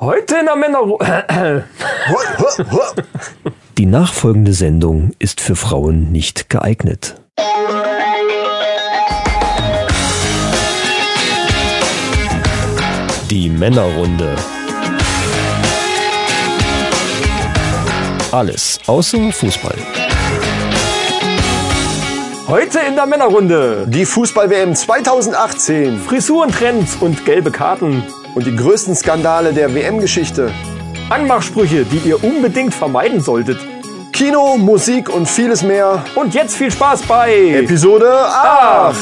Heute in der Männer... Die nachfolgende Sendung ist für Frauen nicht geeignet. Die Männerrunde. Alles außer Fußball. Heute in der Männerrunde. Die Fußball-WM 2018 Frisurentrends und gelbe Karten. Und die größten Skandale der WM-Geschichte. Anmachsprüche, die ihr unbedingt vermeiden solltet. Kino, Musik und vieles mehr. Und jetzt viel Spaß bei... Episode 8.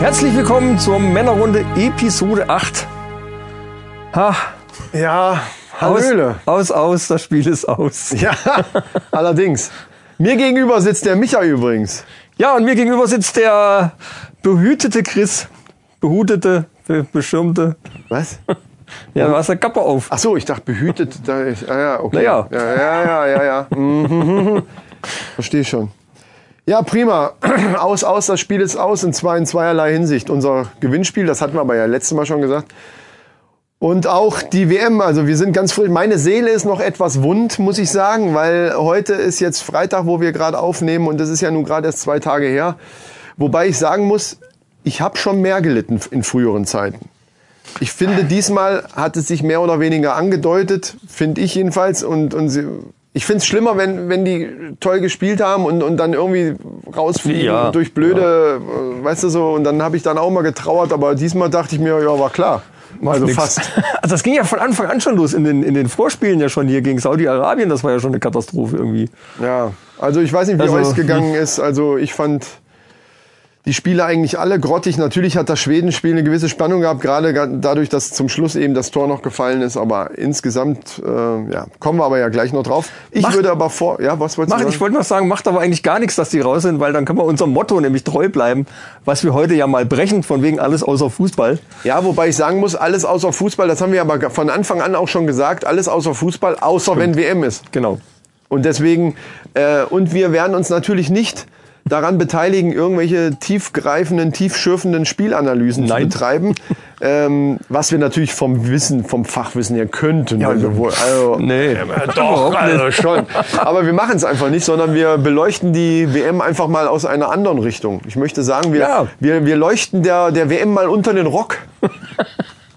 Herzlich willkommen zur Männerrunde Episode 8. Ha, Ja, aus, Hallöle. aus, aus, das Spiel ist aus. Ja, allerdings. Mir gegenüber sitzt der Micha übrigens. Ja, und mir gegenüber sitzt der behütete Chris. Behutete, be beschirmte. Was? Ja, du hast eine Kappe auf. Ach so, ich dachte behütet. Da ist, ah ja, okay. Naja. Ja, ja, ja, ja, ja. Mhm. Verstehe schon. Ja, prima. Aus, aus, das Spiel ist aus und zwar in zweierlei Hinsicht. Unser Gewinnspiel, das hatten wir aber ja letztes Mal schon gesagt. Und auch die WM, also wir sind ganz früh. Meine Seele ist noch etwas wund, muss ich sagen, weil heute ist jetzt Freitag, wo wir gerade aufnehmen und das ist ja nun gerade erst zwei Tage her. Wobei ich sagen muss, ich habe schon mehr gelitten in früheren Zeiten. Ich finde, diesmal hat es sich mehr oder weniger angedeutet, finde ich jedenfalls. Und, und sie, ich finde es schlimmer, wenn, wenn die toll gespielt haben und, und dann irgendwie rausfliegen Ja. durch blöde, äh, weißt du so. Und dann habe ich dann auch mal getrauert, aber diesmal dachte ich mir, ja, war klar. Also Nix. fast. Also das ging ja von Anfang an schon los. In den, in den Vorspielen ja schon hier gegen Saudi-Arabien. Das war ja schon eine Katastrophe irgendwie. Ja, also ich weiß nicht, wie Also, euch gegangen ist. Also ich fand die Spiele eigentlich alle grottig. Natürlich hat das Schwedenspiel eine gewisse Spannung gehabt, gerade dadurch, dass zum Schluss eben das Tor noch gefallen ist. Aber insgesamt, äh, ja, kommen wir aber ja gleich noch drauf. Ich Macht- würde aber vor, ja, was wolltest Macht, du ich sagen? wollte noch sagen, macht aber eigentlich gar nichts, dass die raus sind, weil dann können wir unserem Motto nämlich treu bleiben, was wir heute ja mal brechen, von wegen alles außer Fußball. Ja, wobei ich sagen muss, alles außer Fußball, das haben wir aber von Anfang an auch schon gesagt, alles außer Fußball, außer wenn WM ist. Genau. Und deswegen, äh, und wir werden uns natürlich nicht daran beteiligen, irgendwelche tiefgreifenden, tiefschürfenden Spielanalysen Nein. zu betreiben, ähm, was wir natürlich vom Wissen, vom Fachwissen her könnten. wir wohl, also, Nee. äh, doch, also schon. Aber wir machen es einfach nicht, sondern wir beleuchten die WM einfach mal aus einer anderen Richtung. Ich möchte sagen, wir, Ja. wir, wir leuchten der, der WM mal unter den Rock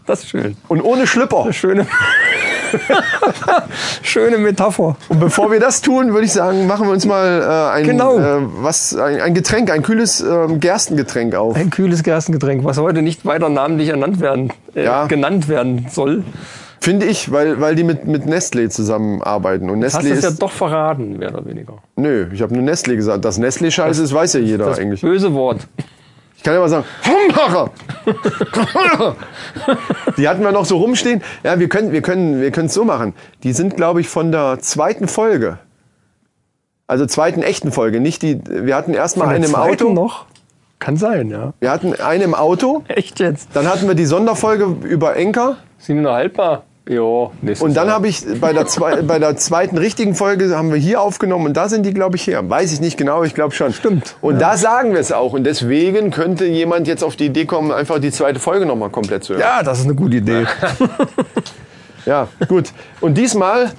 Das ist schön. und ohne Schlüpper. Schöne, schöne Metapher. Und bevor wir das tun, würde ich sagen, machen wir uns mal äh, ein, Genau. äh, was, ein, ein Getränk, ein kühles ähm, Gerstengetränk auf. Ein kühles Gerstengetränk, was heute nicht weiter namentlich ernannt werden, äh, Ja. genannt werden soll. Finde ich, weil, weil die mit, mit Nestlé zusammenarbeiten. Und Hast Nestlé du es ja doch verraten, mehr oder weniger. Nö, ich habe nur Nestlé gesagt. Dass Nestlé scheiße ist, weiß ja jeder Das eigentlich. böse Wort. Ich kann ja mal sagen, Humbacher! die hatten wir noch so rumstehen. Ja, wir können wir können, wir können es so machen. Die sind, glaube ich, von der zweiten Folge. Also zweiten echten Folge. Nicht die, wir hatten erstmal der im Auto. noch? Kann sein, ja. Wir hatten einen im Auto. Echt jetzt? Dann hatten wir die Sonderfolge über Enker. Sind die noch haltbar? Jo, Und dann habe ich bei der, zwei, bei der zweiten richtigen Folge haben wir hier aufgenommen und da sind die, glaube ich, her. Weiß ich nicht genau, ich glaube schon. Stimmt, Und da sagen wir es auch. Und deswegen könnte jemand jetzt auf die Idee kommen, einfach die zweite Folge nochmal komplett zu hören. Ja, das ist eine gute Idee. Ja, gut. Und diesmal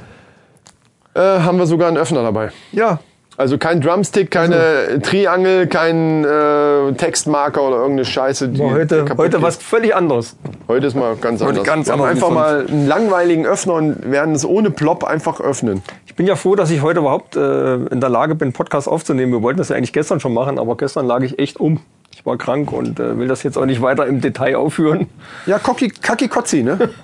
äh, haben wir sogar einen Öffner dabei. ja, Also kein Drumstick, keine Triangel, kein äh, Textmarker oder irgendeine Scheiße. Die heute, heute geht. was völlig anderes. Heute ist mal ganz anders. ganz wir haben anders einfach mal einen langweiligen Öffner und werden es ohne Plop einfach öffnen. Ich bin ja froh, dass ich heute überhaupt äh, in der Lage bin, Podcast aufzunehmen. Wir wollten das ja eigentlich gestern schon machen, aber gestern lag ich echt um. Ich war krank und äh, will das jetzt auch nicht weiter im Detail aufführen. Ja, Kocki, Kaki Kotzi, ne?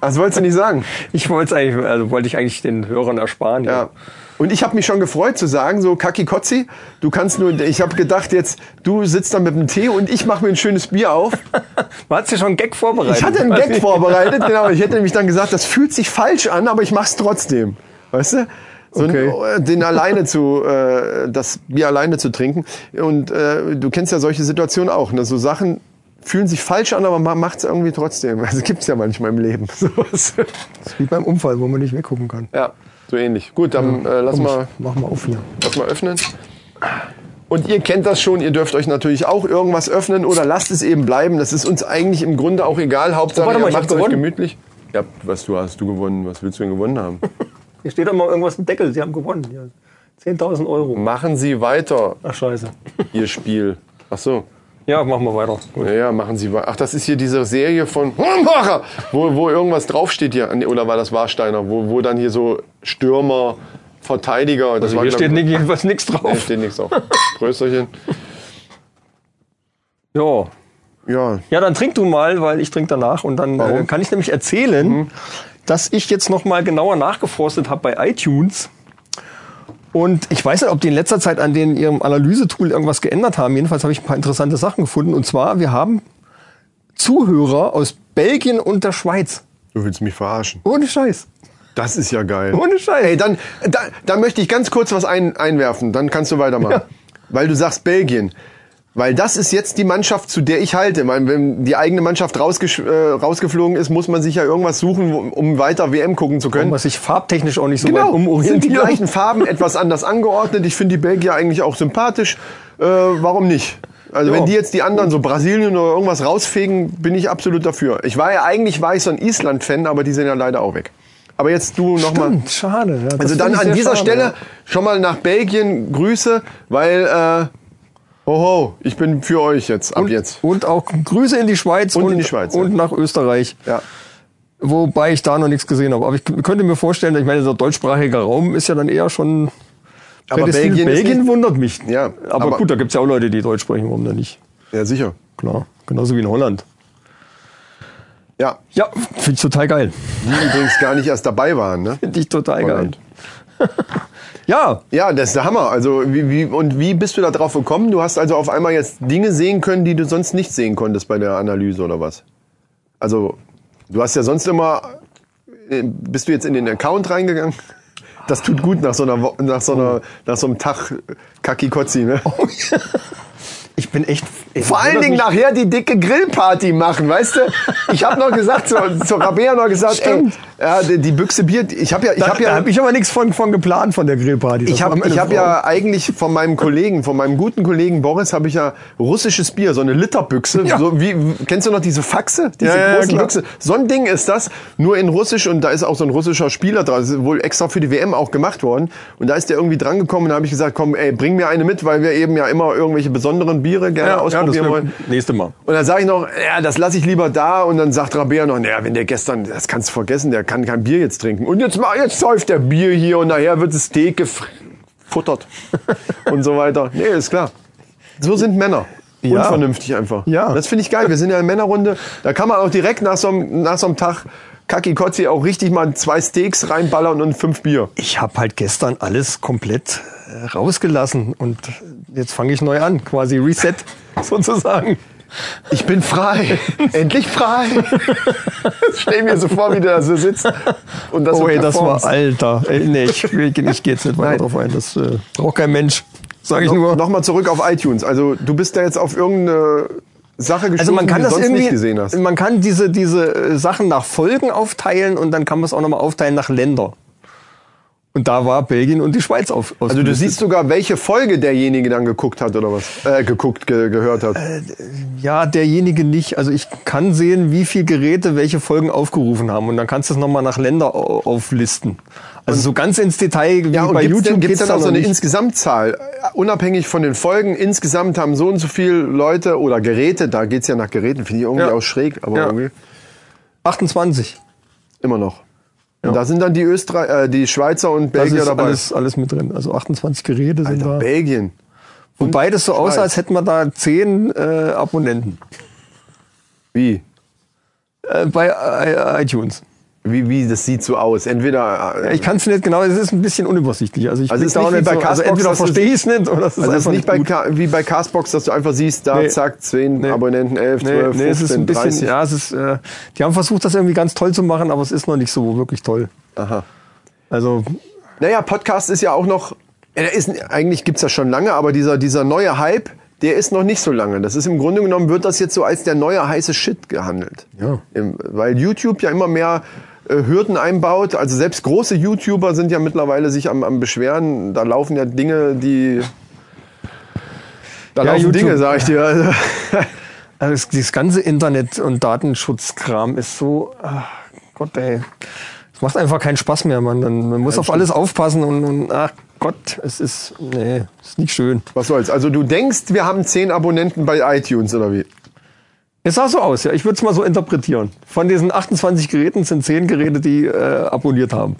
Das wolltest du nicht sagen. Ich wollte eigentlich, also wollte ich eigentlich den Hörern ersparen. Ja. Und ich habe mich schon gefreut zu sagen, so Kaki Kotzi, du kannst nur, ich habe gedacht jetzt, du sitzt da mit dem Tee und ich mache mir ein schönes Bier auf. Du hast ja schon einen Gag vorbereitet. Ich hatte einen Gag vorbereitet, genau. Ich hätte nämlich dann gesagt, das fühlt sich falsch an, aber ich mach's trotzdem. Weißt du? So Okay. ein, den alleine zu, äh, das Bier alleine zu trinken. Und äh, du kennst ja solche Situationen auch. Ne? So Sachen fühlen sich falsch an, aber man macht's irgendwie trotzdem. Also gibt's ja manchmal im Leben. Sowas. Das ist wie beim Unfall, wo man nicht weggucken kann. ja, so ähnlich. Gut, dann äh, lass Komm, mal, Mach mal auf hier. lass mal öffnen. Und ihr kennt das schon, ihr dürft euch natürlich auch irgendwas öffnen oder lasst es eben bleiben. Das ist uns eigentlich im Grunde auch egal. Hauptsache, warte mal, ihr macht euch gewonnen. gemütlich. Ja, was du hast du gewonnen? Was willst du denn gewonnen haben? Hier steht immer irgendwas im Deckel. Sie haben gewonnen. Ja. 10.000 Euro. machen Sie weiter, Ach, scheiße. Ihr Spiel. Ach so. Ja, machen wir weiter. Gut. Ja, ja, machen Sie weiter. Ach, das ist hier diese Serie von Hornbacher, wo, wo irgendwas draufsteht hier. Oder war das Warsteiner? Wo, wo dann hier so Stürmer, Verteidiger. Das Also war, hier glaub steht jedenfalls nichts drauf. steht nichts drauf. Prösterchen. Ja. Ja, Ja, dann trink du mal, weil ich trinke danach und dann äh, kann ich nämlich erzählen, dass ich jetzt noch mal genauer nachgeforstet habe bei iTunes. Und ich weiß nicht, ob die in letzter Zeit an den ihrem Analysetool irgendwas geändert haben. Jedenfalls habe ich ein paar interessante Sachen gefunden. Und zwar, wir haben Zuhörer aus Belgien und der Schweiz. du willst mich verarschen. Ohne Scheiß. Das ist ja geil. Ohne Scheiß. Ey, dann, da, da möchte ich ganz kurz was ein, einwerfen, dann kannst du weitermachen. Ja. Weil du sagst Belgien. Weil das ist jetzt die Mannschaft, zu der ich halte. Weil wenn die eigene Mannschaft äh, rausgeflogen ist, muss man sich ja irgendwas suchen, wo- um weiter WM gucken zu können. was sich farbtechnisch auch nicht so weit Genau, sind die umorientieren. gleichen Farben, etwas anders angeordnet. Ich finde die Belgier eigentlich auch sympathisch. Äh, warum nicht? Also Ja. wenn die jetzt die anderen, so Brasilien oder irgendwas rausfegen, bin ich absolut dafür. Ich war ja eigentlich war ich so ein Island-Fan, aber die sind ja leider auch weg. Aber jetzt du nochmal. Schade. Ja, Also dann ich an dieser schade, Stelle ja. schon mal nach Belgien Grüße, weil äh, hoho, ich bin für euch jetzt ab Und, jetzt. und auch Grüße in die Schweiz Und in die Schweiz, ja. und nach Österreich. Ja. Wobei ich da noch nichts gesehen habe. Aber ich könnte mir vorstellen, ich meine, der deutschsprachige Raum ist ja dann eher schon. Aber. Belgien Belgien wundert mich. Ja, aber, aber- gut, da gibt's ja auch Leute, die Deutsch sprechen, warum denn nicht? Ja, sicher. Klar. Genauso wie in Holland. Ja, Ja, finde ich total geil. die übrigens gar nicht erst dabei waren, ne? Finde ich total Holland. geil. ja, Ja, das ist der Hammer. Also wie, wie, und wie bist du da drauf gekommen? Du hast also auf einmal jetzt Dinge sehen können, die du sonst nicht sehen konntest bei der Analyse oder was? Also du hast ja sonst immer, äh, bist du jetzt in den Account reingegangen? Das tut gut nach so einer, Wo- nach so einer, nach so einem Tag Kaki-Kotzi, ne? ich bin echt. ey, Vor allen Dingen nachher die dicke Grillparty machen, weißt du? Ich habe noch gesagt, zu, zu Rabea noch gesagt, Stimmt. ey, ja, die, die Büchse Bier, ich habe ja, ich Da, habe da ja, habe ich aber nichts von, von geplant von der Grillparty. Das Ich habe ich hab Frau. ja eigentlich von meinem Kollegen, von meinem guten Kollegen Boris, habe ich ja russisches Bier, so eine Literbüchse. Ja. So wie, kennst du noch diese Faxe? Diese Ja, ja, ja, großen klar. Büchse. So ein Ding ist das, nur in Russisch und da ist auch so ein russischer Spieler dran. Das ist wohl extra für die WM auch gemacht worden. Und da ist der irgendwie dran gekommen und da habe ich gesagt, komm, ey, bring mir eine mit, weil wir eben ja immer irgendwelche besonderen Biere gerne ja, ja, ausprobieren wollen. nächste Mal. Und dann sage ich noch, ja, das lasse ich lieber da. Und dann sagt Rabea noch, naja, wenn der gestern, das kannst du vergessen, der kann kein Bier jetzt trinken. Und jetzt, mal- jetzt säuft der Bier hier und nachher wird das Steak gefuttert und so weiter. Nee, ist klar. So sind Männer. Ja. Unvernünftig einfach. Ja. Das finde ich geil. Wir sind ja eine Männerrunde. Da kann man auch direkt nach so einem, nach so einem Tag Kaki Kotzi auch richtig mal zwei Steaks reinballern und fünf Bier. Ich habe halt gestern alles komplett äh, rausgelassen und jetzt fange ich neu an, quasi Reset sozusagen. Ich bin frei. Endlich frei. Stell mir so vor, wie der da so sitzt. Und das Oh ey, das war alter. Ey, nee, ich, ich, ich gehe jetzt nicht weiter Nein. drauf ein. Das äh, braucht kein Mensch, sage ich No, nur. Nochmal zurück auf iTunes. Also du bist da jetzt auf irgendeine Sache gestoßen, Also man kann die das du sonst irgendwie, nicht gesehen hast. man kann diese diese äh, Sachen nach Folgen aufteilen und dann kann man es auch nochmal aufteilen nach Länder. Und da war Belgien und die Schweiz auf. Also du siehst sogar, welche Folge derjenige dann geguckt hat oder was? Äh, geguckt, ge gehört hat. ja derjenige nicht. Also ich kann sehen, wie viele Geräte welche Folgen aufgerufen haben und dann kannst du es nochmal nach Länder au- auflisten. Also so ganz ins Detail wie ja, und bei gibt's YouTube gibt's geht's dann da auch so eine nicht. Insgesamtzahl? Äh, Unabhängig von den Folgen, insgesamt haben so und so viele Leute oder Geräte, da geht's ja nach Geräten, finde ich irgendwie Ja. auch schräg, aber Ja. irgendwie 28. immer noch. Und da sind dann die Österreich, äh, die Schweizer und Das Belgier ist dabei. alles, alles mit drin. Also 28 Geräte sind Alter, da. Belgien. Wobei das so aussah, Schweiz. als hätten wir da 10 äh, Abonnenten Wie? äh, bei äh, iTunes. Wie, wie, das sieht so aus. Entweder, äh, Ja, ich kann es nicht genau, es ist ein bisschen unübersichtlich. Also ich Also ist nicht wie bei so, also Castbox, entweder dass du- verstehe ich es nicht oder es ist Also es ist nicht bei. Ka wie bei Castbox, dass du einfach siehst, da Nee. zack, 10 Nee. Abonnenten, 11, Nee, 12, nee, es 15, ist ein bisschen, 30. ja, es ist, äh, die haben versucht, das irgendwie ganz toll zu machen, aber es ist noch nicht so wirklich toll. Aha. Also, Naja, Podcast ist ja auch noch, der ist, eigentlich gibt's das schon lange, aber dieser, dieser neue Hype, der ist noch nicht so lange. Das ist im Grunde genommen, wird das jetzt so als der neue heiße Shit gehandelt. Ja. Im, weil YouTube ja immer mehr äh, Hürden einbaut. Also selbst große YouTuber sind ja mittlerweile sich am, am Beschweren. Da laufen ja Dinge, die Da Ja, laufen YouTube. Dinge, sag ich dir. Also, Also das, dieses ganze Internet- und Datenschutzkram ist so, ach Gott ey, es macht einfach keinen Spaß mehr, man. Man, muss auf alles aufpassen und, und ach Gott, es ist, nee, ist nicht schön. was soll's? Also du denkst, wir haben zehn Abonnenten bei iTunes oder wie? Es sah so aus, ja. Ich würde es mal so interpretieren. Von diesen 28 Geräten sind 10 Geräte, die äh, abonniert haben.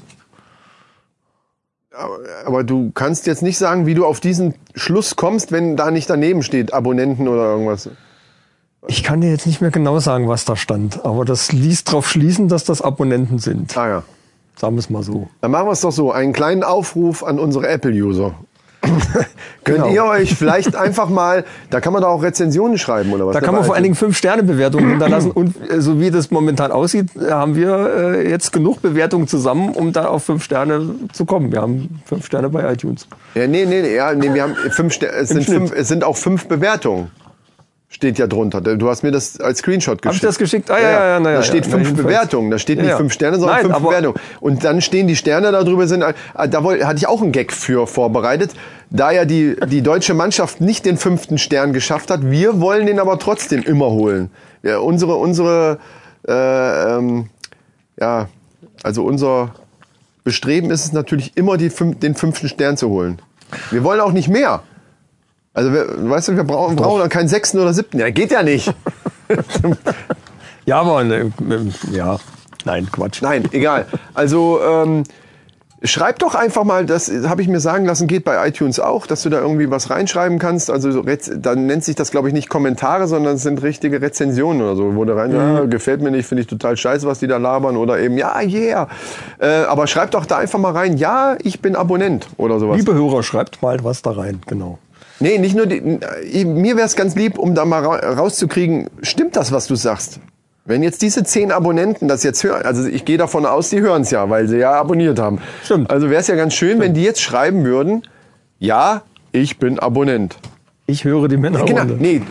Aber du kannst jetzt nicht sagen, wie du auf diesen Schluss kommst, wenn da nicht daneben steht, Abonnenten oder irgendwas. Ich kann dir jetzt nicht mehr genau sagen, was da stand, aber das ließ drauf schließen, dass das Abonnenten sind. Ah ja. Sagen wir es mal so. Dann machen wir es doch so, einen kleinen Aufruf an unsere Apple-User. Könnt Genau. ihr euch vielleicht einfach mal, da kann man da auch Rezensionen schreiben oder was? Da kann man vor allen Dingen 5-Sterne-Bewertungen hinterlassen und äh, so wie das momentan aussieht, haben wir äh, jetzt genug Bewertungen zusammen, um da auf 5 Sterne zu kommen. Wir haben 5 Sterne bei iTunes. Ja, nee, nee, nee, ja, nee wir haben fünf, Ster- es sind Schnitt. fünf, es sind auch fünf Bewertungen. Steht ja drunter. Du hast mir das als Screenshot geschickt. Hab ich das geschickt? Ah, ja, ja, ja, na ja, Da steht ja, fünf. Bewertungen. Da steht nicht ja. fünf Sterne, sondern Nein, fünf Bewertungen. Und dann stehen die Sterne darüber sind, äh, da hatte ich auch einen Gag für vorbereitet. Da ja die, die deutsche Mannschaft nicht den fünften Stern geschafft hat, wir wollen den aber trotzdem immer holen. Ja, unsere, unsere, äh, ähm, ja, also unser Bestreben ist es natürlich immer, die den fünften Stern zu holen. Wir wollen auch nicht mehr. Also, wir, weißt du, wir brauchen, brauchen dann keinen sechsten oder siebten. Ja, geht ja nicht. Ja, aber ne, ja, nein, Quatsch. Nein, egal. Also, ähm, schreib doch einfach mal, das habe ich mir sagen lassen, geht bei iTunes auch, dass du da irgendwie was reinschreiben kannst. Also, dann nennt sich das, glaube ich, nicht Kommentare, sondern es sind richtige Rezensionen oder so, wo du rein, ja, gefällt mir nicht, finde ich total scheiße, was die da labern oder eben, ja, yeah. Äh, aber schreib doch da einfach mal rein, ja, ich bin Abonnent oder sowas. Liebe Hörer, schreibt mal was da rein, genau. Nee, nicht nur die, äh, mir wäre es ganz lieb, um da mal ra rauszukriegen, stimmt das, was du sagst? Wenn jetzt diese zehn Abonnenten das jetzt hören, also ich gehe davon aus, die hören es ja, weil sie ja abonniert haben. Stimmt. Also wäre es ja ganz schön, wenn die jetzt schreiben würden, ja, ich bin Abonnent. Ich höre die Männer. Genau, nee,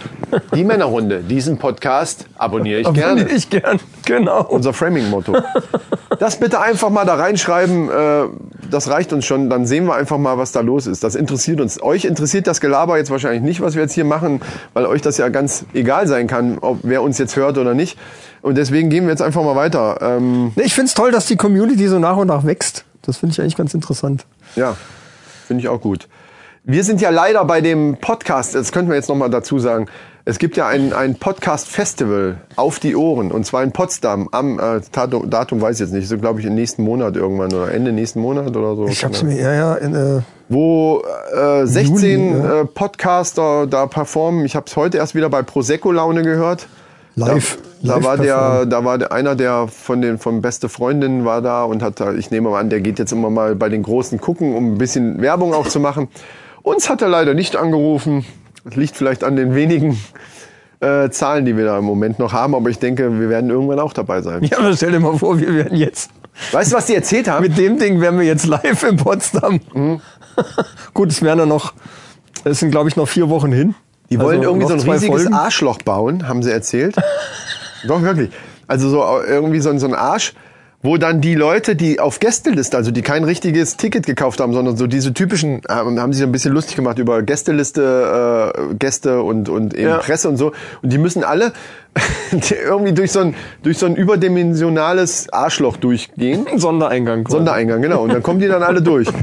die Männerrunde, diesen Podcast abonniere ich gerne. Ich gern, genau. Unser Framing-Motto. Das bitte einfach mal da reinschreiben, äh, das reicht uns schon, dann sehen wir einfach mal, was da los ist. Das interessiert uns. Euch interessiert das Gelaber jetzt wahrscheinlich nicht, was wir jetzt hier machen, weil euch das ja ganz egal sein kann, ob wer uns jetzt hört oder nicht. Und deswegen gehen wir jetzt einfach mal weiter. Ähm, ich find's toll, dass die Community so nach und nach wächst. Das finde ich eigentlich ganz interessant. ja, finde ich auch gut. Wir sind ja leider bei dem Podcast, das könnten wir jetzt nochmal dazu sagen, es gibt ja ein, ein Podcast-Festival auf die Ohren und zwar in Potsdam am äh, Datum, Datum weiß ich jetzt nicht, so glaube ich im nächsten Monat irgendwann oder Ende nächsten Monat oder so. Ich hab's mir, ja, ja, in, äh, wo äh, 16 Juli, ja. äh, Podcaster da performen. Ich habe es heute erst wieder bei Prosecco Laune gehört. live. Da, live da war der, performen. da war der, einer der von den von beste Freundinnen war da und hat da, ich nehme mal an, der geht jetzt immer mal bei den Großen gucken, um ein bisschen Werbung auch zu machen. Uns hat er leider nicht angerufen. Das liegt vielleicht an den wenigen äh, Zahlen, die wir da im Moment noch haben, aber ich denke, wir werden irgendwann auch dabei sein. Ja, aber stell dir mal vor, wir werden jetzt. Weißt du, was die erzählt haben? Mit dem Ding wären wir jetzt live in Potsdam. Mhm. Gut, es wären ja noch, es sind glaube ich noch vier Wochen hin. Die wollen Also irgendwie so ein riesiges Folgen. Arschloch bauen, haben sie erzählt. Doch, wirklich. Also so äh, irgendwie so, so ein Arsch, wo dann die Leute, die auf Gästeliste, also die kein richtiges Ticket gekauft haben, sondern so diese typischen, haben sich ein bisschen lustig gemacht über Gästeliste, äh, Gäste und, und eben Ja. Presse und so. Und die müssen alle irgendwie durch so ein, durch so ein überdimensionales Arschloch durchgehen. Ein Sondereingang. quasi. Sondereingang, genau. Und dann kommen die dann alle durch. Und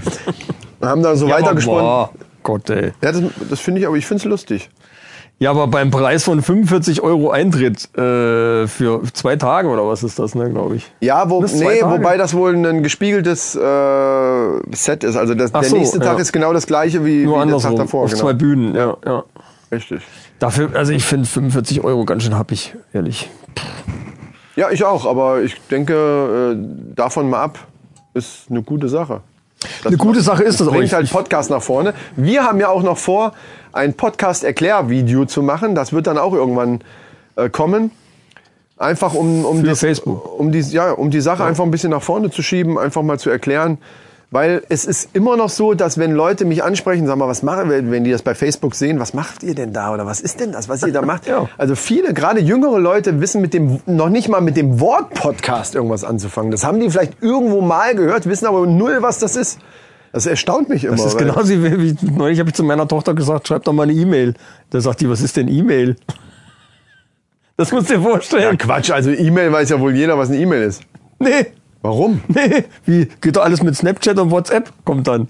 haben da so Ja, weitergesponnen. Gott, ey. Ja, das, das finde ich, aber ich finde es lustig. Ja, aber beim Preis von 45 Euro Eintritt äh, für zwei Tage oder was ist das, ne, glaube ich. Ja, wo, nee, wobei das wohl ein gespiegeltes äh, Set ist. Also das, der so, nächste Tag ja. ist genau das gleiche wie, Nur wie der Tag davor. auf genau. zwei Bühnen, ja, ja. Richtig. Dafür, also ich finde 45 Euro ganz schön happig, ehrlich. Ja, ich auch, aber ich denke, äh, davon mal ab, ist eine gute Sache. Das Eine gute Sache ist das bringt halt Podcast nach vorne. Wir haben ja auch noch vor, ein Podcast-Erklärvideo zu machen. Das wird dann auch irgendwann äh, kommen. Einfach um, um, Für das, Facebook. um, die, ja, um die Sache einfach ein bisschen nach vorne zu schieben, einfach mal zu erklären. Weil es ist immer noch so, dass wenn Leute mich ansprechen, sagen mal, was machen wir, wenn die das bei Facebook sehen, was macht ihr denn da oder was ist denn das, was ihr da macht? Ja. Also viele, gerade jüngere Leute wissen mit dem, noch nicht mal mit dem Wort Podcast irgendwas anzufangen. Das haben die vielleicht irgendwo mal gehört, wissen aber null, was das ist. Das erstaunt mich immer. Das ist genauso wie, wie neulich habe ich zu meiner Tochter gesagt, schreib doch mal eine E-Mail. Da sagt die, was ist denn E-Mail? Das musst du dir Ja, vorstellen. Quatsch, also E-Mail weiß ja wohl jeder, was eine E-Mail ist. Nee, Warum? nee. Wie, geht doch alles mit Snapchat und WhatsApp? Kommt dann.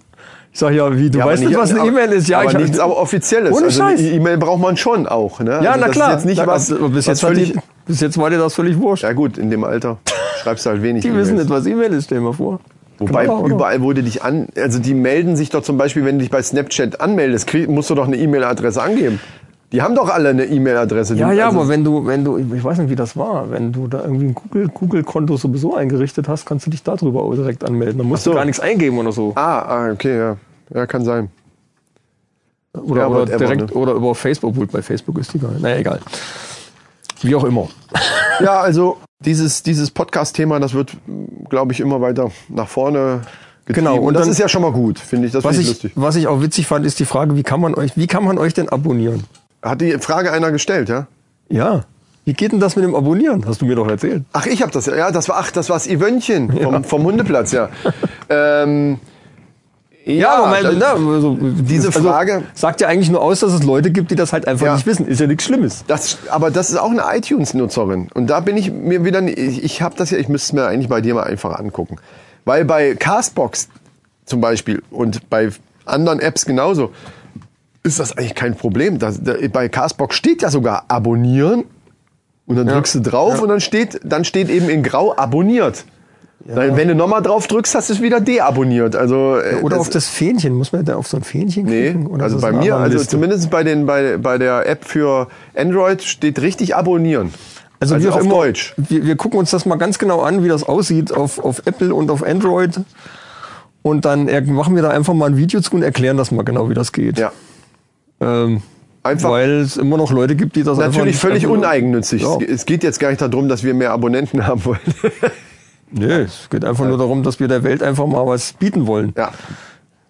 Ich sag ja, wie, du Ja, weißt nicht, was eine E-Mail ist? Ja, aber ich nichts aber Offizielles. Ohne also Scheiß. E-Mail braucht man schon auch. Ne? Ja, also na klar. Ist jetzt nicht Na, was, also, bis, was jetzt völlig, die, bis jetzt war dir das völlig wurscht. Ja gut, in dem Alter schreibst du halt wenig die wissen E-Mails. nicht, was E-Mail ist, stell dir mal vor. Wobei oder? überall, wo du dich an, also die melden sich doch zum Beispiel, wenn du dich bei Snapchat anmeldest, krieg, musst du doch eine E-Mail-Adresse angeben. Die haben doch alle eine E-Mail-Adresse. Ja, ja, also, aber wenn du, wenn du, ich weiß nicht, wie das war, wenn du da irgendwie ein Google- Google-Konto sowieso eingerichtet hast, kannst du dich darüber auch direkt anmelden. Dann musst so. du gar nichts eingeben oder so. Ah, ah, okay, ja. Ja, kann sein. Oder, Ja, oder direkt ne? oder über Facebook. Gut, bei Facebook ist die gar nicht. Naja, egal. Wie auch immer. Ja, also dieses, dieses Podcast-Thema, das wird, glaube ich, immer weiter nach vorne getrieben. Genau, und Und das dann- ist ja schon mal gut, finde ich. Das Was finde ich ich, lustig. was ich auch witzig fand, ist die Frage, wie kann man euch, wie kann man euch denn abonnieren? Hat die Frage einer gestellt, ja? Ja. Wie geht denn das mit dem Abonnieren? Hast du mir doch erzählt. Ach, ich habe das, ja, das war, ach, das war das Eventchen vom, vom Hundeplatz, ja. ähm, ja, aber mein, das- na, also, diese also, Frage- sagt ja eigentlich nur aus, dass es Leute gibt, die das halt einfach Ja. nicht wissen. Ist ja nichts Schlimmes. Das, aber das ist auch eine iTunes-Nutzerin. Und da bin ich mir wieder, ich, ich habe das ja, ich müsste es mir eigentlich bei dir mal einfach angucken. Weil bei Castbox zum Beispiel und bei anderen Apps genauso ist das eigentlich kein Problem. Das, da, bei Castbox steht ja sogar abonnieren und dann drückst du drauf und dann steht, dann steht eben in grau abonniert. Dann, wenn du nochmal drauf drückst, hast du es wieder deabonniert. Also, äh, Oder das- auf das Fähnchen. Muss man da auf so ein Fähnchen Nee, klicken? Oder also bei mir, also zumindest bei, den, bei, bei der App für Android steht richtig abonnieren. Also, Also auf immer, Deutsch. Wir, wir gucken uns das mal ganz genau an, wie das aussieht auf, auf Apple und auf Android. Und dann er- machen wir da einfach mal ein Video zu und erklären das mal genau, wie das geht. Ja. Ähm, Einfach- Weil es immer noch Leute gibt, die das Natürlich völlig uneigennützig. Ja. Es geht jetzt gar nicht darum, dass wir mehr Abonnenten haben wollen. Nee, es geht einfach nur darum, dass wir der Welt einfach mal was bieten wollen. ja.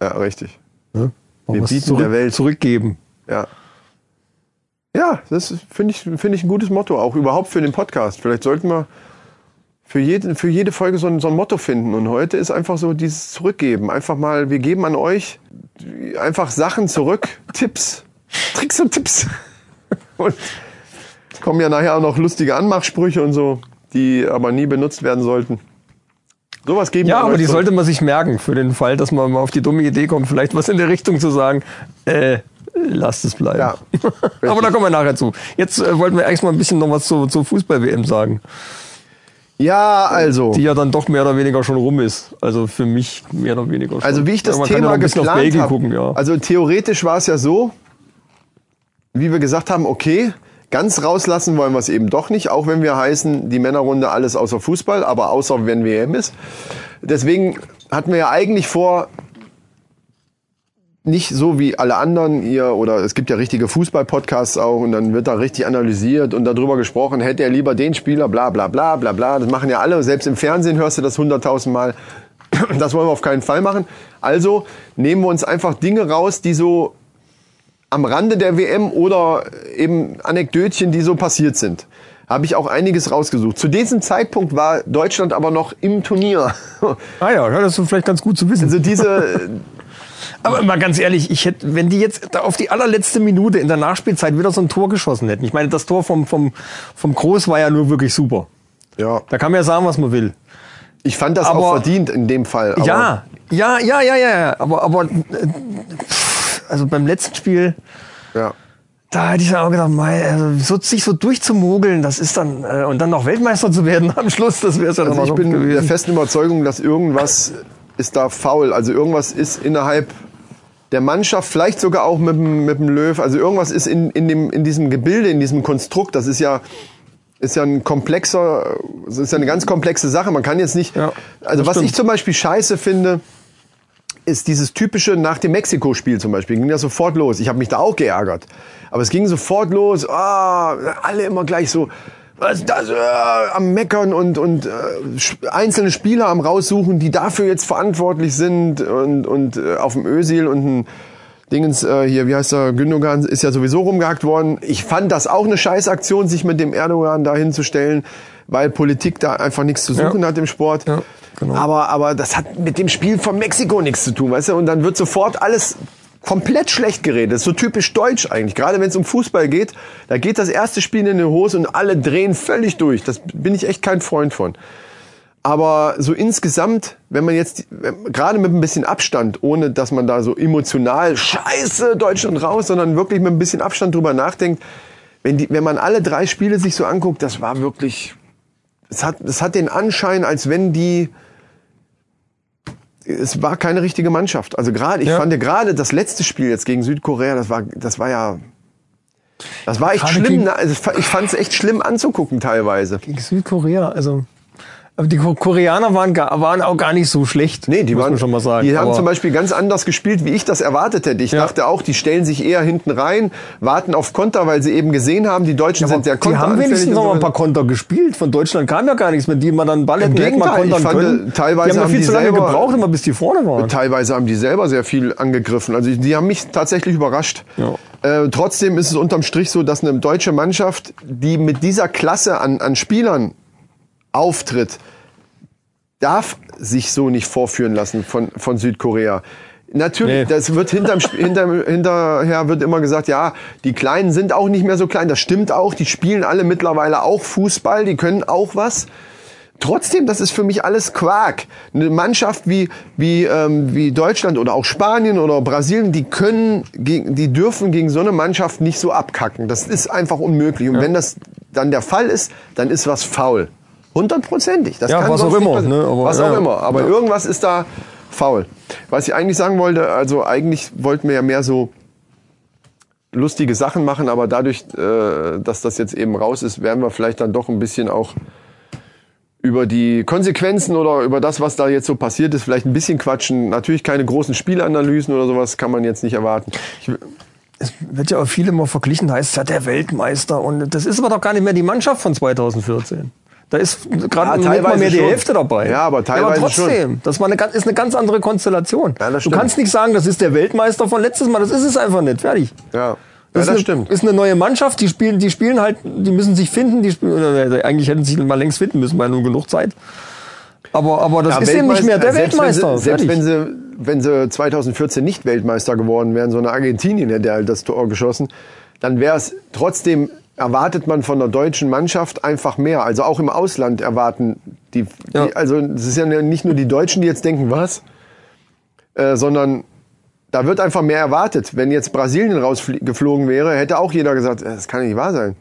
Ja, richtig. Mal Wir was bieten zurück, der Welt. zurückgeben. Ja. Ja, das finde ich, finde ich ein gutes Motto, auch überhaupt für den Podcast. Vielleicht sollten wir für jede, für jede Folge so ein, so ein Motto finden. Und heute ist einfach so dieses Zurückgeben. Einfach mal, wir geben an euch einfach Sachen zurück, Tipps, Tricks und Tipps. Und es kommen ja nachher auch noch lustige Anmachsprüche und so, die aber nie benutzt werden sollten. Sowas geben Ja, aber die zurück. sollte man sich merken, für den Fall, dass man mal auf die dumme Idee kommt, vielleicht was in der Richtung zu sagen, äh, lasst es bleiben. Ja, aber da kommen wir nachher zu. Jetzt äh, wollten wir erstmal ein bisschen noch was zu, zur Fußball-WM sagen, Ja, also. die ja dann doch mehr oder weniger schon rum ist. Also für mich mehr oder weniger schon. Also wie ich das Ja, ja Thema auf geplant habe. ja. Also theoretisch war es ja so, wie wir gesagt haben, okay, ganz rauslassen wollen wir es eben doch nicht, auch wenn wir heißen, die Männerrunde alles außer Fußball, aber außer wenn WM ist. Deswegen hatten wir ja eigentlich vor, nicht so wie alle anderen hier, oder es gibt ja richtige Fußball-Podcasts auch und dann wird da richtig analysiert und darüber gesprochen, hätte er lieber den Spieler, bla bla bla bla bla. Das machen ja alle, selbst im Fernsehen hörst du das hunderttausend Mal. Das wollen wir auf keinen Fall machen. Also nehmen wir uns einfach Dinge raus, die so am Rande der WM oder eben Anekdötchen, die so passiert sind. Habe ich auch einiges rausgesucht. Zu diesem Zeitpunkt war Deutschland aber noch im Turnier. Ah ja, ja, das ist vielleicht ganz gut zu wissen. Also diese, Aber mal ganz ehrlich, ich hätte, wenn die jetzt auf die allerletzte Minute in der Nachspielzeit wieder so ein Tor geschossen hätten. Ich meine, das Tor vom, vom, vom Groß war ja nur wirklich super. ja, Da kann man ja sagen, was man will. ich fand das Aber- auch verdient in dem Fall. Ja, ja, ja, ja, ja. Aber, aber, äh, also beim letzten Spiel, ja. da hätte ich dann auch gedacht, mei, also so, sich so durchzumogeln, das ist dann, äh, und dann noch Weltmeister zu werden am Schluss, das wäre es ja Also dann ich bin der gewesen. festen Überzeugung, dass irgendwas ist da faul. Also irgendwas ist innerhalb der Mannschaft, vielleicht sogar auch mit dem, mit dem Löw. Also irgendwas ist in, in, dem, in diesem Gebilde, in diesem Konstrukt. Das ist ja, ist ja ein komplexer, ist ja eine ganz komplexe Sache. Man kann jetzt nicht, Ja, also was stimmt. ich zum Beispiel scheiße finde, ist dieses typische nach dem Mexiko-Spiel zum Beispiel, ging das sofort los. Ich habe mich da auch geärgert. Aber es ging sofort los, ah, alle immer gleich so, was ist das, äh, am Meckern und, und äh, einzelne Spieler am raussuchen, die dafür jetzt verantwortlich sind und, und äh, auf dem Ösil und ein Dingens äh, hier, wie heißt er, Gündogan ist ja sowieso rumgehackt worden. Ich fand das auch eine Scheißaktion, sich mit dem Erdogan da hinzustellen, weil Politik da einfach nichts zu suchen Ja. hat im Sport. Ja. genau. Aber, aber das hat mit dem Spiel von Mexiko nichts zu tun, weißt du? Und dann wird sofort alles komplett schlecht geredet. Das ist so typisch deutsch eigentlich. Gerade wenn es um Fußball geht, da geht das erste Spiel in die Hose und alle drehen völlig durch. Das bin ich echt kein Freund von. Aber so insgesamt, wenn man jetzt, gerade mit ein bisschen Abstand, ohne dass man da so emotional scheiße Deutschland raus, sondern wirklich mit ein bisschen Abstand drüber nachdenkt, wenn, die, wenn man alle drei Spiele sich so anguckt, das war wirklich, es hat, es hat den Anschein, als wenn die, es war keine richtige Mannschaft. Also gerade, ich Ja. fand ja gerade das letzte Spiel jetzt gegen Südkorea, das war, das war ja, das war echt Gerade schlimm. gegen-? Also ich fand es echt schlimm anzugucken teilweise. Gegen Südkorea, also. Aber die Ko- Koreaner waren, waren auch gar nicht so schlecht. Nee, die muss waren man schon mal sagen. Die haben Aber- zum Beispiel ganz anders gespielt, wie ich das erwartet hätte. Ich Ja. dachte auch, die stellen sich eher hinten rein, warten auf Konter, weil sie eben gesehen haben, die Deutschen sind sehr die haben wenigstens noch mal ein paar Konter gespielt. Von Deutschland kam ja gar nichts, mit denen man dann Ball Im hätten, Gegenteil, ich kontern fand, können. teilweise die haben ja haben viel die zu lange selber- gebraucht, immer bis die vorne waren. Teilweise haben die selber sehr viel angegriffen. Also die haben mich tatsächlich überrascht. Ja. Äh, trotzdem ist es unterm Strich so, dass eine deutsche Mannschaft, die mit dieser Klasse an, an Spielern auftritt, darf sich so nicht vorführen lassen von, von Südkorea. Natürlich, Nee. das wird hinterm, hinterm, hinterher wird immer gesagt, ja, die Kleinen sind auch nicht mehr so klein. Das stimmt auch. Die spielen alle mittlerweile auch Fußball. Die können auch was. Trotzdem, das ist für mich alles Quark. Eine Mannschaft wie, wie, ähm, wie Deutschland oder auch Spanien oder Brasilien, die können, die dürfen gegen so eine Mannschaft nicht so abkacken. Das ist einfach unmöglich. Und wenn das dann der Fall ist, dann ist was faul. Hundertprozentig. Das Ja, kann was auch nicht immer, ne? Aber, was auch ja. immer. Aber irgendwas ist da faul. Was ich eigentlich sagen wollte, also eigentlich wollten wir ja mehr so lustige Sachen machen, aber dadurch, äh, dass das jetzt eben raus ist, werden wir vielleicht dann doch ein bisschen auch über die Konsequenzen oder über das, was da jetzt so passiert ist, vielleicht ein bisschen quatschen. Natürlich keine großen Spielanalysen oder sowas kann man jetzt nicht erwarten. Ich, Es wird ja auch viel immer verglichen, heißt ja der Weltmeister. Und das ist aber doch gar nicht mehr die Mannschaft von 2014. Da ist gerade Ja, teilweise mehr die schon. Hälfte dabei. Ja, aber teilweise aber trotzdem, das war eine, ist eine ganz andere Konstellation. Ja, das du kannst nicht sagen, das ist der Weltmeister von letztes Mal. Das ist es einfach nicht. Fertig. ja, ja, Das, das ist, stimmt. eine, ist eine neue Mannschaft, die spielen, die spielen halt, die müssen sich finden, die spielen, oder eigentlich hätten sie sich mal längst finden müssen, weil nur genug Zeit. Aber, aber das Ja, ist eben nicht mehr der selbst Weltmeister. Wenn sie, selbst wenn sie, wenn sie 2014 nicht Weltmeister geworden wären, so eine Argentinien hätte halt das Tor geschossen, dann wäre es trotzdem, erwartet man von der deutschen Mannschaft einfach mehr. Also auch im Ausland erwarten die, Ja. die also es ist ja nicht nur die Deutschen, die jetzt denken, was, äh, sondern da wird einfach mehr erwartet. Wenn jetzt Brasilien rausgeflogen wäre, hätte auch jeder gesagt, das kann nicht wahr sein.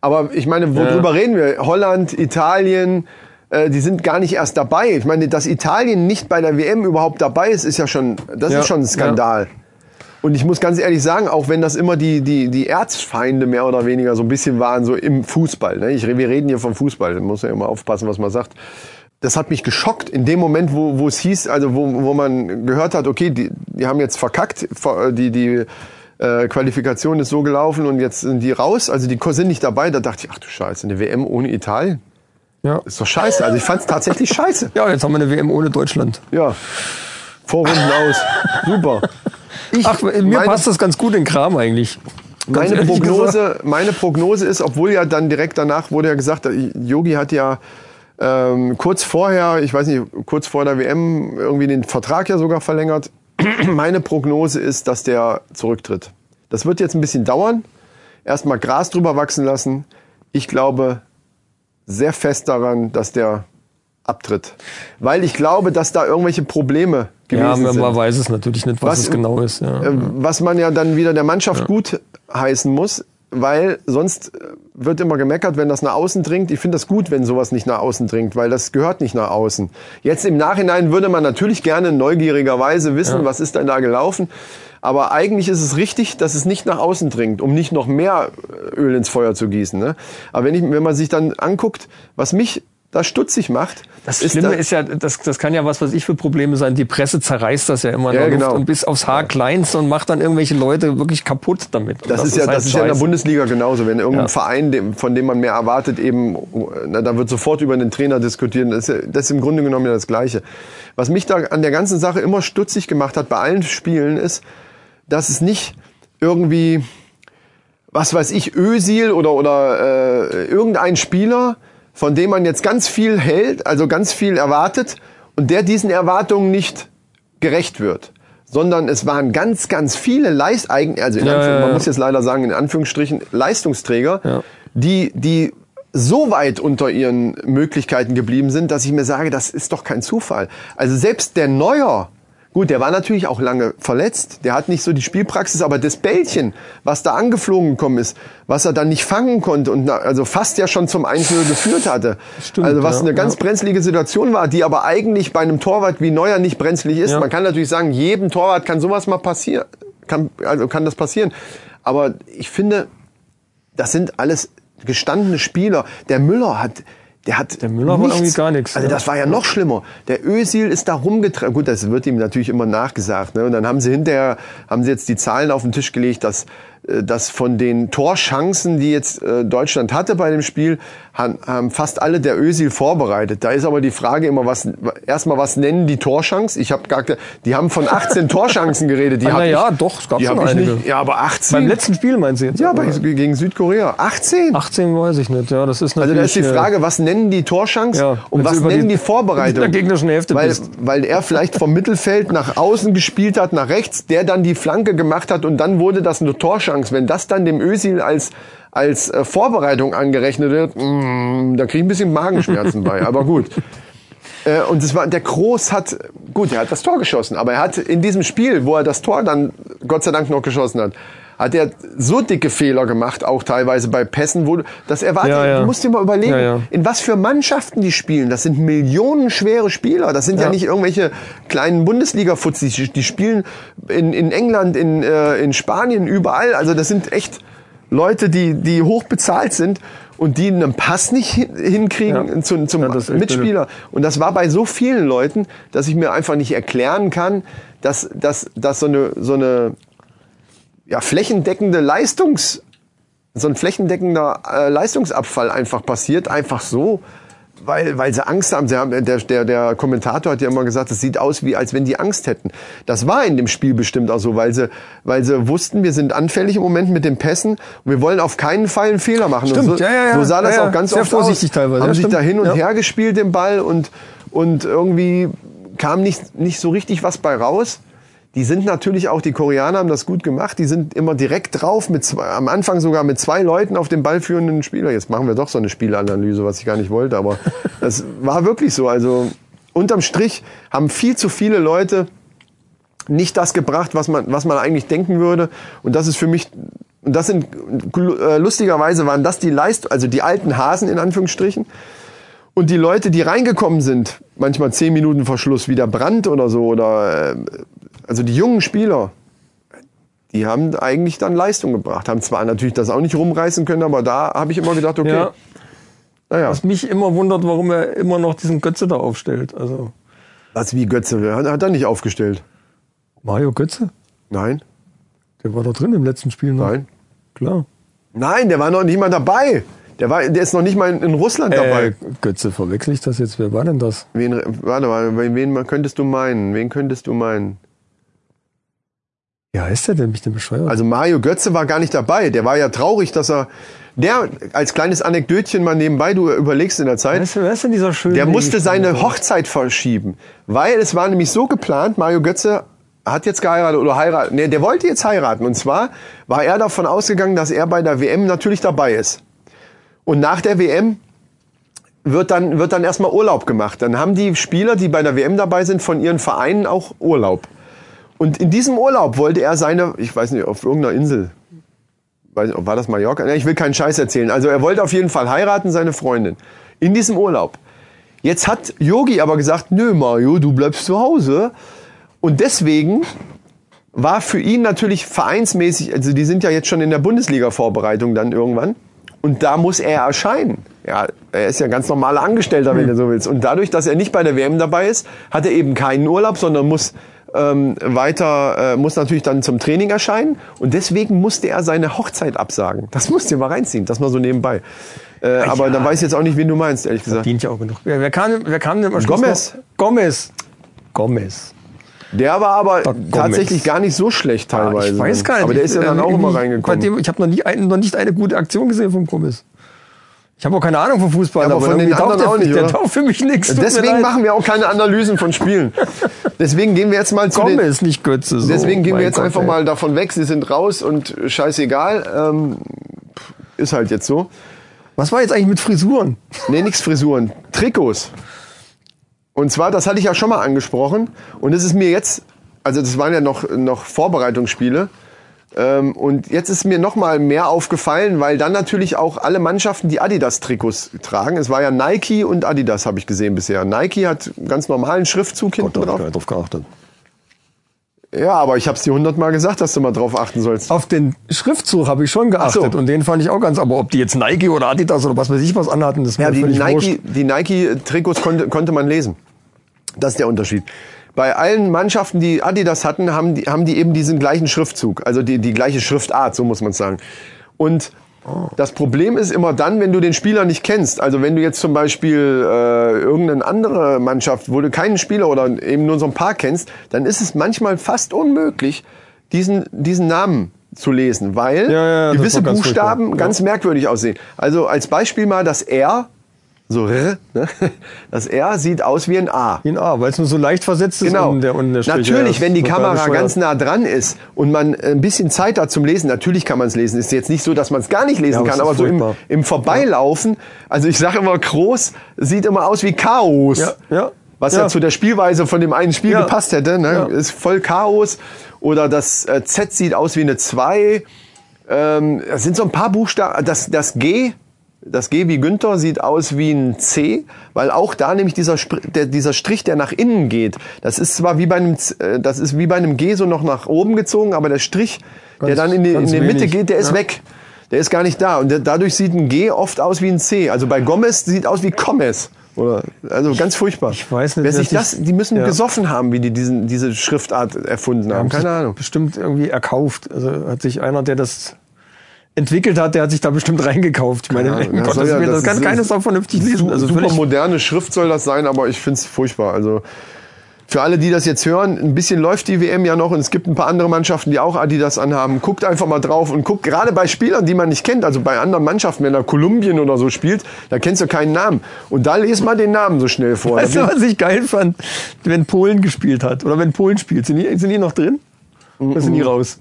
Aber ich meine, worüber reden wir? Holland, Italien, äh, die sind gar nicht erst dabei. Ich meine, dass Italien nicht bei der WM überhaupt dabei ist, ist ja schon, das Ja, ist schon ein Skandal. Und ich muss ganz ehrlich sagen, auch wenn das immer die, die, die Erzfeinde mehr oder weniger so ein bisschen waren, so im Fußball. Ne? Ich, wir reden hier vom Fußball, da muss ja immer aufpassen, was man sagt. Das hat mich geschockt in dem Moment, wo, wo es hieß, also wo, wo man gehört hat, okay, die, die haben jetzt verkackt, ver- die, die äh, Qualifikation ist so gelaufen und jetzt sind die raus, also die sind nicht dabei. Da dachte ich, ach du Scheiße, eine WM ohne Italien? ja. Ist doch scheiße. Also ich fand es tatsächlich scheiße. ja, jetzt haben wir eine WM ohne Deutschland. Ja. Vorrunden aus. Super. Ich, Ach, mir meine- passt das ganz gut in Kram eigentlich. Ganz Meine gesagt. Prognose, meine Prognose ist, obwohl ja dann direkt danach wurde ja gesagt, Yogi hat ja ähm, kurz vorher, ich weiß nicht, kurz vor der WM irgendwie den Vertrag ja sogar verlängert. Meine Prognose ist, dass der zurücktritt. Das wird jetzt ein bisschen dauern. Erstmal Gras drüber wachsen lassen. Ich glaube sehr fest daran, dass der abtritt. Weil ich glaube, dass da irgendwelche Probleme gewesen Ja, man, sind. man weiß es natürlich nicht, was, Was es genau ist. Ja. Äh, was man ja dann wieder der Mannschaft gut heißen muss, weil sonst äh, wird immer gemeckert, wenn das nach außen dringt. Ich finde das gut, wenn sowas nicht nach außen dringt, weil das gehört nicht nach außen. Jetzt im Nachhinein würde man natürlich gerne neugierigerweise wissen, was ist denn da gelaufen. Aber eigentlich ist es richtig, dass es nicht nach außen dringt, um nicht noch mehr äh, Öl ins Feuer zu gießen. Ne? Aber wenn, ich, wenn man sich dann anguckt, was mich da stutzig macht, Das ist Schlimme da, ist ja, das, das kann ja was, was ich für Probleme sein. Die Presse zerreißt das ja immer Ja, genau. und bis aufs Haar kleinste und macht dann irgendwelche Leute wirklich kaputt damit. Und Das, ist ja, halt das ist ja in der. Bundesliga genauso. Wenn irgendein Ja. Verein, dem, von dem man mehr erwartet, eben, na, da wird sofort über den Trainer diskutieren. Das ist, ja, das ist im Grunde genommen ja das Gleiche. Was mich da an der ganzen Sache immer stutzig gemacht hat bei allen Spielen ist, dass es nicht irgendwie, was weiß ich, Ösil oder, oder äh, irgendein Spieler, von dem man jetzt ganz viel hält, also ganz viel erwartet und der diesen Erwartungen nicht gerecht wird. Sondern es waren ganz, ganz viele Leist eigen, also in Ja, Anführungs- ja, man ja. muss jetzt leider sagen, in Anführungsstrichen Leistungsträger, Ja. die, die so weit unter ihren Möglichkeiten geblieben sind, dass ich mir sage, das ist doch kein Zufall. Also selbst der Neuer, gut, der war natürlich auch lange verletzt, der hat nicht so die Spielpraxis, aber das Bällchen, was da angeflogen gekommen ist, was er dann nicht fangen konnte und also fast ja schon zum 1-0 geführt hatte. Stimmt, also was ja, eine ganz ja. brenzlige Situation war, die aber eigentlich bei einem Torwart wie Neuer nicht brenzlig ist. Ja. Man kann natürlich sagen, jedem Torwart kann sowas mal passieren, kann, also kann das passieren. Aber ich finde, das sind alles gestandene Spieler. Der Müller hat, der hat Der Müller war irgendwie gar nichts, Also das war ja noch schlimmer. Der Özil ist da rumgetragen. Gut, das wird ihm natürlich immer nachgesagt. Ne? Und dann haben sie hinterher, haben sie jetzt die Zahlen auf den Tisch gelegt, dass, dass von den Torchancen, die jetzt äh, Deutschland hatte bei dem Spiel, haben fast alle der Özil vorbereitet. Da ist aber die Frage immer, was erstmal was nennen die Torchance? Ich habe gar, die haben von 18 Torchancen geredet. Die Ah, hab na ja, ich, doch, es gab schon einige. nicht. Ja, aber 18. Beim letzten Spiel meinst du jetzt? ja, bei, gegen Südkorea. 18. 18 weiß ich nicht. Ja, das ist Also natürlich. da ist die äh, Frage, was nennen die Torchance Ja, und was sie nennen die- die, Vorbereitung? der gegnerischen Hälfte weil, bist. weil er vielleicht vom Mittelfeld nach außen gespielt hat, nach rechts, der dann die Flanke gemacht hat und dann wurde das eine Torchance. Wenn das dann dem Özil als als äh, Vorbereitung angerechnet wird, mm, da kriege ich ein bisschen Magenschmerzen bei. Aber gut. Äh, und es war der Groß hat gut, er hat das Tor geschossen, aber er hat in diesem Spiel, wo er das Tor dann Gott sei Dank noch geschossen hat, hat er so dicke Fehler gemacht, auch teilweise bei Pässen, wo du- das erwartet. Ja, ja. Du musst dir mal überlegen, Ja, in was für Mannschaften die spielen. Das sind millionenschwere Spieler. Das sind ja, nicht irgendwelche kleinen Bundesliga-Fuzis. Die- spielen in, in England, in, äh, in Spanien, überall. Also das sind echt Leute, die, die hoch bezahlt sind und die einen Pass nicht hin- hinkriegen Ja. zu, zum Ja, Mitspieler. Und das war bei so vielen Leuten, dass ich mir einfach nicht erklären kann, dass, dass, dass so eine, so eine ja, flächendeckende Leistungs, so ein flächendeckender äh, Leistungsabfall einfach passiert, einfach so, weil, weil sie Angst haben. Sie haben der, der, der Kommentator hat ja immer gesagt, es sieht aus, wie als wenn die Angst hätten. Das war in dem Spiel bestimmt auch so, weil sie, weil sie wussten, wir sind anfällig im Moment mit den Pässen und wir wollen auf keinen Fall einen Fehler machen. Stimmt, so, ja, ja, ja. so sah das Ja, ja. auch ganz Sehr oft vorsichtig aus. teilweise, Haben ja, sich stimmt. da hin und Ja. her gespielt, den Ball und, und irgendwie kam nicht, nicht so richtig was bei raus. Die sind natürlich auch, die Koreaner haben das gut gemacht. Die sind immer direkt drauf, mit zwei, am Anfang sogar mit zwei Leuten auf dem ballführenden Spieler. Jetzt machen wir doch so eine Spielanalyse, was ich gar nicht wollte, aber das war wirklich so. Also unterm Strich haben viel zu viele Leute nicht das gebracht, was man, was man eigentlich denken würde. Und das ist für mich, und das sind, äh, lustigerweise waren das die Leist, also die alten Hasen in Anführungsstrichen. Und die Leute, die reingekommen sind, manchmal zehn Minuten vor Schluss, wie der Brand oder so, oder äh, also die jungen Spieler, die haben eigentlich dann Leistung gebracht. Haben zwar natürlich das auch nicht rumreißen können, aber da habe ich immer gedacht, okay, Ja. naja, Was mich immer wundert, warum er immer noch diesen Götze da aufstellt. Also was wie Götze, hat, hat er nicht aufgestellt? Mario Götze, Nein, der war da drin im letzten Spiel. Noch. nein. Klar. Nein, der war noch nicht mal dabei. Der, war, der ist noch nicht mal in, in Russland dabei. Äh, Götze, verwechsel ich das jetzt? Wer war denn das? Wen, warte mal, wen, wen könntest du meinen? Wen könntest du meinen? Wie heißt der denn? Mich denn bescheuert? Also Mario Götze war gar nicht dabei. Der war ja traurig, dass er, der, als kleines Anekdötchen mal nebenbei, du überlegst in der Zeit, ist, wer ist denn dieser schöne? der musste seine Hochzeit verschieben. Weil es war nämlich so geplant, Mario Götze hat jetzt geheiratet oder heiraten. Nee, der wollte jetzt heiraten. Und zwar war er davon ausgegangen, dass er bei der WM natürlich dabei ist. Und nach der WM wird dann, wird dann erstmal Urlaub gemacht. Dann haben die Spieler, die bei der WM dabei sind, von ihren Vereinen auch Urlaub. Und in diesem Urlaub wollte er seine, ich weiß nicht, auf irgendeiner Insel, weiß nicht, war das Mallorca? Ich will keinen Scheiß erzählen. Also er wollte auf jeden Fall heiraten, seine Freundin. In diesem Urlaub. Jetzt hat Yogi aber gesagt, nö Mario, du bleibst zu Hause. Und deswegen war für ihn natürlich vereinsmäßig, also die sind ja jetzt schon in der Bundesliga-Vorbereitung dann irgendwann. Und da muss er erscheinen. Ja, er ist ja ganz normaler Angestellter, wenn du so willst. Und dadurch, dass er nicht bei der WM dabei ist, hat er eben keinen Urlaub, sondern muss ähm, weiter, äh, muss natürlich dann zum Training erscheinen. Und deswegen musste er seine Hochzeit absagen. Das musst du mal reinziehen, das mal so nebenbei. Äh, aber dann weiß ich jetzt auch nicht, wen du meinst, ehrlich gesagt. Dient ja auch genug. Wer, wer, kam, wer kam denn am Schluss Gomez. noch? Gomez. Gomez. Der war aber tatsächlich gar nicht so schlecht teilweise. ich weiß gar nicht. Aber der ist ja dann Ähm, auch immer irgendwie- reingekommen. Dem, ich habe noch, nie ein, noch nicht eine gute Aktion gesehen vom Gomez. Ich habe auch keine Ahnung von Fußball, aber von den anderen der, auch nicht, der taucht für mich nichts. Deswegen machen wir auch keine Analysen von Spielen. Deswegen gehen wir jetzt mal zu Komme den, ist nicht Götze. So. Deswegen gehen wir Mein jetzt Gott, einfach ey. mal davon weg, sie sind raus und scheißegal. Ähm, ist halt jetzt so. Was war jetzt eigentlich mit Frisuren? Nee, nix Frisuren. Trikots. Und zwar, das hatte ich ja schon mal angesprochen. Und es ist mir jetzt, also das waren ja noch, noch Vorbereitungsspiele. Ähm, und jetzt ist mir noch mal mehr aufgefallen, weil dann natürlich auch alle Mannschaften die Adidas-Trikots tragen. Es war ja Nike und Adidas, habe ich gesehen bisher. Nike hat einen ganz normalen Schriftzug hinten Gott, da hab drauf. ich gar nicht drauf geachtet. Ja, aber ich habe es dir hundertmal gesagt, dass du mal drauf achten sollst. Auf den Schriftzug habe ich schon geachtet Ach so. und den fand ich auch ganz, aber ob die jetzt Nike oder Adidas oder was weiß ich was anhatten, das Ja, die völlig Nike, wurscht. die Nike-Trikots konnte, konnte man lesen. Das ist der Unterschied. Bei allen Mannschaften, die Adidas hatten, haben die, haben die eben diesen gleichen Schriftzug, also die, die gleiche Schriftart, so muss man sagen. Und das Problem ist immer dann, wenn du den Spieler nicht kennst. Also wenn du jetzt zum Beispiel äh, irgendeine andere Mannschaft, wo du keinen Spieler oder eben nur so ein paar kennst, dann ist es manchmal fast unmöglich, diesen, diesen Namen zu lesen, weil Ja, ja, gewisse ganz Buchstaben ganz merkwürdig aussehen. Also als Beispiel mal das R, so R, ne? das R sieht aus wie ein A. In A, weil es nur so leicht versetzt ist Genau. und der, und der Strich, natürlich, wenn die Kamera ganz nah dran ist und man ein bisschen Zeit hat zum Lesen, natürlich kann man es lesen. Ist jetzt nicht so, dass man es gar nicht lesen Ja, kann, aber so im, im Vorbeilaufen, also ich sage immer, groß sieht immer aus wie Chaos. Ja, ja. Was ja. Ja. zu der Spielweise von dem einen Spiel Ja. gepasst hätte. Ne? Ist voll Chaos. Oder das äh, Z sieht aus wie eine 2. Ähm, es sind so ein paar Buchstaben. Das, das G, das G wie Günther sieht aus wie ein C, weil auch da nämlich dieser, der, dieser Strich, der nach innen geht, das ist zwar wie bei einem, äh, das ist wie bei einem G so noch nach oben gezogen, aber der Strich, der Ganz- dann in die, in die Mitte geht, der ist Ja. weg. Der ist gar nicht da. Und der, dadurch sieht ein G oft aus wie ein C. Also bei Gomez sieht aus wie Gomez. Oder, also ganz furchtbar. Ich weiß nicht, Wer sich das, die müssen ja. gesoffen haben, wie die diesen, diese Schriftart erfunden haben. Keine Ahnung. Bestimmt irgendwie erkauft. Also hat sich einer, der das entwickelt hat, der hat sich da bestimmt reingekauft. Ich meine, Ja, Gottes soll ja- Willen, das das kann keines auch vernünftig lesen. Also Super moderne Schrift soll das sein, aber ich find's furchtbar. Also für alle, die das jetzt hören, ein bisschen läuft die WM ja noch und es gibt ein paar andere Mannschaften, die auch Adidas anhaben. Guckt einfach mal drauf und guckt gerade bei Spielern, die man nicht kennt, also bei anderen Mannschaften, wenn da Kolumbien oder so spielt, da kennst du keinen Namen. Und da lest mal den Namen so schnell vor. Weißt du, was ich geil fand? Wenn Polen gespielt hat oder wenn Polen spielt, sind die, sind die noch drin? Oder sind die raus?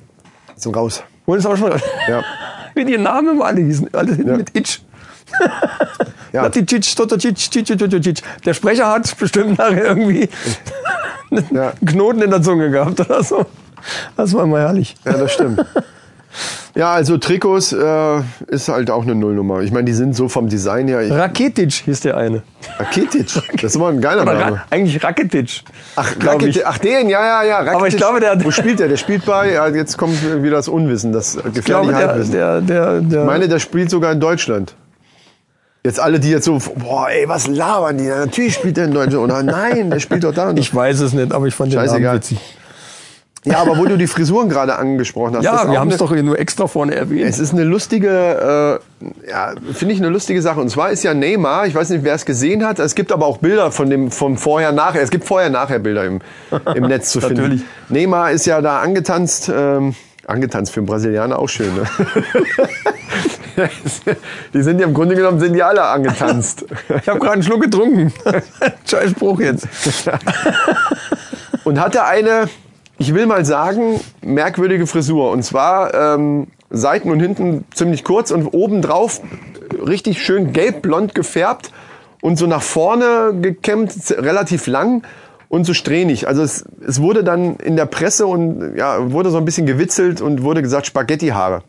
so raus. Polen ist auch schon raus. Ja. Wie die Namen immer alle hießen. Alle hinten Ja. mit Itch. Ja. Der Sprecher hat bestimmt nachher irgendwie Ja. einen Knoten in der Zunge gehabt oder so. Das war immer herrlich. Ja, das stimmt. Ja, also Trikots äh, ist halt auch eine Nullnummer. Ich meine, die sind so vom Design her. Raketic hieß der eine. Rakitic, das ist immer ein geiler Name. Ra eigentlich Rakitic. Ach, Rakitic, ich. ach den, ja, ja, ja. Rakitic. Aber ich glaube, der- Wo spielt der? Der spielt bei, ja, jetzt kommt wieder das Unwissen, das Ich glaube, gefährliche der, Halbwissen. der, der, der Ich meine, der spielt sogar in Deutschland. Jetzt alle, die jetzt so, boah, ey, was labern die? Natürlich spielt der in Deutschland. Oder nein, der spielt doch da. und ich weiß es nicht, aber ich fand den Namen Scheißegal. witzig. Ja, aber wo du die Frisuren gerade angesprochen hast. Ja, wir haben es doch nur extra vorne erwähnt. Es ist eine lustige, äh, ja, finde ich eine lustige Sache. Und zwar ist ja Neymar, ich weiß nicht, wer es gesehen hat, es gibt aber auch Bilder von dem, vom Vorher-Nachher. Es gibt Vorher-Nachher-Bilder im, im Netz zu finden. Natürlich. Neymar ist ja da angetanzt, ähm, angetanzt für einen Brasilianer auch schön, ne? die sind ja im Grunde genommen, sind die alle angetanzt. Ich habe gerade einen Schluck getrunken. Scheiß Spruch jetzt. und hatte eine, ich will mal sagen, merkwürdige Frisur. Und zwar ähm, Seiten und hinten ziemlich kurz und obendrauf richtig schön gelb-blond gefärbt und so nach vorne gekämmt, relativ lang und so strähnig. Also es, es wurde dann in der Presse und ja, wurde so ein bisschen gewitzelt und wurde gesagt Spaghetti-Haare.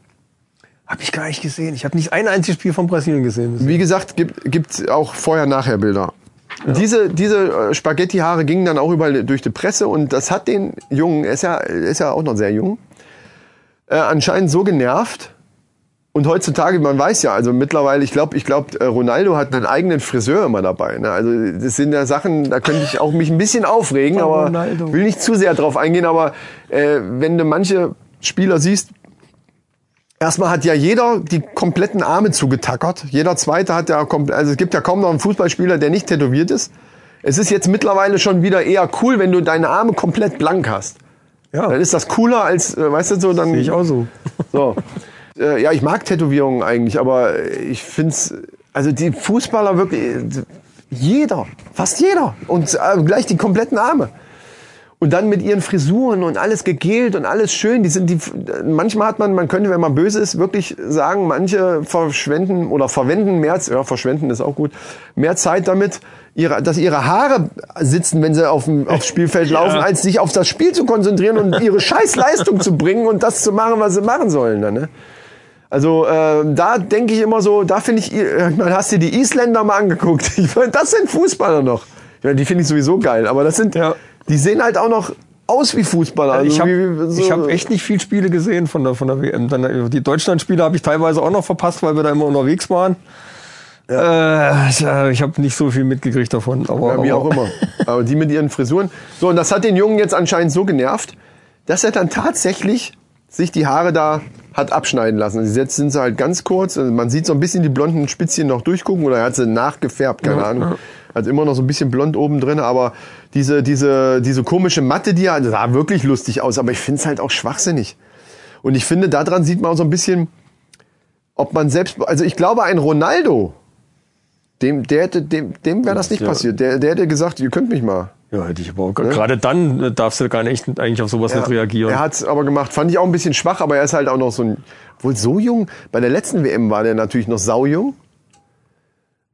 Habe ich gar nicht gesehen. Ich habe nicht ein einziges Spiel von Brasilien gesehen. Wie gesagt, gibt gibt's auch vorher-nachher Bilder. Diese, diese äh, Spaghetti-Haare gingen dann auch überall durch die Presse und das hat den Jungen, er ist ja, er ist ja auch noch sehr jung, äh, anscheinend so genervt. Und heutzutage, man weiß ja, also mittlerweile, ich glaube, ich glaube, Ronaldo hat einen eigenen Friseur immer dabei. Ne? Also das sind ja Sachen, da könnte ich auch mich ein bisschen aufregen, aber will nicht zu sehr drauf eingehen. Aber äh, wenn du manche Spieler siehst, Erstmal hat ja jeder die kompletten Arme zugetackert. Jeder zweite hat ja, kom- also es gibt ja kaum noch einen Fußballspieler, der nicht tätowiert ist. Es ist jetzt mittlerweile schon wieder eher cool, wenn du deine Arme komplett blank hast. Ja, Dann ist das cooler als, äh, weißt du, so dann. sehe ich auch so. So. Äh, ja, ich mag Tätowierungen eigentlich, aber ich find's Also die Fußballer wirklich, jeder, fast jeder. Und äh, gleich die kompletten Arme. Und dann mit ihren Frisuren und alles gegelt und alles schön. Die sind die, manchmal hat man, man könnte, wenn man böse ist, wirklich sagen, manche verschwenden oder verwenden mehr, ja, verschwenden ist auch gut, mehr Zeit damit, ihre, dass ihre Haare sitzen, wenn sie auf dem, aufs Spielfeld laufen, als sich auf das Spiel zu konzentrieren und ihre Scheißleistung zu bringen und das zu machen, was sie machen sollen. Dann, ne? Also äh, da denke ich immer so, da finde ich, ich meine, hast du die Isländer mal angeguckt? Ich das sind Fußballer noch. Ja, die finde ich sowieso geil, aber das sind, Ja. Die sehen halt auch noch aus wie Fußballer. Also ich habe wie- so- hab echt nicht viel Spiele gesehen von der, von der WM. Dann, äh, die Deutschland-Spiele habe ich teilweise auch noch verpasst, weil wir da immer unterwegs waren. Äh, ich habe nicht so viel mitgekriegt davon. Aber, Ja, wie auch immer. Aber die mit ihren Frisuren. So, und das hat den Jungen jetzt anscheinend so genervt, dass er dann tatsächlich sich die Haare da hat abschneiden lassen. Also Jetzt sind sie halt ganz kurz. Also man sieht so ein bisschen die blonden Spitzchen noch durchgucken oder er hat sie nachgefärbt, keine Ahnung. Also immer noch so ein bisschen blond oben drin, aber diese, diese, diese komische Matte, die das sah wirklich lustig aus, aber ich finde es halt auch schwachsinnig. Und ich finde, daran sieht man auch so ein bisschen, ob man selbst, also ich glaube, ein Ronaldo, dem, der hätte, dem, dem wäre das nicht Ja. passiert. Der, der hätte gesagt, ihr könnt mich mal. ja, hätte ich aber auch, gerade dann äh, darfst du gar nicht eigentlich auf sowas nicht reagieren. Er hat's aber gemacht. Fand ich auch ein bisschen schwach, aber er ist halt auch noch so ein, wohl so jung. Bei der letzten WM war der natürlich noch saujung.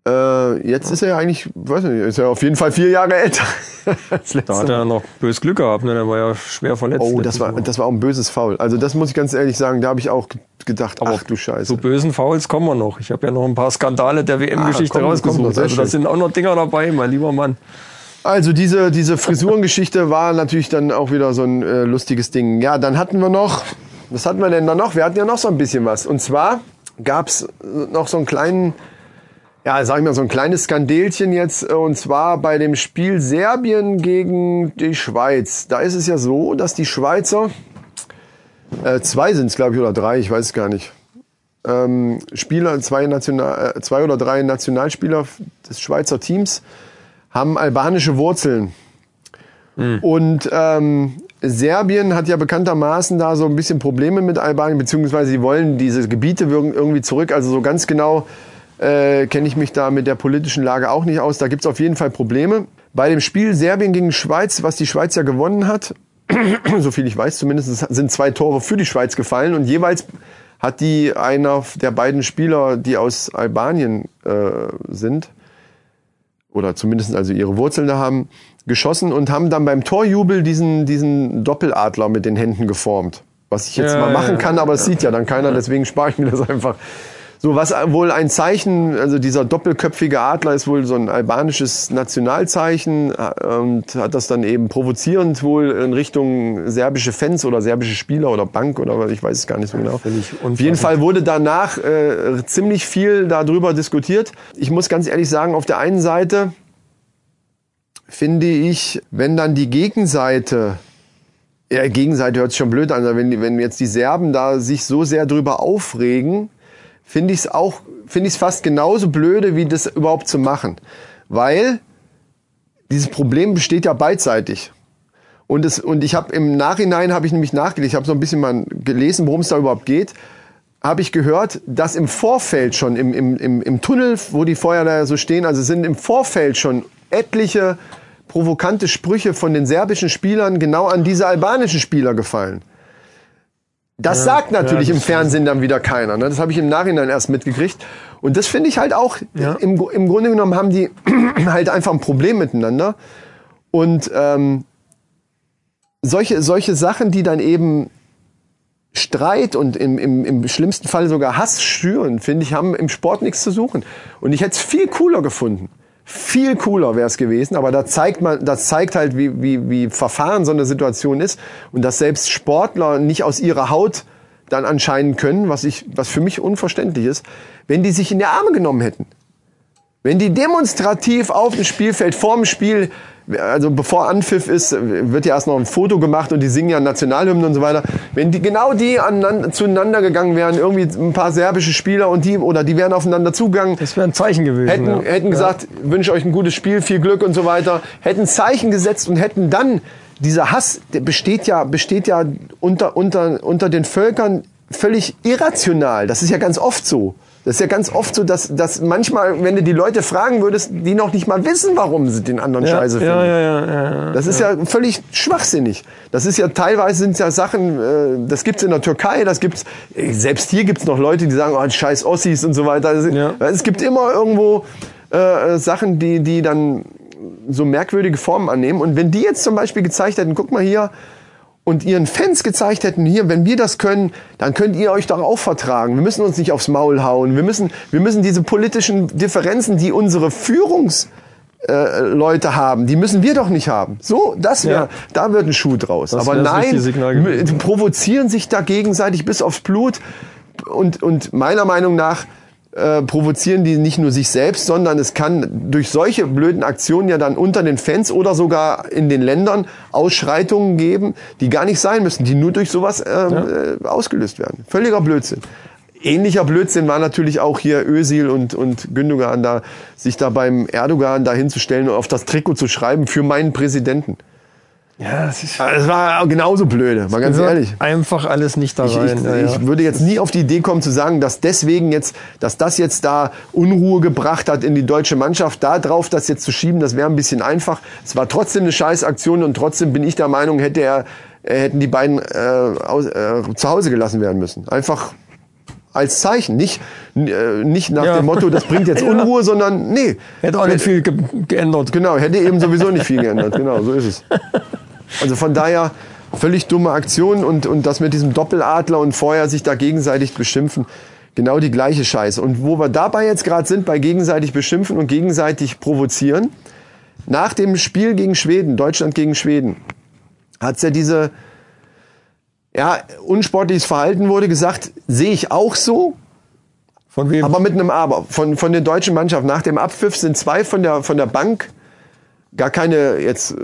Äh, jetzt ist er ja eigentlich, weiß nicht, ist er auf jeden Fall vier Jahre älter. da hat er noch bös Glück gehabt, ne? der war ja schwer verletzt. Oh, das war, Mal. das war auch ein böses Foul. Also das muss ich ganz ehrlich sagen, da habe ich auch gedacht, ach du Scheiße. Zu bösen Fouls kommen wir noch. Ich habe ja noch ein paar Skandale der WM-Geschichte Ah, rausgesucht. noch, Also da sind auch noch Dinger dabei, mein lieber Mann. Also diese, diese Frisurengeschichte war natürlich dann auch wieder so ein äh, lustiges Ding. Ja, dann hatten wir noch, was hatten wir denn da noch? Wir hatten ja noch so ein bisschen was. Und zwar gab's noch so einen kleinen, ja, sag ich mal, so ein kleines Skandelchen jetzt. äh, Und zwar bei dem Spiel Serbien gegen die Schweiz. Da ist es ja so, dass die Schweizer, äh, zwei sind es, glaube ich, oder drei, ich weiß es gar nicht. Ähm, Spieler, zwei, National, äh, zwei oder drei Nationalspieler des Schweizer Teams haben albanische Wurzeln. Und ähm, Serbien hat ja bekanntermaßen da so ein bisschen Probleme mit Albanien, beziehungsweise sie wollen diese Gebiete irgendwie zurück. Also so ganz genau äh, kenne ich mich da mit der politischen Lage auch nicht aus. Da gibt's auf jeden Fall Probleme. Bei dem Spiel Serbien gegen Schweiz, was die Schweiz ja gewonnen hat, so viel ich weiß zumindest, sind zwei Tore für die Schweiz gefallen und jeweils hat die einer der beiden Spieler, die aus Albanien äh, sind, oder zumindest also ihre Wurzeln da haben, geschossen und haben dann beim Torjubel diesen, diesen Doppeladler mit den Händen geformt. Was ich jetzt Ja, mal ja, machen ja. kann, aber es sieht ja dann keiner, deswegen spare ich mir das einfach. So, was wohl ein Zeichen, also dieser doppelköpfige Adler ist wohl so ein albanisches Nationalzeichen äh, und hat das dann eben provozierend wohl in Richtung serbische Fans oder serbische Spieler oder Bank oder was, ich weiß es gar nicht so genau. Auf jeden Fall wurde danach äh, ziemlich viel darüber diskutiert. Ich muss ganz ehrlich sagen, auf der einen Seite finde ich, wenn dann die Gegenseite, ja, Gegenseite hört sich schon blöd an, wenn, wenn jetzt die Serben da sich so sehr drüber aufregen, finde ich es auch, finde ich es fast genauso blöde, wie das überhaupt zu machen. Weil dieses Problem besteht ja beidseitig. Und, es, und ich habe im Nachhinein habe ich nämlich nachgelesen, ich habe so ein bisschen mal gelesen, worum es da überhaupt geht, habe ich gehört, dass im Vorfeld schon, im, im, im, im Tunnel, wo die Feuer da so stehen, also sind im Vorfeld schon etliche provokante Sprüche von den serbischen Spielern genau an diese albanischen Spieler gefallen. Das sagt natürlich ja, im das- Fernsehen dann wieder keiner. Ne? Das habe ich im Nachhinein erst mitgekriegt. Und das finde ich halt auch, im, im Grunde genommen haben die halt einfach ein Problem miteinander. Und ähm, solche, solche Sachen, die dann eben Streit und im, im, im schlimmsten Fall sogar Hass schüren, finde ich, haben im Sport nichts zu suchen. Und ich hätte es viel cooler gefunden. Viel cooler wäre es gewesen, aber da zeigt man, das zeigt halt, wie, wie, wie verfahren so eine Situation ist und dass selbst Sportler nicht aus ihrer Haut dann anscheinend können, was ich, was für mich unverständlich ist, wenn die sich in die Arme genommen hätten. Wenn die demonstrativ auf dem Spielfeld vorm Spiel, also bevor Anpfiff ist, wird ja erst noch ein Foto gemacht und die singen ja Nationalhymnen und so weiter. Wenn die genau die aneinander, zueinander gegangen wären, irgendwie ein paar serbische Spieler und die oder die wären aufeinander zugegangen, Das wäre ein Zeichen gewesen. hätten, ja. hätten gesagt, wünsche euch ein gutes Spiel, viel Glück und so weiter, hätten Zeichen gesetzt und hätten dann dieser Hass, der besteht ja, besteht ja unter, unter, unter den Völkern völlig irrational. Das ist ja ganz oft so. Das ist ja ganz oft so, dass, dass manchmal, wenn du die Leute fragen würdest, die noch nicht mal wissen, warum sie den anderen scheiße finden. ja, ja, ja, ja, ja. Das ist ja. völlig schwachsinnig. Das ist ja teilweise sind ja Sachen, äh, das gibt's in der Türkei, das gibt's äh, selbst hier gibt's noch Leute, die sagen, oh, scheiß Ossis und so weiter. Es- Ja. Es gibt immer irgendwo äh, Sachen, die die dann so merkwürdige Formen annehmen. Und wenn die jetzt zum Beispiel gezeigt hätten, guck mal hier, und ihren Fans gezeigt hätten, hier, wenn wir das können, dann könnt ihr euch doch auch vertragen. Wir müssen uns nicht aufs Maul hauen. Wir müssen, wir müssen diese politischen Differenzen, die unsere Führungs äh, haben, die müssen wir doch nicht haben. So, das wäre, Ja. da wird ein Schuh draus. Das Aber nein, provozieren sich da gegenseitig bis aufs Blut und, und meiner Meinung nach äh, provozieren die nicht nur sich selbst, sondern es kann durch solche blöden Aktionen ja dann unter den Fans oder sogar in den Ländern Ausschreitungen geben, die gar nicht sein müssen, die nur durch sowas ähm, äh, ausgelöst werden. Völliger Blödsinn. Ähnlicher Blödsinn war natürlich auch hier Özil und, und Gündogan da, sich da beim Erdogan da hinzustellen und auf das Trikot zu schreiben für meinen Präsidenten. Ja, das ist Es war genauso blöde, mal ganz ehrlich. einfach alles nicht da Ich, rein. ich, ja, ja. ich würde jetzt nie auf die Idee kommen zu sagen, dass deswegen jetzt, dass das jetzt da Unruhe gebracht hat in die deutsche Mannschaft, da drauf das jetzt zu schieben, das wäre ein bisschen einfach. Es war trotzdem eine Scheißaktion und trotzdem bin ich der Meinung, hätte er, hätten die beiden äh, aus, äh, zu Hause gelassen werden müssen. Einfach als Zeichen, nicht äh, nicht nach Ja. dem Motto, das bringt jetzt Ja. Unruhe, sondern nee, Hätte auch nicht viel ge geändert. Genau, hätte eben sowieso nicht viel geändert. Genau, so ist es. Also von daher völlig dumme Aktion und, und das mit diesem Doppeladler und vorher sich da gegenseitig beschimpfen. Genau die gleiche Scheiße. Und wo wir dabei jetzt gerade sind, bei gegenseitig beschimpfen und gegenseitig provozieren, nach dem Spiel gegen Schweden, Deutschland gegen Schweden, hat's ja diese, ja, unsportliches Verhalten wurde gesagt, sehe ich auch so, Von wem? aber mit einem Aber. Von, von der deutschen Mannschaft. Nach dem Abpfiff sind zwei von der, von der Bank, gar keine jetzt, äh,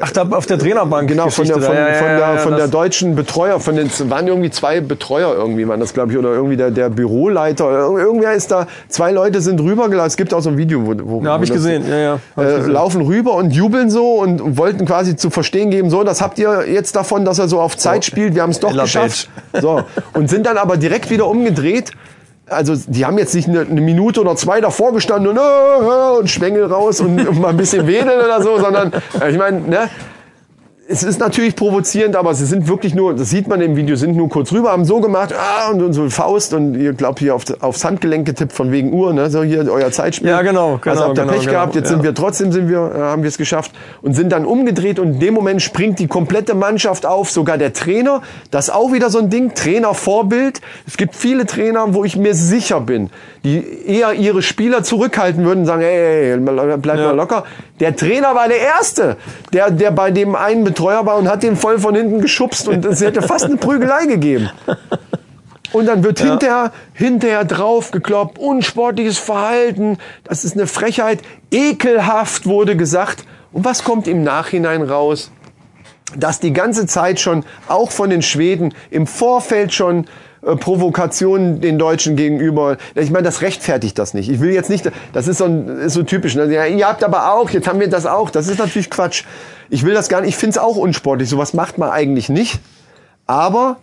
Ach, da auf der Trainerbank. genau, von der, von. Ja, ja, von der, ja, von der deutschen Betreuer, von den, es waren irgendwie zwei Betreuer irgendwie, waren das glaube ich, oder irgendwie der, der Büroleiter, oder irgendwer ist da, zwei Leute sind rübergelaufen, es gibt auch so ein Video, wo, wo Ja, habe ich gesehen. Ja, ja. Äh, gesehen. laufen rüber und jubeln so und wollten quasi zu verstehen geben, so, das habt ihr jetzt davon, dass er so auf Zeit spielt, wir haben es doch Ella geschafft. So, und sind dann aber direkt wieder umgedreht. Also die haben jetzt nicht eine, eine Minute oder zwei davor gestanden und, äh, äh, und Schwengel raus und, und mal ein bisschen wedeln oder so, sondern äh, ich meine, ne, es ist natürlich provozierend, aber sie sind wirklich nur, das sieht man im Video, sind nur kurz rüber, haben so gemacht, ah, und, und so Faust und ihr glaubt hier auf, aufs Handgelenk getippt von wegen Uhr, ne, so hier euer Zeitspiel. Ja, genau, genau, Also habt ihr genau, Pech genau, gehabt, jetzt ja. sind wir trotzdem sind wir, äh, haben wir es geschafft und sind dann umgedreht und in dem Moment springt die komplette Mannschaft auf, sogar der Trainer. Das ist auch wieder so ein Ding, Trainer Vorbild. Es gibt viele Trainer, wo ich mir sicher bin, die eher ihre Spieler zurückhalten würden und sagen, hey, bleib Ja. mal locker. Der Trainer war der Erste, der, der bei dem einen Betreuer war und hat den voll von hinten geschubst und es hätte fast eine Prügelei gegeben. Und dann wird hinterher, hinterher drauf gekloppt, unsportliches Verhalten, das ist eine Frechheit, ekelhaft wurde gesagt. Und was kommt im Nachhinein raus? Dass die ganze Zeit schon, auch von den Schweden, im Vorfeld schon äh, Provokationen den Deutschen gegenüber. Ich meine, das rechtfertigt das nicht. Ich will jetzt nicht, das ist so, ein, ist so typisch. Ne? Ja, ihr habt aber auch, jetzt haben wir das auch. Das ist natürlich Quatsch. Ich will das gar nicht, ich finde es auch unsportlich. Sowas macht man eigentlich nicht. Aber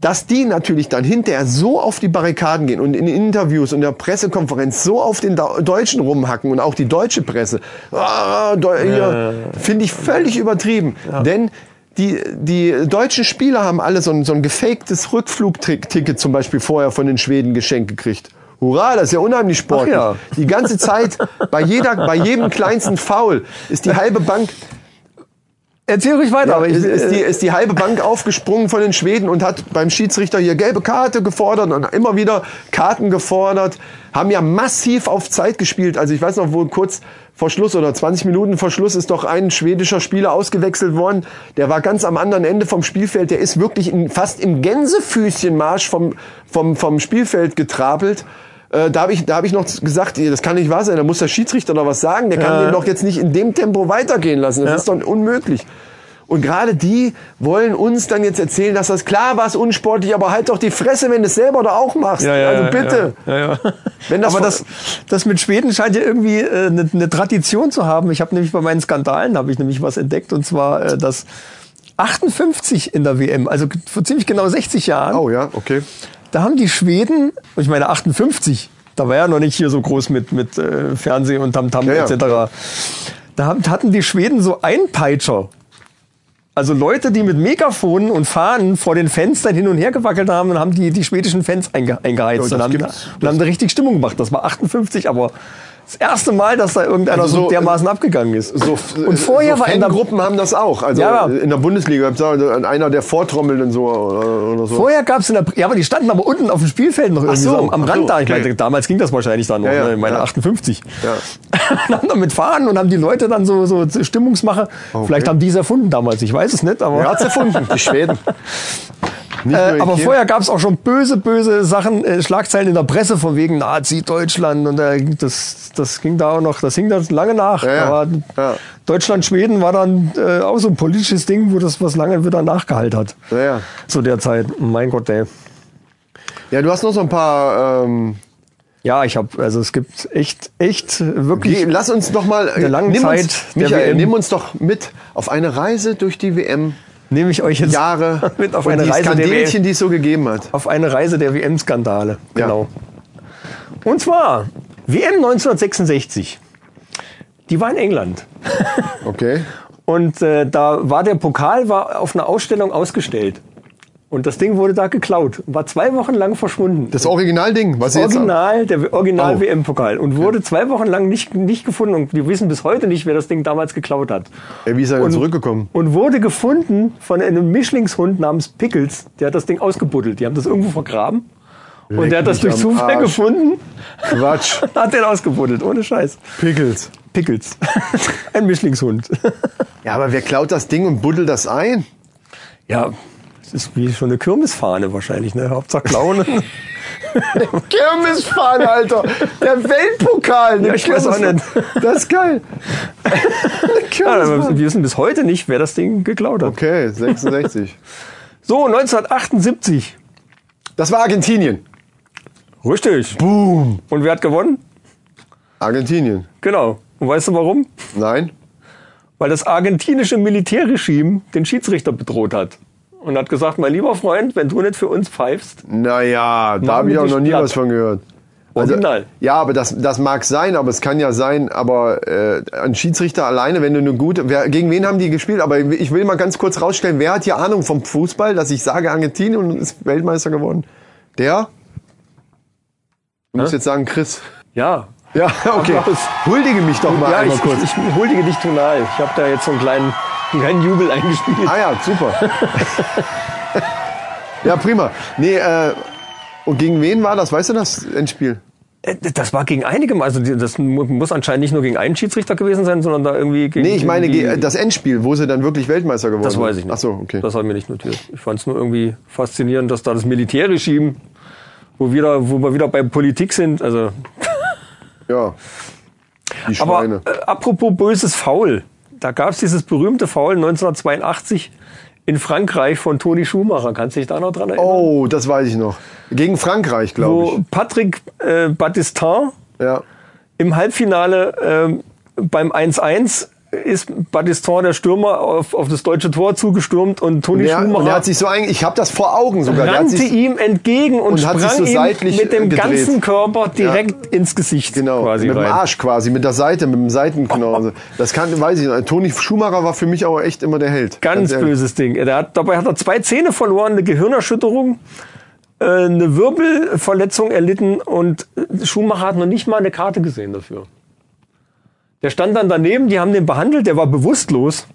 dass die natürlich dann hinterher so auf die Barrikaden gehen und in Interviews und der Pressekonferenz so auf den Deu- Deutschen rumhacken und auch die deutsche Presse, ah, Deu- hier, finde ich völlig übertrieben. Denn die, die deutschen Spieler haben alle so ein, so ein gefaktes Rückflugticket zum Beispiel vorher von den Schweden geschenkt gekriegt. Hurra, das ist ja unheimlich sportlich. Ja. Die ganze Zeit, bei, jeder, bei jedem kleinsten Foul ist die halbe Bank Erzähl ruhig weiter. ja, aber ich, ist, die, äh, ist die halbe Bank aufgesprungen von den Schweden und hat beim Schiedsrichter hier gelbe Karte gefordert und immer wieder Karten gefordert. Haben ja massiv auf Zeit gespielt. Also ich weiß noch, wo kurz vor Schluss oder 20 Minuten vor Schluss ist doch ein schwedischer Spieler ausgewechselt worden. Der war ganz am anderen Ende vom Spielfeld. Der ist wirklich in, fast im Gänsefüßchenmarsch vom, vom, vom Spielfeld getrapelt. Äh, da habe ich, da hab ich noch gesagt, das kann nicht wahr sein, da muss der Schiedsrichter noch was sagen. Der kann Ja. den doch jetzt nicht in dem Tempo weitergehen lassen. Das Ja. ist doch unmöglich. Und gerade die wollen uns dann jetzt erzählen, dass das klar war, es unsportlich, aber halt doch die Fresse, wenn du es selber da auch machst. ja, ja, also bitte. Ja. Wenn das aber das, das mit Schweden scheint ja irgendwie äh, eine, eine Tradition zu haben. Ich habe nämlich bei meinen Skandalen habe ich nämlich was entdeckt und zwar äh, das 58 in der WM, also vor ziemlich genau 60 Jahren. Oh ja, okay. Da haben die Schweden, ich meine 58, da war ja noch nicht hier so groß mit, mit äh, Fernsehen und Tamtam Ja, ja. etc. Da haben, hatten die Schweden so Einpeitscher. Also Leute, die mit Megafonen und Fahnen vor den Fenstern hin und her gewackelt haben und haben die, die schwedischen Fans einge, eingeheizt Ja, und, haben, und haben da richtig Stimmung gemacht. Das war 58, aber das erste Mal, dass da irgendeiner Also so, so, dermaßen abgegangen ist. So, und vorher so war in der, Fangruppen haben das auch. Also Ja, ja. in der Bundesliga einer, der vortrommelt und so oder, oder so. Vorher gab's in der, ja, aber die standen aber unten auf dem Spielfeld noch irgendwie so, am, am Rand da. Ich okay. meine, damals ging das wahrscheinlich dann noch, Ja, ja, ne? meine ja. 58. Ja. haben dann mit Fahnen und haben die Leute dann so, so Stimmungsmache. Vielleicht haben die es erfunden damals, ich weiß es nicht, aber. Wer hat's erfunden? Die Schweden. Äh, aber vorher gab's auch schon böse, böse Sachen, äh, Schlagzeilen in der Presse von wegen Nazi-Deutschland und äh, das, das ging da auch noch, das hing da lange nach. Ja. Aber Ja. Deutschland-Schweden war dann äh, auch so ein politisches Ding, wo das was lange wieder nachgehalten hat. Ja. Zu der Zeit. Mein Gott, ey. ja, du hast noch so ein paar. Ähm, Ja, ich habe, also es gibt echt, echt wirklich. geh, lass uns doch mal. der langen nimm Zeit uns, Michael, WM. nimm uns doch mit auf eine Reise durch die WM. Nehme ich euch jetzt Jahre mit auf eine die Reise der WM, die es so gegeben hat. auf eine Reise der WM-Skandale. Ja. Genau. Und zwar WM 1966. Die war in England. Okay. Und äh, da war der Pokal war auf einer Ausstellung ausgestellt. Und das Ding wurde da geklaut. War zwei Wochen lang verschwunden. Das Originalding, was Das sie jetzt Original, der Original Oh. WM-Pokal. Und wurde zwei Wochen lang nicht, nicht gefunden. Und wir wissen bis heute nicht, wer das Ding damals geklaut hat. Ey, wie ist er denn Und- zurückgekommen? Und wurde gefunden von einem Mischlingshund namens Pickles. Der hat das Ding ausgebuddelt. Die haben das irgendwo vergraben. Und Leck der hat das durch Zufall Arsch. gefunden. Quatsch. Hat den ausgebuddelt. Ohne Scheiß. Pickles. Pickles. Ein Mischlingshund. Ja, aber wer klaut das Ding und buddelt das ein? Ja, das ist wie schon eine Kirmesfahne wahrscheinlich. Ne? Hauptsache klauen. Kirmesfahne, Alter. Der Weltpokal. Ja, ich weiß auch Kirmesfahne. Das ist geil. Ja, wir wissen bis heute nicht, wer das Ding geklaut hat. Okay, 66. So, 1978. Das war Argentinien. Richtig. Boom. Und wer hat gewonnen? Argentinien. Genau. Und weißt du warum? Nein? Weil das argentinische Militärregime den Schiedsrichter bedroht hat. Und hat gesagt, mein lieber Freund, wenn du nicht für uns pfeifst, Naja, da habe ich auch noch nie platt. was von gehört. Also, Original. ja, aber das, das mag sein, aber es kann ja sein, aber äh, ein Schiedsrichter alleine, wenn du eine gute, wer, gegen wen haben die gespielt? Aber ich will mal ganz kurz rausstellen, wer hat hier Ahnung vom Fußball, dass ich sage Argentinien und ist Weltmeister geworden? Der? Du musst jetzt sagen Chris. ja. Ja, okay. Huldige mich doch mal ja, einmal ich, kurz. ich huldige dich tonal. Ich habe da jetzt so einen kleinen, kleinen Jubel eingespielt. Ah ja, super. ja, prima. Nee, äh, und gegen wen war das? Weißt du das Endspiel? Äh, Das war gegen einige, also das mu- muss anscheinend nicht nur gegen einen Schiedsrichter gewesen sein, sondern da irgendwie gegen. Nee, ich meine die- das Endspiel, wo sie dann wirklich Weltmeister geworden Das sind. weiß ich nicht. Ach so, okay. Das hat mir nicht notiert. Ich fand es nur irgendwie faszinierend, dass da das Militärregime, wo, wieder, wo wir wieder bei Politik sind, also. Ja. Die Aber Schweine. äh, apropos böses Foul. Da gab es dieses berühmte Foul 1982 in Frankreich von Toni Schumacher. Kannst du dich da noch dran erinnern? oh, das weiß ich noch. Gegen Frankreich, glaube Wo Patrick äh, Battistin ich. Ja. im Halbfinale ähm, beim 1-1 ist Battiston, der Stürmer, auf, auf das deutsche Tor zugestürmt und Toni Der, und Schumacher er hat sich so ein, ich habe das vor Augen sogar. Rannte sich, ihm entgegen und, und hat sich sprang so ihm mit dem gedreht. ganzen Körper direkt ins Gesicht genau, quasi mit dem rein. Arsch quasi, mit der Seite, mit dem Seitenknochen. Also, Das kann, weiß ich nicht. Toni Schumacher war für mich aber echt immer der Held. Ganz ehrlich. böses Ding. Der hat, dabei hat er zwei Zähne verloren, eine Gehirnerschütterung, äh, eine Wirbelverletzung erlitten und Schumacher hat noch nicht mal eine Karte gesehen dafür. Der stand dann daneben, die haben den behandelt, der war bewusstlos.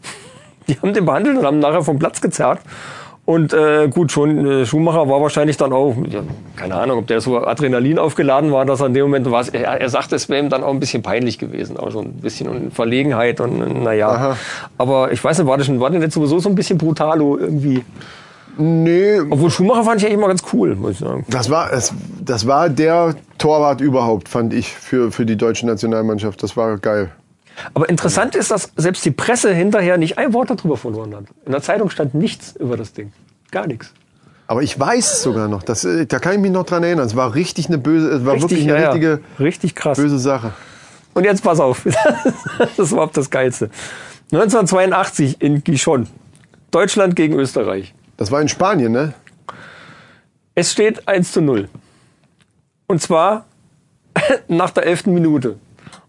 Die haben den behandelt und haben nachher vom Platz gezerrt. Und äh, gut, schon äh, Schumacher war wahrscheinlich dann auch, ja, keine Ahnung, ob der so Adrenalin aufgeladen war, dass er in dem Moment war. Er, er sagte, es wäre ihm dann auch ein bisschen peinlich gewesen, auch so ein bisschen und Verlegenheit und naja. Aber ich weiß nicht, war das, schon, war der nicht sowieso so ein bisschen brutalo irgendwie? Nee, Obwohl Schumacher fand ich ja immer ganz cool, muss ich sagen. das war, es, das war der Torwart überhaupt, fand ich, für, für die deutsche Nationalmannschaft. Das war geil. Aber interessant ist, dass selbst die Presse hinterher nicht ein Wort darüber verloren hat. In der Zeitung stand nichts über das Ding. Gar nichts. Aber ich weiß sogar noch. Das, äh, da kann ich mich noch dran erinnern. Es war richtig eine böse, es war wirklich eine ja. richtige Richtig krass. böse Sache. Und jetzt pass auf. das ist überhaupt das Geilste. 1982 in Gijón. Deutschland gegen Österreich. Das war in Spanien, ne? Es steht 1 zu 0. Und zwar nach der 11. Minute.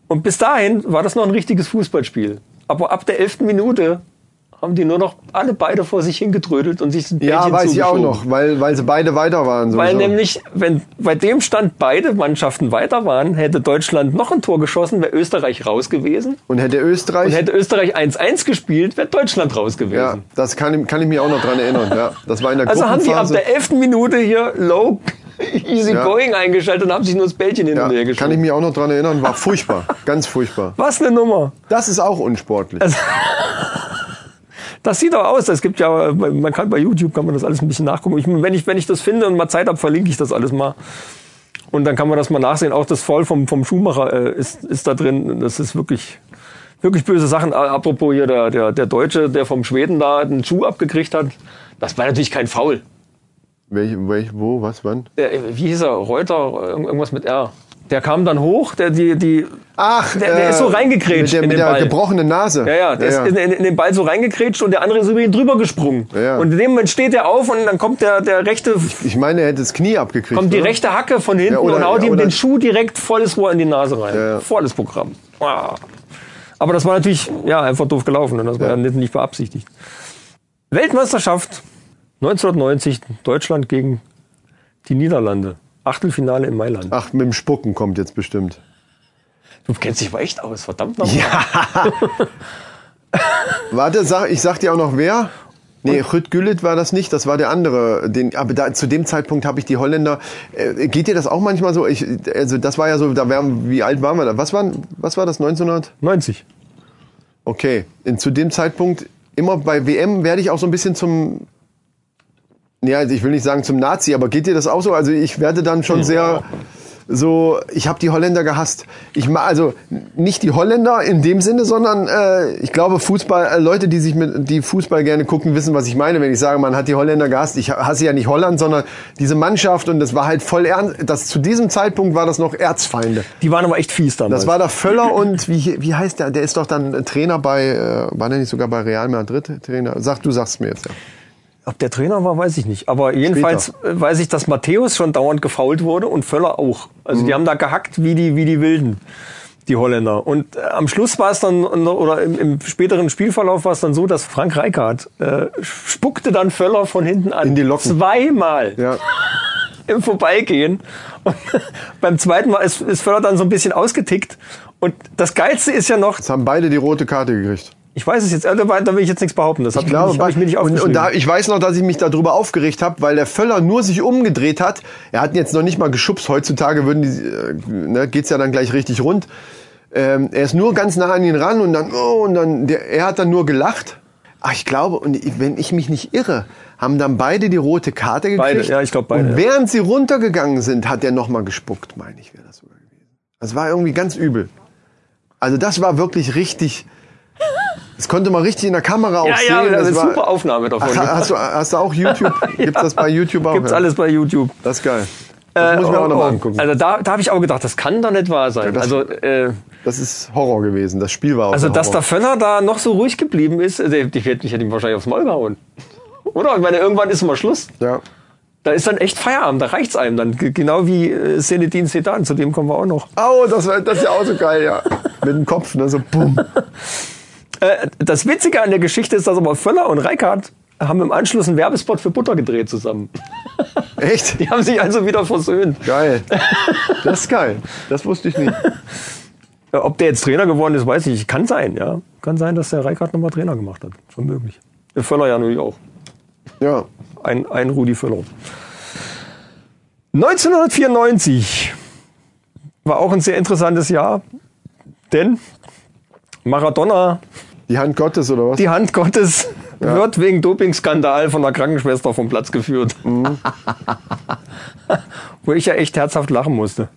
Und bis dahin war das noch ein richtiges Fußballspiel. Aber ab der 11. Minute haben die nur noch alle beide vor sich hingetrödelt und sich ein Ja, weiß ich auch noch, weil, weil sie beide weiter waren. Weil sowieso. nämlich, wenn bei dem Stand beide Mannschaften weiter waren, hätte Deutschland noch ein Tor geschossen, wäre Österreich raus gewesen. Und hätte Österreich. Und hätte Österreich 1-1 gespielt, wäre Deutschland raus ja, gewesen. das kann, kann ich mich auch noch dran erinnern. Ja, das war in der Also haben die ab der 11. Minute hier low easy Ja. going eingeschaltet und haben sich nur das Bällchen hin und her ja, geschoben. kann ich mich auch noch dran erinnern. War furchtbar. Ganz furchtbar. Was eine Nummer. Das ist auch unsportlich. Das sieht doch aus. Es gibt ja, man kann bei YouTube kann man das alles ein bisschen nachgucken. Ich, wenn ich wenn ich das finde und mal Zeit habe, verlinke ich das alles mal. Und dann kann man das mal nachsehen. Auch das Foul vom vom Schuhmacher äh, ist ist da drin. Das ist wirklich wirklich böse Sachen. Apropos hier der der der Deutsche, der vom Schweden da einen Schuh abgekriegt hat. Das war natürlich kein Foul. Welch, welch, wo, was, wann? Der, wie hieß er? Reuter, irg- irgendwas mit R. Der kam dann hoch, der die die Ach, Der- der ist so reingekrätscht Mit der, in mit den der Ball. gebrochenen Nase. Ja, ja, der ist in, in, in den Ball so reingekrätscht und der andere ist über ihn drüber gesprungen. Ja, ja. Und in dem Moment steht er auf und dann kommt der, der rechte, Ich meine, er hätte das Knie abgekriegt. kommt die oder? rechte Hacke von hinten Ja, oder- und haut ja, ihm den Schuh direkt volles Rohr in die Nase rein. Ja, ja. Volles Programm. Ah. Aber das war natürlich, ja, einfach doof gelaufen und das war Ja. ja nicht, nicht beabsichtigt. Weltmeisterschaft 1990, Deutschland gegen die Niederlande. Achtelfinale in Mailand. Ach, mit dem Spucken kommt jetzt bestimmt. Du kennst dich aber echt aus, verdammt nochmal. Warte, sag, ich sag dir auch noch wer. Nee, Rüd Güllit war das nicht, das war der andere. Den, aber da, zu dem Zeitpunkt habe ich die Holländer. Äh, geht dir das auch manchmal so? Ich, also das war ja so, da wären, wie alt waren wir da? Was, waren, was war das, 1900? 90. Okay, in, zu dem Zeitpunkt, immer bei WM werde ich auch so ein bisschen zum, ja, also ich will nicht sagen zum Nazi, aber geht dir das auch so? Also ich werde dann schon sehr so, ich habe die Holländer gehasst. Ich also nicht die Holländer in dem Sinne, sondern äh, ich glaube Fußball, äh, Leute, die sich mit, die Fußball gerne gucken, wissen, was ich meine, wenn ich sage, man hat die Holländer gehasst. Ich hasse ja nicht Holland, sondern diese Mannschaft und das war halt voll ernst. Das zu diesem Zeitpunkt war das noch Erzfeinde. Die waren aber echt fies damals. Das war der Völler und wie, wie heißt der? Der ist doch dann Trainer bei, äh, war der nicht sogar bei Real Madrid Trainer? Sag, du sagst mir jetzt ja. Ob der Trainer war, weiß ich nicht. Aber jedenfalls äh, weiß ich, dass Matthäus schon dauernd gefault wurde und Völler auch. Also Mhm. die haben da gehackt wie die, wie die Wilden, die Holländer. Und äh, am Schluss war es dann, oder im, im späteren Spielverlauf war es dann so, dass Frank Rijkaard äh, spuckte dann Völler von hinten an. In die Locken. Zweimal Ja. im Vorbeigehen. Und beim zweiten Mal ist, ist Völler dann so ein bisschen ausgetickt. Und das Geilste ist ja noch, Jetzt haben beide die rote Karte gekriegt. Ich weiß es jetzt, äh, da will ich jetzt nichts behaupten. Das hab Ich glaube, ich, hab ich mir nicht und, aufgeschrieben. und da, ich weiß noch, dass ich mich darüber aufgeregt habe, weil der Völler nur sich umgedreht hat. Er hat ihn jetzt noch nicht mal geschubst. Heutzutage würden die, äh, ne, geht's ja dann gleich richtig rund. Ähm, er ist nur ganz nah an ihn ran und dann, oh, und dann, der, er hat dann nur gelacht. Ach, ich glaube, und wenn ich mich nicht irre, haben dann beide die rote Karte gekriegt. Beide, ja, ich glaub beide, Und ja. während sie runtergegangen sind, hat er noch mal gespuckt, meine ich, wäre das sogar gewesen. Das war irgendwie ganz übel. Also das war wirklich richtig. Das konnte man richtig in der Kamera auch ja, sehen. ja, das das ist war, eine super Aufnahme davon. Ach, hast, du, hast du auch YouTube? Gibt's das bei YouTube auch? Gibt's ja? alles bei YouTube. Das ist geil. Das muss ich mir Äh, auch oh, mal oh. angucken. Also da, da habe ich auch gedacht, das kann doch nicht wahr sein. das- also, äh, Das ist Horror gewesen. Das Spiel war auch also dass der. Völler da noch so ruhig geblieben ist, äh, ich hätte, ich hätte ihm wahrscheinlich aufs Maul gehauen. Oder? Ich meine, irgendwann ist mal Schluss. Ja. Da ist dann echt Feierabend, da reicht's einem dann. Genau wie äh, Sedan, zu dem kommen wir auch noch. Au, das, war, das ist ja auch so geil, ja. Mit dem Kopf, ne, so bumm. Äh, das Witzige an der Geschichte ist, dass aber Völler und Reichardt haben im Anschluss einen Werbespot für Butter gedreht zusammen. Echt? Die haben sich also wieder versöhnt. Geil. Das ist geil. Das wusste ich nicht. Äh, Ob der jetzt Trainer geworden ist, weiß ich nicht. Kann sein, ja. Kann sein, dass der Reichardt nochmal Trainer gemacht hat. Schon möglich. Der Völler ja natürlich auch. Ja. Ein, ein Rudi Völler. 1994 war auch ein sehr interessantes Jahr, denn Maradona, Die Hand Gottes oder was? die Hand Gottes, wird wegen Dopingskandal von der Krankenschwester vom Platz geführt. Wo ich ja echt herzhaft lachen musste.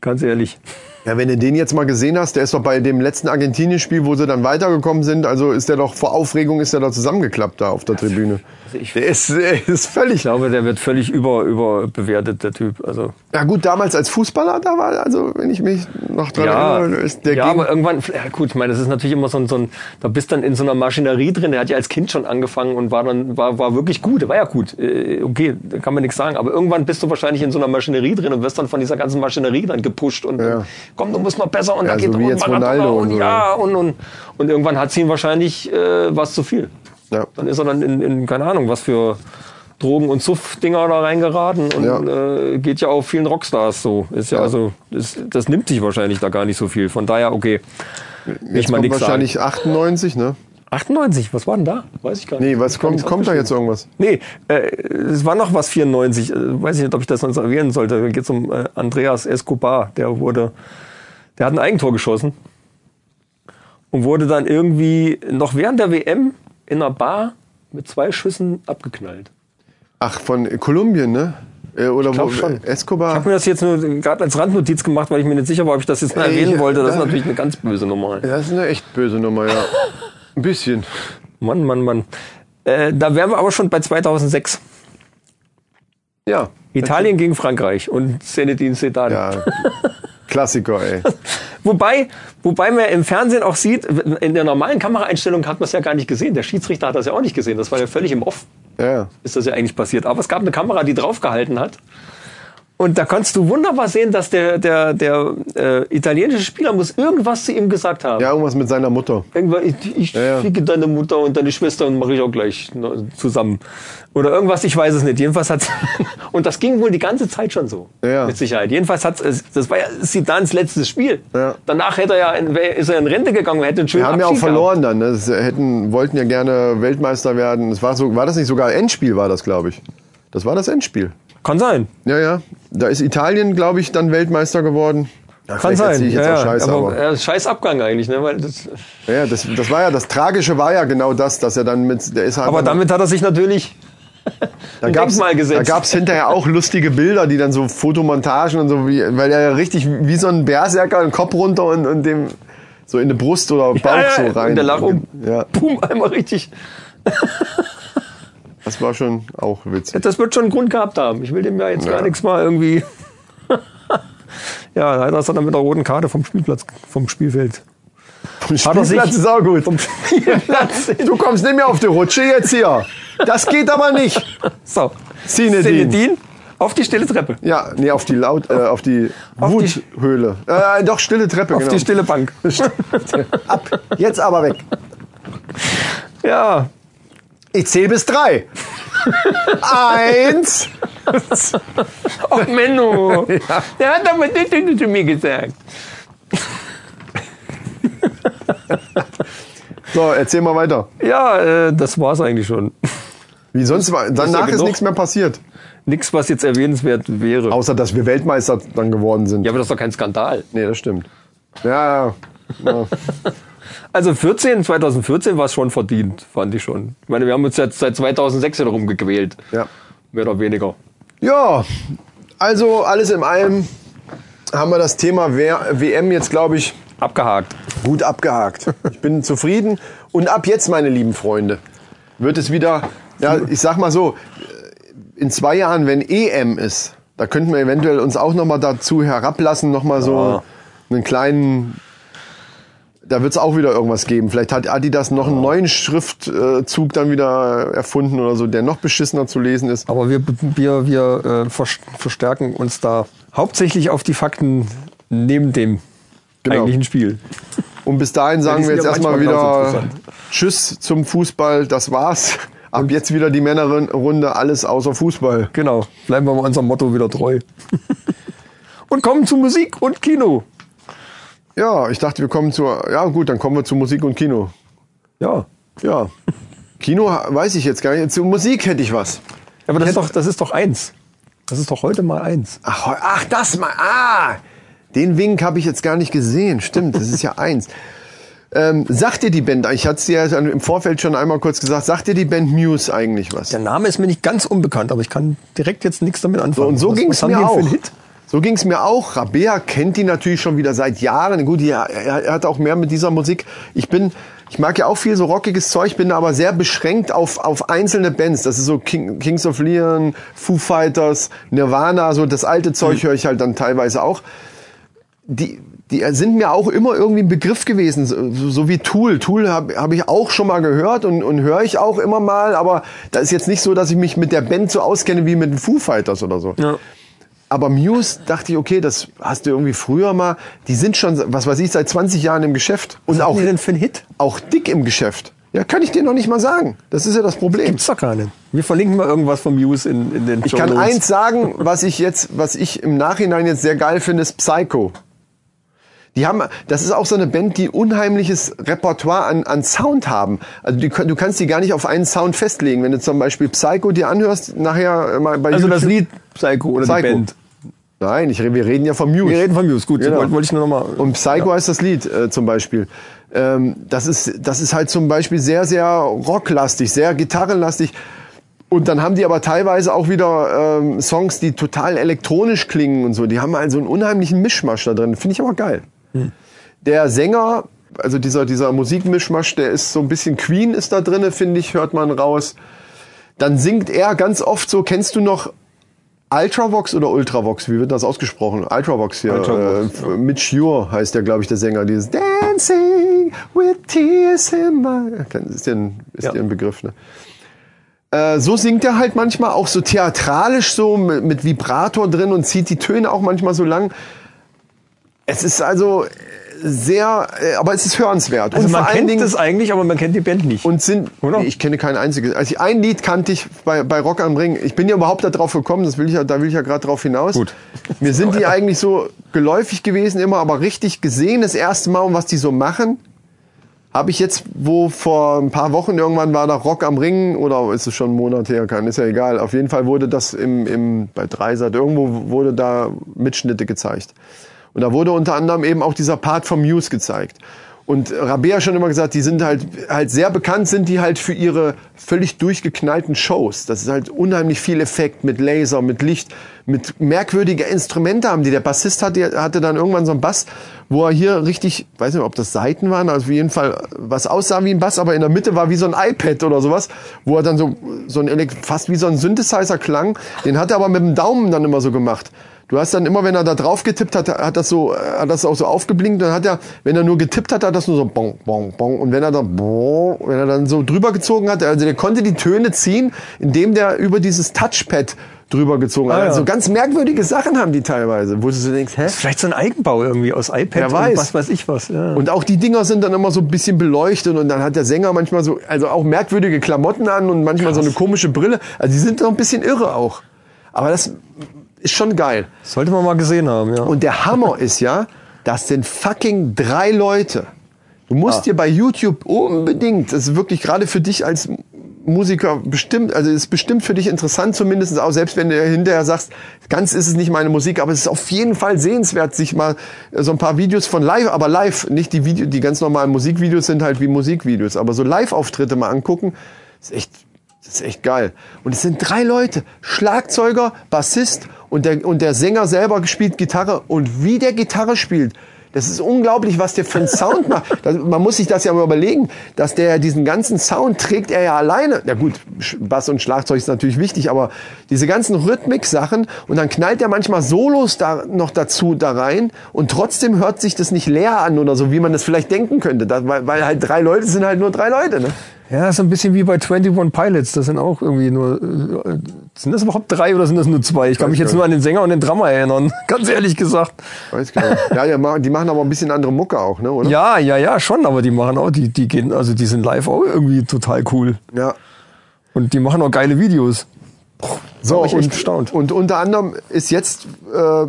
Ganz ehrlich. Ja, wenn du den jetzt mal gesehen hast, der ist doch bei dem letzten Argentinien-Spiel, wo sie dann weitergekommen sind, also ist der doch vor Aufregung ist der da zusammengeklappt da auf der Tribüne. ich- der ist, der ist völlig. Ich glaube, der wird völlig über, überbewertet, der Typ. Also, Ja gut, damals als Fußballer, da war, also wenn ich mich noch dran ja, erinnere, ist der ja aber irgendwann, ja gut, ich meine, das ist natürlich immer so ein, so ein, da bist dann in so einer Maschinerie drin, der hat ja als Kind schon angefangen und war dann, war, war wirklich gut, der war ja gut, Äh, okay, da kann man nichts sagen, aber irgendwann bist du wahrscheinlich in so einer Maschinerie drin und wirst dann von dieser ganzen Maschinerie dann gepusht und Ja. Komm, du musst noch besser und Ja, da geht so wie und Ronaldo und, und ja, und, und, und irgendwann hat sie ihm wahrscheinlich äh, was zu viel. Ja. Dann ist er dann in, in keine Ahnung, was für Drogen- und Suff-Dinger da reingeraten und Ja. äh, geht ja auch vielen Rockstars so. Ist ja, Ja. also, das, das nimmt sich wahrscheinlich da gar nicht so viel. Von daher, okay. jetzt Ich mal kommt nichts sagen. wahrscheinlich 98, ne? 98, was war denn da? Weiß ich gar nicht. Nee, was kommt, kommt da jetzt irgendwas? Nee, äh, es war noch was 94. Äh, weiß ich nicht, ob ich das sonst erwähnen sollte. Da geht es um äh, Andreas Escobar. Der wurde, der hat ein Eigentor geschossen und wurde dann irgendwie noch während der WM in einer Bar mit zwei Schüssen abgeknallt. Ach, von Kolumbien, ne? Äh, Oder glaub wo? schon. Ich Escobar? habe mir das jetzt nur gerade als Randnotiz gemacht, weil ich mir nicht sicher war, ob ich das jetzt Ey, erwähnen wollte. Das ist natürlich eine ganz böse Nummer. Das ist eine echt böse Nummer, ja. Ein bisschen. Mann, Mann, Mann. Äh, da wären wir aber schon bei 2006. Ja. Italien gegen Frankreich und Zinedine Zidane. Ja. Klassiker, ey. Wobei, wobei man im Fernsehen auch sieht, in der normalen Kameraeinstellung hat man es ja gar nicht gesehen. Der Schiedsrichter hat das ja auch nicht gesehen. Das war ja völlig im Off, Ja. ist das ja eigentlich passiert. Aber es gab eine Kamera, die draufgehalten hat. Und da kannst du wunderbar sehen, dass der, der, der äh, italienische Spieler muss irgendwas zu ihm gesagt haben. Ja, irgendwas mit seiner Mutter. Irgendwann, ich, ich ja. ficke deine Mutter und deine Schwester und mache ich auch gleich ne, zusammen. Oder irgendwas, ich weiß es nicht. Jedenfalls hat und das ging wohl die ganze Zeit schon so. Ja. Mit Sicherheit. Jedenfalls hat es, das war ja Zidans letztes Spiel. Ja. Danach hätte er ja in, ist er in Rente gegangen, hätte einen schönen Wir haben ja auch Abschied verloren dann. Ne? Das hätten, wollten ja gerne Weltmeister werden. Es war, so, war das nicht sogar Endspiel, war das, glaube ich. Das war das Endspiel. Kann sein. Ja, ja. Da ist Italien, glaube ich, dann Weltmeister geworden. Ja, Kann sein. Ich jetzt ja, auch ja. Scheiße, aber, aber, äh, scheiß Abgang eigentlich, ne? Weil das, ja, das, das war ja das Tragische war ja genau das, dass er dann mit der ist halt aber damit hat er sich natürlich da gab's, Denkmal da gesetzt. gab's hinterher auch lustige Bilder, die dann so Fotomontagen und so, wie, weil er ja richtig wie so ein Berserker den Kopf runter und, und dem so in die Brust oder Bauch Ja, ja, so ja, rein. und der lag um. Ja, Pum, einmal richtig. das war schon auch witzig. Das wird schon einen Grund gehabt haben. Ich will dem ja jetzt Ja. gar nichts mal irgendwie. ja, leider ist er dann mit der roten Karte vom Spielplatz, vom Spielfeld. Vom Spielplatz ist auch gut. Vom Spielplatz. Du kommst nicht mehr auf die Rutsche jetzt hier. Das geht aber nicht. so. Zinedine. Zinedine auf die stille Treppe. Ja, nee, auf die laut, äh, auf die Auf die- Wuthöhle. Äh, doch, stille Treppe, Auf genau. die stille Bank. Ab. Jetzt aber weg. Ja. Ich zähle bis drei. Eins. Oh, Menno. Der hat aber das zu mir gesagt. So, erzähl mal weiter. Ja, äh, das war's eigentlich schon. Wie sonst war, danach ist, genug. nichts mehr passiert. Nichts, was jetzt erwähnenswert wäre. Außer, dass wir Weltmeister dann geworden sind. Ja, aber das ist doch kein Skandal. Nee, das stimmt. Ja, ja. Also 14, 2014 war es schon verdient, fand ich schon. Ich meine, wir haben uns jetzt seit 2006 darum gequält. ja. Mehr oder weniger. Ja, also alles in allem haben wir das Thema WM jetzt, glaube ich, Abgehakt. gut abgehakt. Ich bin zufrieden. Und ab jetzt, meine lieben Freunde, wird es wieder, ja, ich sag mal so, in zwei Jahren, wenn EM ist, da könnten wir eventuell uns auch noch mal dazu herablassen, noch mal so Ja. einen kleinen, da wird es auch wieder irgendwas geben. Vielleicht hat Adidas noch einen neuen Schriftzug dann wieder erfunden oder so, der noch beschissener zu lesen ist. Aber wir, wir, wir äh, vers- verstärken uns da hauptsächlich auf die Fakten neben dem Genau. eigentlichen Spiel. Und bis dahin sagen die wir jetzt ja erstmal wieder. Tschüss zum Fußball, das war's. Ab jetzt wieder die Männerrunde, alles außer Fußball. Genau. Bleiben wir mal unserem Motto wieder treu. und kommen zu Musik und Kino. Ja, ich dachte, wir kommen zur. Ja, gut, dann kommen wir zu Musik und Kino. Ja. Ja. Kino weiß ich jetzt gar nicht. Zu Musik hätte ich was. Aber das ist, doch, das ist doch eins. Das ist doch heute mal eins. Ach, ach das mal. Ah! Den Wink habe ich jetzt gar nicht gesehen. Stimmt, das ist ja eins. Ähm, sagt dir die Band, ich hatte es dir ja im Vorfeld schon einmal kurz gesagt, sagt dir die Band Muse eigentlich was? Der Name ist mir nicht ganz unbekannt, aber ich kann direkt jetzt nichts damit anfangen. So, und so ging es mir auch. für einen Hit? So ging's mir auch. Rabea kennt die natürlich schon wieder seit Jahren. Gut, die, er, er hat auch mehr mit dieser Musik. Ich bin, ich mag ja auch viel so rockiges Zeug, bin aber sehr beschränkt auf, auf einzelne Bands. Das ist so King, Kings of Leon, Foo Fighters, Nirvana, so das alte Zeug höre ich halt dann teilweise auch. Die, die sind mir auch immer irgendwie ein Begriff gewesen, so, so wie Tool. Tool habe hab ich auch schon mal gehört und, und höre ich auch immer mal, aber da ist jetzt nicht so, dass ich mich mit der Band so auskenne wie mit den Foo Fighters oder so. Ja. Aber Muse dachte ich, okay, das hast du irgendwie früher mal. Die sind schon, was weiß ich, seit 20 Jahren im Geschäft. Und Was auch, die denn für einen Hit? auch dick im Geschäft. Ja, kann ich dir noch nicht mal sagen. Das ist ja das Problem. Gibt's doch gar nicht. Wir verlinken mal irgendwas vom Muse in, in den Ich Show kann Notes. eins sagen, was ich jetzt, was ich im Nachhinein jetzt sehr geil finde, ist Psycho. Die haben, das ist auch so eine Band, die unheimliches Repertoire an, an Sound haben. Also die, du kannst die gar nicht auf einen Sound festlegen. Wenn du zum Beispiel Psycho dir anhörst, nachher mal bei Also das YouTube- Lied Psycho oder Psycho. die Band. Nein, ich, wir reden ja von Muse. Wir reden von Muse, gut. Genau. Wollte, ich nur noch mal. Und Psycho heißt das Lied äh, zum Beispiel. Ähm, das, ist, das ist halt zum Beispiel sehr, sehr rocklastig, sehr gitarrenlastig. Und dann haben die aber teilweise auch wieder ähm, Songs, die total elektronisch klingen und so. Die haben also einen unheimlichen Mischmasch da drin. Finde ich aber geil. Der Sänger, also dieser, dieser Musikmischmasch, der ist so ein bisschen Queen ist da drinne, finde ich, hört man raus. Dann singt er ganz oft so, kennst du noch Ultravox oder Ultravox? Wie wird das ausgesprochen? Ultravox hier. Ultravox, äh, Mitch Ure heißt der, glaube ich, der Sänger. Dieses Dancing with Tears in my... Ist dir ein, ist Ja. dir ein Begriff, ne? Äh, so singt er halt manchmal auch so theatralisch so mit, mit Vibrator drin und zieht die Töne auch manchmal so lang. Es ist also äh, sehr, äh, aber es ist hörenswert. Also und man kennt Dingen, es eigentlich, aber man kennt die Band nicht. und sind, Oder? Nee, ich kenne kein einziges. Also ein Lied kannte ich bei, bei Rock am Ring. Ich bin ja überhaupt da drauf gekommen, das will ich ja, da will ich ja gerade drauf hinaus. Gut. Mir sind die eigentlich so geläufig gewesen immer, aber richtig gesehen das erste Mal, und was die so machen, habe ich jetzt, wo vor ein paar Wochen irgendwann war da Rock am Ring oder ist es schon ein Monat her, kann, ist ja egal. Auf jeden Fall wurde das im, im, bei Dreisat, irgendwo wurde da Mitschnitte gezeigt. Und da wurde unter anderem eben auch dieser Part vom Muse gezeigt. Und Rabea schon immer gesagt, die sind halt, halt sehr bekannt, sind die halt für ihre völlig durchgeknallten Shows. Das ist halt unheimlich viel Effekt mit Laser, mit Licht, mit merkwürdige Instrumente haben die. Der Bassist hatte, hatte dann irgendwann so einen Bass, wo er hier richtig, weiß nicht, ob das Saiten waren, also auf jeden Fall was aussah wie ein Bass, aber in der Mitte war wie so ein iPad oder sowas, wo er dann so, so ein Elekt fast wie so ein Synthesizer klang. Den hat er aber mit dem Daumen dann immer so gemacht. Du hast dann immer, wenn er da drauf getippt hat, hat das so, hat das auch so aufgeblinkt. Dann hat er, wenn er nur getippt hat, hat das nur so bong, bong, bong. Und wenn er dann, bong, wenn er dann so drüber gezogen hat, also der konnte die Töne ziehen, indem der über dieses Touchpad drüber gezogen hat. Ah, ja. Also ganz merkwürdige Sachen haben die teilweise, wo du so denkst, hä? Vielleicht so ein Eigenbau irgendwie aus iPad Wer und weiß. was weiß ich was. Ja. Und auch die Dinger sind dann immer so ein bisschen beleuchtet und dann hat der Sänger manchmal so, also auch merkwürdige Klamotten an und manchmal so eine komische Brille. Also die sind doch ein bisschen irre auch. Aber das ist schon geil. Sollte man mal gesehen haben, ja. Und der Hammer ist ja, das sind fucking drei Leute. Du musst dir bei YouTube unbedingt, das ist wirklich gerade für dich als Musiker bestimmt, also ist bestimmt für dich interessant, zumindest auch selbst wenn du hinterher sagst, ganz ist es nicht meine Musik, aber es ist auf jeden Fall sehenswert, sich mal äh, so ein paar Videos von live, aber live, nicht die Video, die ganz normalen Musikvideos sind halt wie Musikvideos, aber so Live-Auftritte mal angucken, ist echt, ist echt geil. Und es sind drei Leute, Schlagzeuger, Bassist und der, und der Sänger selber gespielt Gitarre und wie der Gitarre spielt, das ist unglaublich, was der für einen Sound macht. Das, man muss sich das ja mal überlegen, dass der diesen ganzen Sound trägt er ja alleine. Ja gut, Bass und Schlagzeug ist natürlich wichtig, aber diese ganzen Rhythmik-Sachen und dann knallt er manchmal Solos da noch dazu da rein und trotzdem hört sich das nicht leer an oder so, wie man das vielleicht denken könnte, da, weil, weil halt drei Leute sind halt nur drei Leute. Ne? Ja, so ein bisschen wie bei 21 Pilots. Das sind auch irgendwie nur. äh, Sind das überhaupt drei oder sind das nur zwei? Ich kann mich jetzt nur an den Sänger und den Drummer erinnern. Ganz ehrlich gesagt. Weiß gar nicht. Ja, die machen, die machen aber ein bisschen andere Mucke auch, ne, oder? Ja, ja, ja, schon. Aber die machen auch, die, die gehen, also die sind live auch irgendwie total cool. ja. Und die machen auch geile Videos. So, ich und, erstaunt. und unter anderem ist jetzt äh,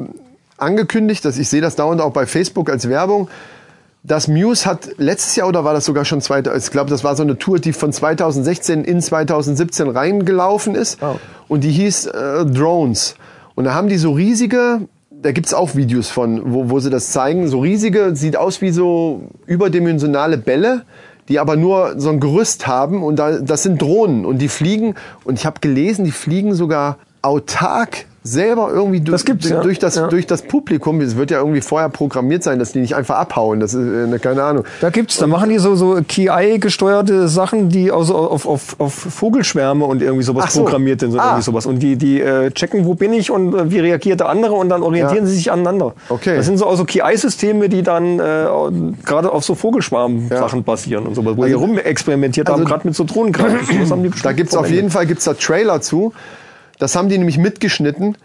angekündigt, dass ich sehe das dauernd auch bei Facebook als Werbung, dass Muse hat letztes Jahr oder war das sogar schon zweite, ich glaube, das war so eine Tour, die von 2016 in 2017 reingelaufen ist Oh. und die hieß äh, Drones. Und da haben die so riesige, da gibt's auch Videos von, wo, wo sie das zeigen, so riesige, sieht aus wie so überdimensionale Bälle, die aber nur so ein Gerüst haben und da, das sind Drohnen und die fliegen und ich habe gelesen, die fliegen sogar autark selber irgendwie du- Das gibt's, durch, ja. durch, das, Ja. durch das Publikum, es wird ja irgendwie vorher programmiert sein, dass die nicht einfach abhauen. Das ist äh, ne, keine Ahnung. Da gibt's, da machen die so, so KI-gesteuerte Sachen, die also auf, auf, auf Vogelschwärme und irgendwie sowas so. programmiert sind. So Ah. irgendwie sowas. Und die, die äh, checken, wo bin ich und äh, wie reagiert der andere und dann orientieren Ja. sie sich aneinander. Okay. Das sind so also KI-Systeme, die dann äh, gerade auf so Vogelschwarm-Sachen basieren und sowas, wo die rumexperimentiert haben, also- gerade mit so haben die Da gibt's auf jeden Fall gibt's da Trailer zu. Das haben die nämlich mitgeschnitten.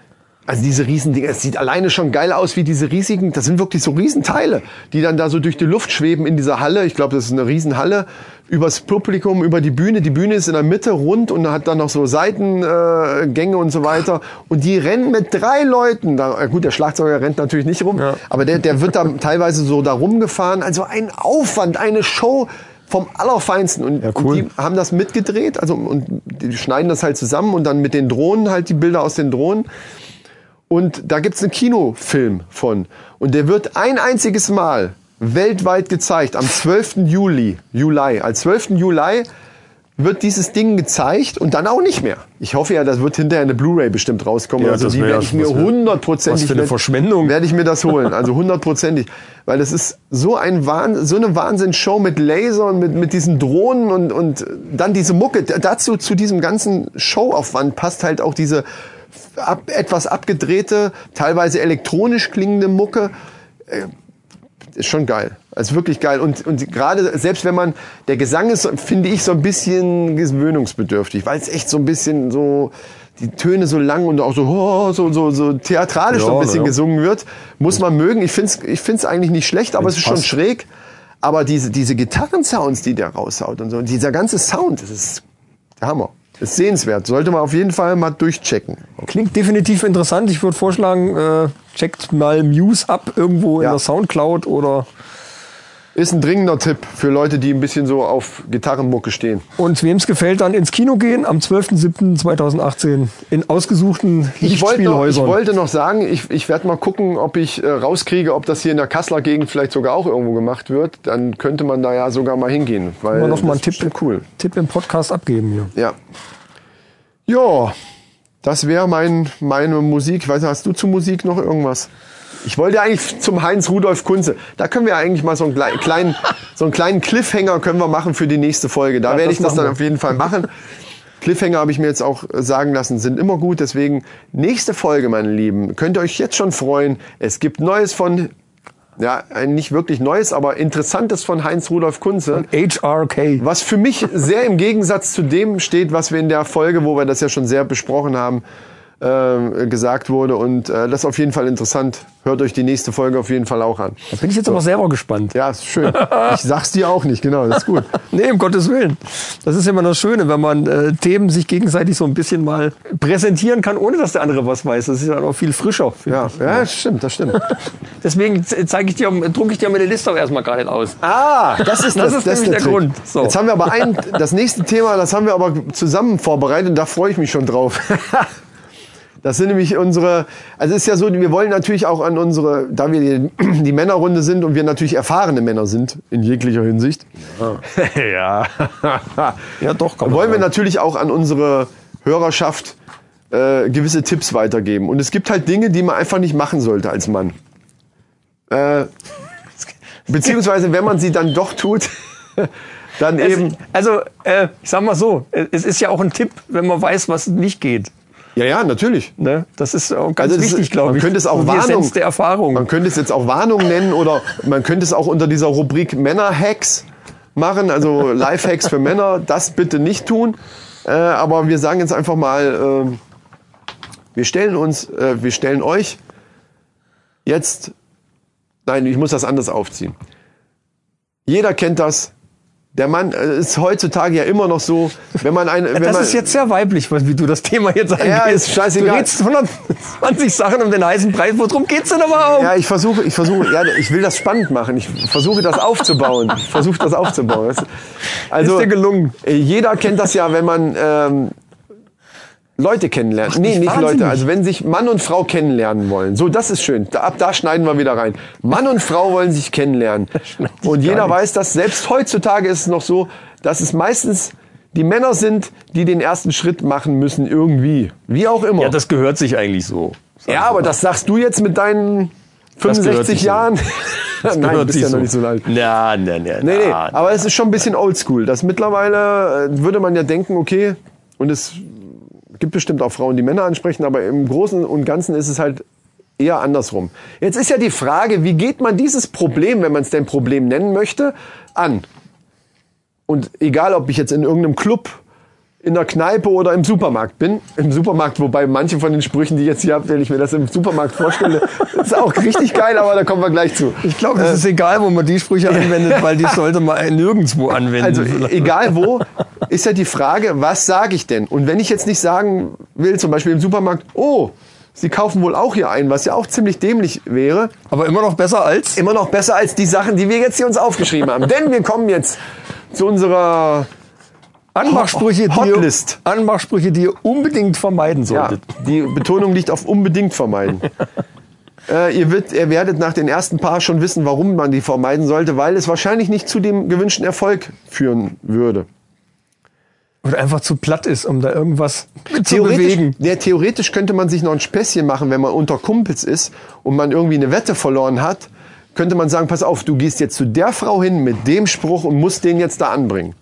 Also diese Riesendinger, es sieht alleine schon geil aus wie diese riesigen, das sind wirklich so Riesenteile, die dann da so durch die Luft schweben in dieser Halle. Ich glaube, das ist eine Riesenhalle. Übers Publikum, über die Bühne. Die Bühne ist in der Mitte rund und hat dann noch so Seitengänge Gänge und so weiter. Und die rennen mit drei Leuten. Da, äh, gut, der Schlagzeuger rennt natürlich nicht rum, Ja. aber der, der wird da teilweise so da rumgefahren. Also ein Aufwand, eine Show vom Allerfeinsten. Und, Ja, cool. und die haben das mitgedreht, also und die schneiden das halt zusammen und dann mit den Drohnen halt die Bilder aus den Drohnen. Und da gibt's einen Kinofilm von. Und der wird ein einziges Mal weltweit gezeigt, am 12. Juli. Juli. Als 12. Juli wird dieses Ding gezeigt und dann auch nicht mehr. Ich hoffe ja, das wird hinterher eine Blu-ray bestimmt rauskommen. Ja, also die werde ich mir hundertprozentig was für eine Verschwendung. werde ich mir das holen. Also hundertprozentig. Weil das ist so ein Wahnsinn, so eine Wahnsinnsshow mit Lasern, mit, mit diesen Drohnen und, und dann diese Mucke. Dazu, zu diesem ganzen Showaufwand passt halt auch diese ab, etwas abgedrehte, teilweise elektronisch klingende Mucke. Äh, Ist schon geil. Ist wirklich geil. Und, und gerade, selbst wenn man, der Gesang ist, finde ich, so ein bisschen gewöhnungsbedürftig, weil es echt so ein bisschen so, die Töne so lang und auch so, oh, so, so, so theatralisch Ja, so ein bisschen ja. gesungen wird. Muss man mögen. Ich finde es ich find's eigentlich nicht schlecht, aber es ist schon passt. schräg. Aber diese, diese Gitarrensounds, die der raushaut und so, und dieser ganze Sound, das ist der Hammer. Ist sehenswert. Sollte man auf jeden Fall mal durchchecken. Klingt definitiv interessant. Ich würde vorschlagen, äh, checkt mal Muse ab irgendwo in Ja. der Soundcloud oder Ist ein dringender Tipp für Leute, die ein bisschen so auf Gitarrenmucke stehen. und wem es gefällt, dann ins Kino gehen am 12.07.2018 in ausgesuchten Ich wollte, noch, ich wollte noch sagen, ich, ich werde mal gucken, ob ich äh, rauskriege, ob das hier in der Kasseler Gegend vielleicht sogar auch irgendwo gemacht wird. Dann könnte man da ja sogar mal hingehen. Weil Mal noch mal einen Tipp, cool. Tipp im Podcast abgeben hier. Ja. Ja, das wäre mein, meine Musik. Ich weiß nicht, hast du zu Musik noch irgendwas? Ich wollte eigentlich zum Heinz Rudolf Kunze. Da können wir eigentlich mal so einen klei- kleinen, so einen kleinen Cliffhanger können wir machen für die nächste Folge. Da Ja, werde ich das dann wir. auf jeden Fall machen. Cliffhanger habe ich mir jetzt auch äh, sagen lassen, sind immer gut. Deswegen nächste Folge, meine Lieben, könnt ihr euch jetzt schon freuen. Es gibt Neues von, ja, ein nicht wirklich Neues, aber Interessantes von Heinz Rudolf Kunze. HRK. Was für mich sehr im Gegensatz zu dem steht, was wir in der Folge, wo wir das ja schon sehr besprochen haben, äh, gesagt wurde. Und äh, das ist auf jeden Fall interessant. Hört euch die nächste Folge auf jeden Fall auch an. Da bin ich jetzt aber selber gespannt. Ja, ist schön. Ich sag's dir auch nicht, genau, das ist gut. Nee, um Gottes Willen. Das ist immer das Schöne, wenn man äh, Themen sich gegenseitig so ein bisschen mal präsentieren kann, ohne dass der andere was weiß. Das ist dann auch viel frischer. Ja, ich. ja, das stimmt, das stimmt. Deswegen zeige ich dir, drucke ich dir meine Liste auch erstmal gar nicht aus. Ah, das ist, Das ist nämlich der Trick. Grund. So. Jetzt haben wir aber ein, das nächste Thema, das haben wir aber zusammen vorbereitet, da freue ich mich schon drauf. Das sind nämlich unsere, also es ist ja so, wir wollen natürlich auch an unsere, da wir die, die Männerrunde sind und wir natürlich erfahrene Männer sind, in jeglicher Hinsicht. Ja. Ja, doch, kann man wollen wir natürlich auch an unsere Hörerschaft äh, gewisse Tipps weitergeben. Und es gibt halt Dinge, die man einfach nicht machen sollte als Mann. Äh, beziehungsweise, wenn man sie dann doch tut, dann Es- eben. Also, äh, ich sag mal so, es ist ja auch ein Tipp, wenn man weiß, was nicht geht. Ja, ja, natürlich. Ne? Das ist auch ganz Also das wichtig, glaube man ich. könnte es auch Warnung- der Erfahrung. Man könnte es jetzt auch Warnung nennen oder man könnte es auch unter dieser Rubrik Männer-Hacks machen, also Life-Hacks für Männer. Das bitte nicht tun. Äh, aber wir sagen jetzt einfach mal, äh, wir stellen uns, äh, wir stellen euch jetzt, nein, ich muss das anders aufziehen. Jeder kennt das. Der Mann äh, ist heutzutage ja immer noch so, wenn man ein, wenn das man, ist jetzt sehr weiblich, wie du das Thema jetzt angehst. ist scheißegal. Du redest 120 Sachen um den heißen Preis. Worum geht's denn aber auch? Ja, ich versuche, ich versuche, ja, ich will das spannend machen. Ich versuche das aufzubauen. Ich versuche das aufzubauen. Also, Ist dir gelungen? Jeder kennt das ja, wenn man ähm, Leute kennenlernt. Nee, nicht wahnsinnig. Leute. Also wenn sich Mann und Frau kennenlernen wollen. So, das ist schön. Da, ab da schneiden wir wieder rein. Mann und Frau wollen sich kennenlernen. Und jeder weiß das. Selbst heutzutage ist es noch so, dass es meistens die Männer sind, die den ersten Schritt machen müssen irgendwie. Wie auch immer. Ja, das gehört sich eigentlich so. Ja, aber das sagst du jetzt mit deinen gehört 65 sich so. Jahren. Nein, du Gehört bist sich ja noch nicht so alt. Na, na, na, Nee, nee, na. aber es ist schon ein bisschen oldschool. Das mittlerweile äh, würde man ja denken, okay, und es gibt bestimmt auch Frauen, die Männer ansprechen, aber im Großen und Ganzen ist es halt eher andersrum. Jetzt ist ja die Frage, wie geht man dieses Problem, wenn man es denn Problem nennen möchte, an? Und egal, ob ich jetzt in irgendeinem Club, in der Kneipe oder im Supermarkt bin, im Supermarkt, wobei manche von den Sprüchen, die ich jetzt hier habe, wenn ich mir das im Supermarkt vorstelle, ist auch richtig geil, aber da kommen wir gleich zu. Ich glaube, das ist egal, wo man die Sprüche anwendet, weil die sollte man nirgendwo anwenden. Also egal wo, ist ja die Frage, was sage ich denn? Und wenn ich jetzt nicht sagen will, zum Beispiel im Supermarkt, oh, Sie kaufen wohl auch hier ein, was ja auch ziemlich dämlich wäre, aber immer noch besser als. immer noch besser als die Sachen, die wir jetzt hier uns aufgeschrieben haben. Denn wir kommen jetzt zu unserer Anmachsprüche, die ihr, Anmachsprüche, die ihr unbedingt vermeiden Ja, solltet. die Betonung liegt auf unbedingt vermeiden. äh, ihr, wird, ihr werdet nach den ersten paar schon wissen, warum man die vermeiden sollte, weil es wahrscheinlich nicht zu dem gewünschten Erfolg führen würde. Oder einfach zu platt ist, um da irgendwas zu bewegen. ja, theoretisch könnte man sich noch ein Späßchen machen, wenn man unter Kumpels ist und man irgendwie eine Wette verloren hat, könnte man sagen, pass auf, du gehst jetzt zu der Frau hin mit dem Spruch und musst den jetzt da anbringen.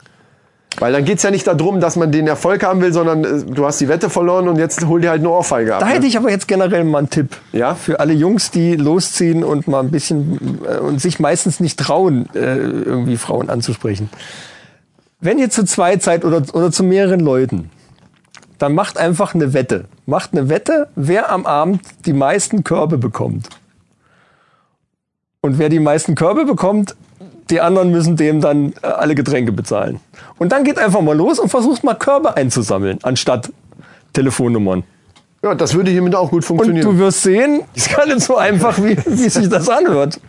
Weil dann geht's ja nicht darum, dass man den Erfolg haben will, sondern äh, du hast die Wette verloren und jetzt hol dir halt eine Ohrfeige ab. Da ne? hätte ich aber jetzt generell mal einen Tipp. Ja? Für alle Jungs, die losziehen und mal ein bisschen äh, und sich meistens nicht trauen, äh, irgendwie Frauen anzusprechen. Wenn ihr zu zweit seid oder, oder zu mehreren Leuten, dann macht einfach eine Wette. Macht eine Wette, wer am Abend die meisten Körbe bekommt. Und wer die meisten Körbe bekommt, die anderen müssen dem dann äh, alle Getränke bezahlen. Und dann geht einfach mal los und versucht mal Körbe einzusammeln, anstatt Telefonnummern. Ja, das würde hiermit auch gut Und funktionieren. du wirst sehen, es ist gar nicht so einfach, wie, wie sich das anhört.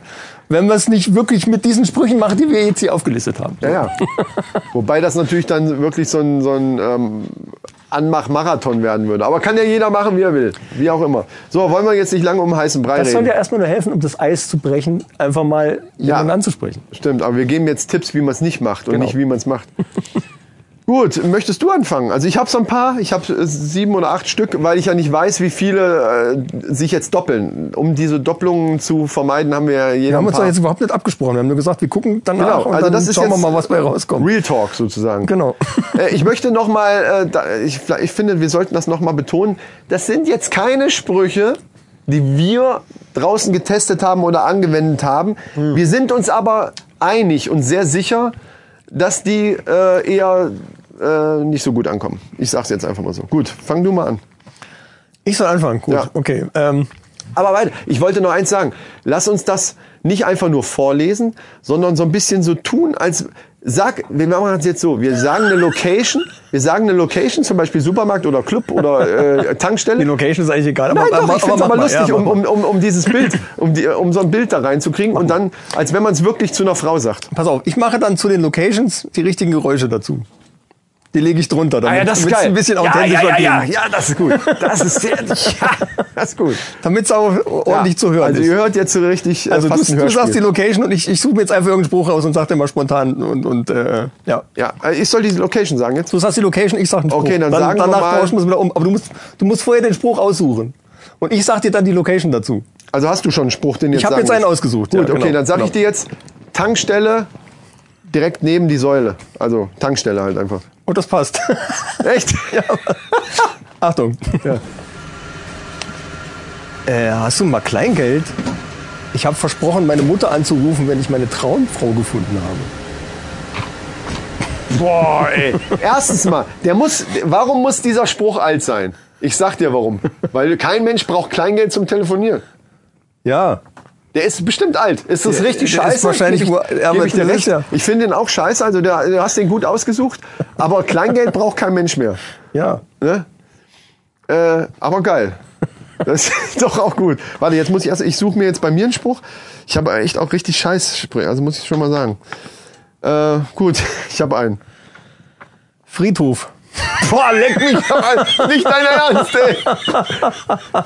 Wenn wir es nicht wirklich mit diesen Sprüchen machen, die wir jetzt hier aufgelistet haben. ja, ja. Wobei das natürlich dann wirklich so ein, so ein ähm, Anmach-Marathon werden würde. Aber kann ja jeder machen, wie er will. Wie auch immer. So, wollen wir jetzt nicht lange um heißen Brei Das soll reden. ja erstmal nur helfen, um das Eis zu brechen, einfach mal jemanden anzusprechen. Stimmt, aber wir geben jetzt Tipps, wie man es nicht macht und Genau. nicht, wie man es macht. Gut, möchtest du anfangen? Also ich habe so ein paar, ich habe äh, sieben oder acht Stück, weil ich ja nicht weiß, wie viele äh, sich jetzt doppeln. Um diese Doppelungen zu vermeiden, haben wir ja jeder Wir haben uns doch jetzt überhaupt nicht abgesprochen. Wir haben nur gesagt, wir gucken danach Genau, und also dann das ist schauen wir mal, was bei rauskommt. Real Talk sozusagen. Genau. Äh, Ich möchte noch mal, äh, da- ich, ich finde, wir sollten das noch mal betonen. Das sind jetzt keine Sprüche, die wir draußen getestet haben oder angewendet haben. Hm. Wir sind uns aber einig und sehr sicher, dass die äh, eher äh, nicht so gut ankommen. Ich sag's jetzt einfach mal so. Gut, fang du mal an. Ich soll anfangen. Gut, Ja. okay. Ähm, Aber weiter. Ich wollte noch eins sagen. Lass uns das nicht einfach nur vorlesen, sondern so ein bisschen so tun, als sag, wir machen es jetzt so. Wir sagen eine Location. Wir sagen eine Location, zum Beispiel Supermarkt oder Club oder äh, Tankstelle. die Location ist eigentlich egal. Nein, doch, mach- ich finde es aber mal. lustig, Ja, um, um, um, um dieses Bild, um, die, um so ein Bild da reinzukriegen und dann, als wenn man es wirklich zu einer Frau sagt. Pass auf, ich mache dann zu den Locations die richtigen Geräusche dazu. Die lege ich drunter, damit Ah, es ein bisschen ja, authentischer ja, ja, ja, klingt. ja, das ist gut. Das ist sehr, ja, das ist gut. Damit es auch ordentlich ja. zu hören Also ist. ihr hört jetzt so richtig äh, Also du, fast du Hörspiel. sagst die Location und ich, ich suche mir jetzt einfach irgendeinen Spruch raus und sag dir mal spontan und, und äh, ja. ja, äh, ich soll die Location sagen jetzt. Du sagst die Location, ich sag einen Spruch. Okay, dann sagen wir danach mal- tauschen wir wieder um. Aber du musst, du musst vorher den Spruch aussuchen. Und ich sag dir dann die Location dazu. Also hast du schon einen Spruch, den jetzt Ich habe sagen jetzt einen ausgesucht. Gut, ja, okay, genau, dann sage ich genau. dir jetzt Tankstelle direkt neben die Säule. Also Tankstelle halt einfach. Und das passt. Echt? ja. Achtung. Ja. Äh, hast du mal Kleingeld? Ich habe versprochen, meine Mutter anzurufen, wenn ich meine Traumfrau gefunden habe. Boah, ey. Erstens mal, der muss, warum muss dieser Spruch alt sein? Ich sag dir warum. Weil kein Mensch braucht Kleingeld zum Telefonieren. Ja. Der ist bestimmt alt. Ist das Der- richtig der scheiße? ist wahrscheinlich Geb wo- ich, aber ich recht. Ich finde den auch scheiße. Also der, du hast den gut ausgesucht. Aber Kleingeld braucht kein Mensch mehr. Ja. Ne? Äh, aber geil. Das ist doch auch gut. Warte, jetzt muss ich erst, ich suche mir jetzt bei mir einen Spruch. Ich habe echt auch richtig scheiß Sprüche, also muss ich schon mal sagen. Äh, gut, ich habe einen. Friedhof. Boah, leck mich doch an. Nicht dein Ernst, ey.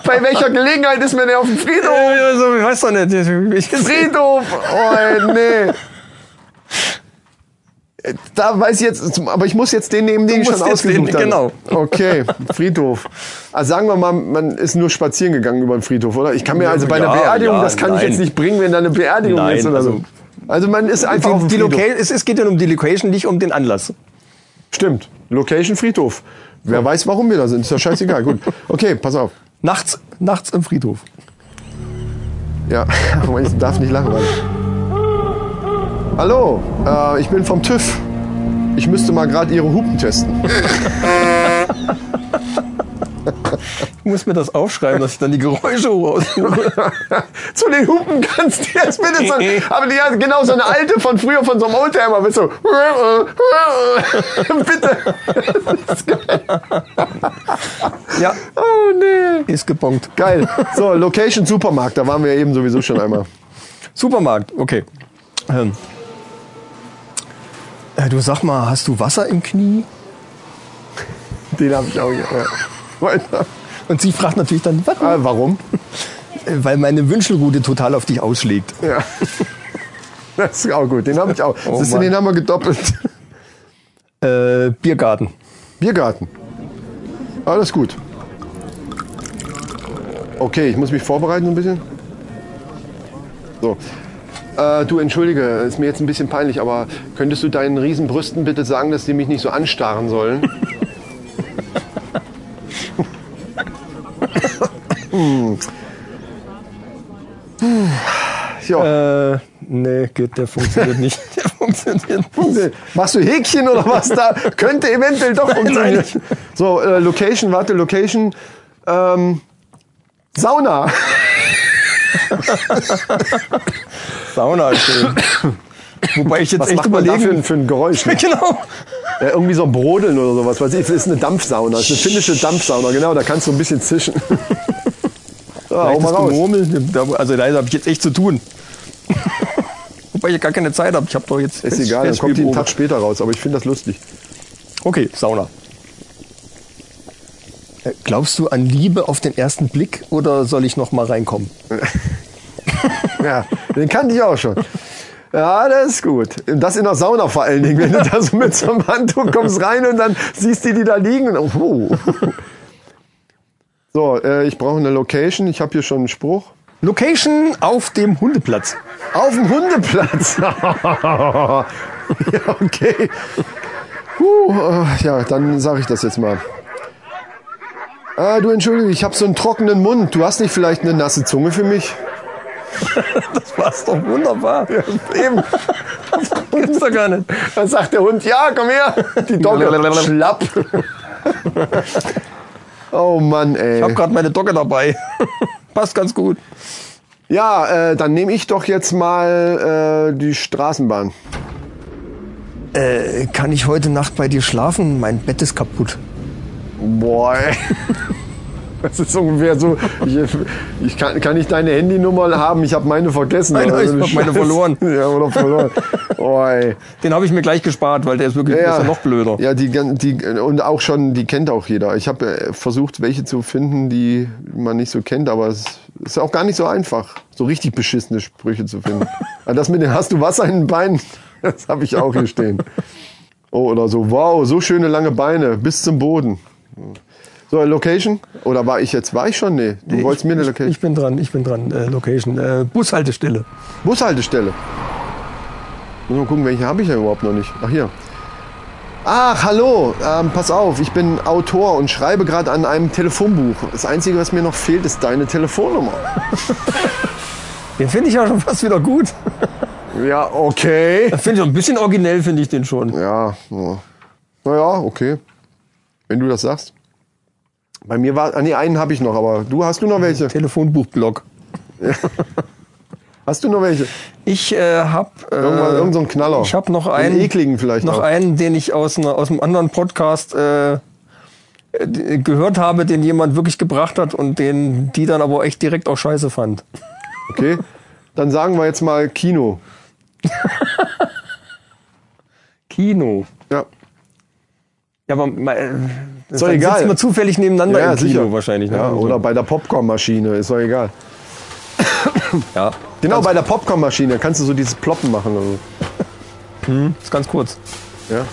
Bei welcher Gelegenheit ist mir der auf dem Friedhof? Also, ich weiß doch nicht. Ich, Friedhof! Oh, nee. Da weiß ich jetzt, aber ich muss jetzt den nehmen, den ich schon ausgesucht habe. genau. Okay, Friedhof. Also sagen wir mal, man ist nur spazieren gegangen über den Friedhof, oder? Ich kann mir also bei einer ja, Beerdigung, ja, das kann ich nein. jetzt nicht bringen, wenn da eine Beerdigung Nein, ist oder so. also- Also man ist einfach auf dem Die, es, es geht ja um die Location, nicht um den Anlass. Stimmt. Location Friedhof. Wer weiß, warum wir da sind, ist ja scheißegal. Gut. Okay, pass auf. Nachts, nachts im Friedhof. Ja, aber ich darf nicht lachen. Warte. Hallo, äh, ich bin vom TÜV. Ich müsste mal gerade Ihre Hupen testen. Ich muss mir das aufschreiben, dass ich dann die Geräusche raussuche. Zu den Hupen kannst du jetzt bitte so, aber die hat genau so eine alte von früher von so einem Oldtimer mit so bitte. Ja, Oh nee. ist gebongt. Geil. So, Location Supermarkt, da waren wir eben sowieso schon einmal. Supermarkt, okay. Ähm. Äh, du sag mal, hast du Wasser im Knie? Den habe ich auch hier. Ja. Weiter. Und sie fragt natürlich dann, was? Ah, warum? Äh, Weil meine Wünschelrute total auf dich ausschlägt. Ja. Das ist auch gut. Den habe ich auch. Oh du, den haben wir gedoppelt. Äh, Biergarten. Biergarten. Alles gut. Okay, ich muss mich vorbereiten ein bisschen. So. Äh, du, entschuldige, ist mir jetzt ein bisschen peinlich, aber könntest du deinen Riesenbrüsten bitte sagen, dass die mich nicht so anstarren sollen? Hm. Puh. Ja. Äh, nee, geht, der funktioniert nicht. Der funktioniert nicht. Machst du Häkchen oder was da? Könnte eventuell doch funktionieren. So, äh, Location, warte, Location. Ähm, Sauna. Sauna ist schön. Wobei ich jetzt Was echt macht für, überlegen. ein- für ein Geräusch? Ne? genau. Ja, irgendwie so ein Brodeln oder sowas. Weiß ich, das ist eine Dampfsauna. Das ist eine finnische Dampfsauna. Genau, da kannst du ein bisschen zischen. Mal Leichtes. Gemurmel. Also da habe ich jetzt echt zu tun. Wobei ich gar keine Zeit habe. Ich habe doch jetzt. Ist egal, dann kommt die einen. Tag später raus. Aber ich finde das lustig. Okay, Sauna. Äh, Glaubst du an Liebe auf den ersten Blick oder soll ich noch mal reinkommen? Ja, den kannte ich auch schon. Ja, das ist gut. Das in der Sauna vor allen Dingen, wenn du da so mit so einem Handtuch kommst rein und dann siehst du die da liegen. Und, oh. So, äh, ich brauche eine Location. Ich habe hier schon einen Spruch. Location auf dem Hundeplatz. Auf dem Hundeplatz. ja, okay. Puh, äh, ja, dann sage ich das jetzt mal. Ah, du entschuldige, ich habe so einen trockenen Mund. Du hast nicht vielleicht eine nasse Zunge für mich? Das war's doch wunderbar. Eben. Gibt's doch gar nicht. Dann sagt der Hund, ja, komm her. Die Dogge, schlapp. Oh Mann, ey. Ich habe gerade meine Dogge dabei. Passt ganz gut. Ja, äh, dann nehme ich doch jetzt mal äh, die Straßenbahn. Äh, kann ich heute Nacht bei dir schlafen? Mein Bett ist kaputt. Boah. Das ist ungefähr so, ich, ich kann, kann ich deine Handynummer haben? Ich habe meine vergessen. Nein, ich so hab meine verloren. Ja, oder verloren. Oh, ey. Den habe ich mir gleich gespart, weil der ist wirklich ist ja noch blöder. Ja, die, die, und auch schon, die kennt auch jeder. Ich habe äh, versucht, welche zu finden, die man nicht so kennt, aber es ist auch gar nicht so einfach, so richtig beschissene Sprüche zu finden. Aber das mit dem Hast du Wasser in den Beinen, das habe ich auch hier stehen. Oh, oder so, wow, so schöne lange Beine, bis zum Boden. So, Location? Oder war ich jetzt, war ich schon? Nee, du wolltest mir eine ich, Location. ich bin dran, ich bin dran. Äh, Location. Äh, Bushaltestelle. Bushaltestelle. Muss mal gucken, welche habe ich ja überhaupt noch nicht. Ach hier. Ach, hallo, ähm, pass auf, ich bin Autor und schreibe gerade an einem Telefonbuch. Das Einzige, was mir noch fehlt, ist deine Telefonnummer. Den finde ich ja schon fast wieder gut. Ja, okay. Finde ich ein bisschen originell, finde ich den schon. Ja, ja. naja, okay. Wenn du das sagst. Bei mir war, ah, nee, einen habe ich noch, aber du, hast du noch welche? Telefonbuchblog. Hast du noch welche? Ich äh, habe äh, irgend so Knaller. ich habe noch Einen einen ekligen vielleicht noch auch. einen, den ich aus, einer, aus einem anderen Podcast äh, gehört habe, den jemand wirklich gebracht hat und den die dann aber echt direkt auch scheiße fand. Okay. Dann sagen wir jetzt mal Kino. Kino. Ja. Ja, aber äh, Ist doch dann egal. sitzen wir zufällig nebeneinander im Kino wahrscheinlich. Ne? Ja, Also, oder bei der Popcornmaschine, ist doch egal. ja. Genau, bei der Popcornmaschine kannst du so dieses Ploppen machen. Also. Ist ganz kurz. Ja.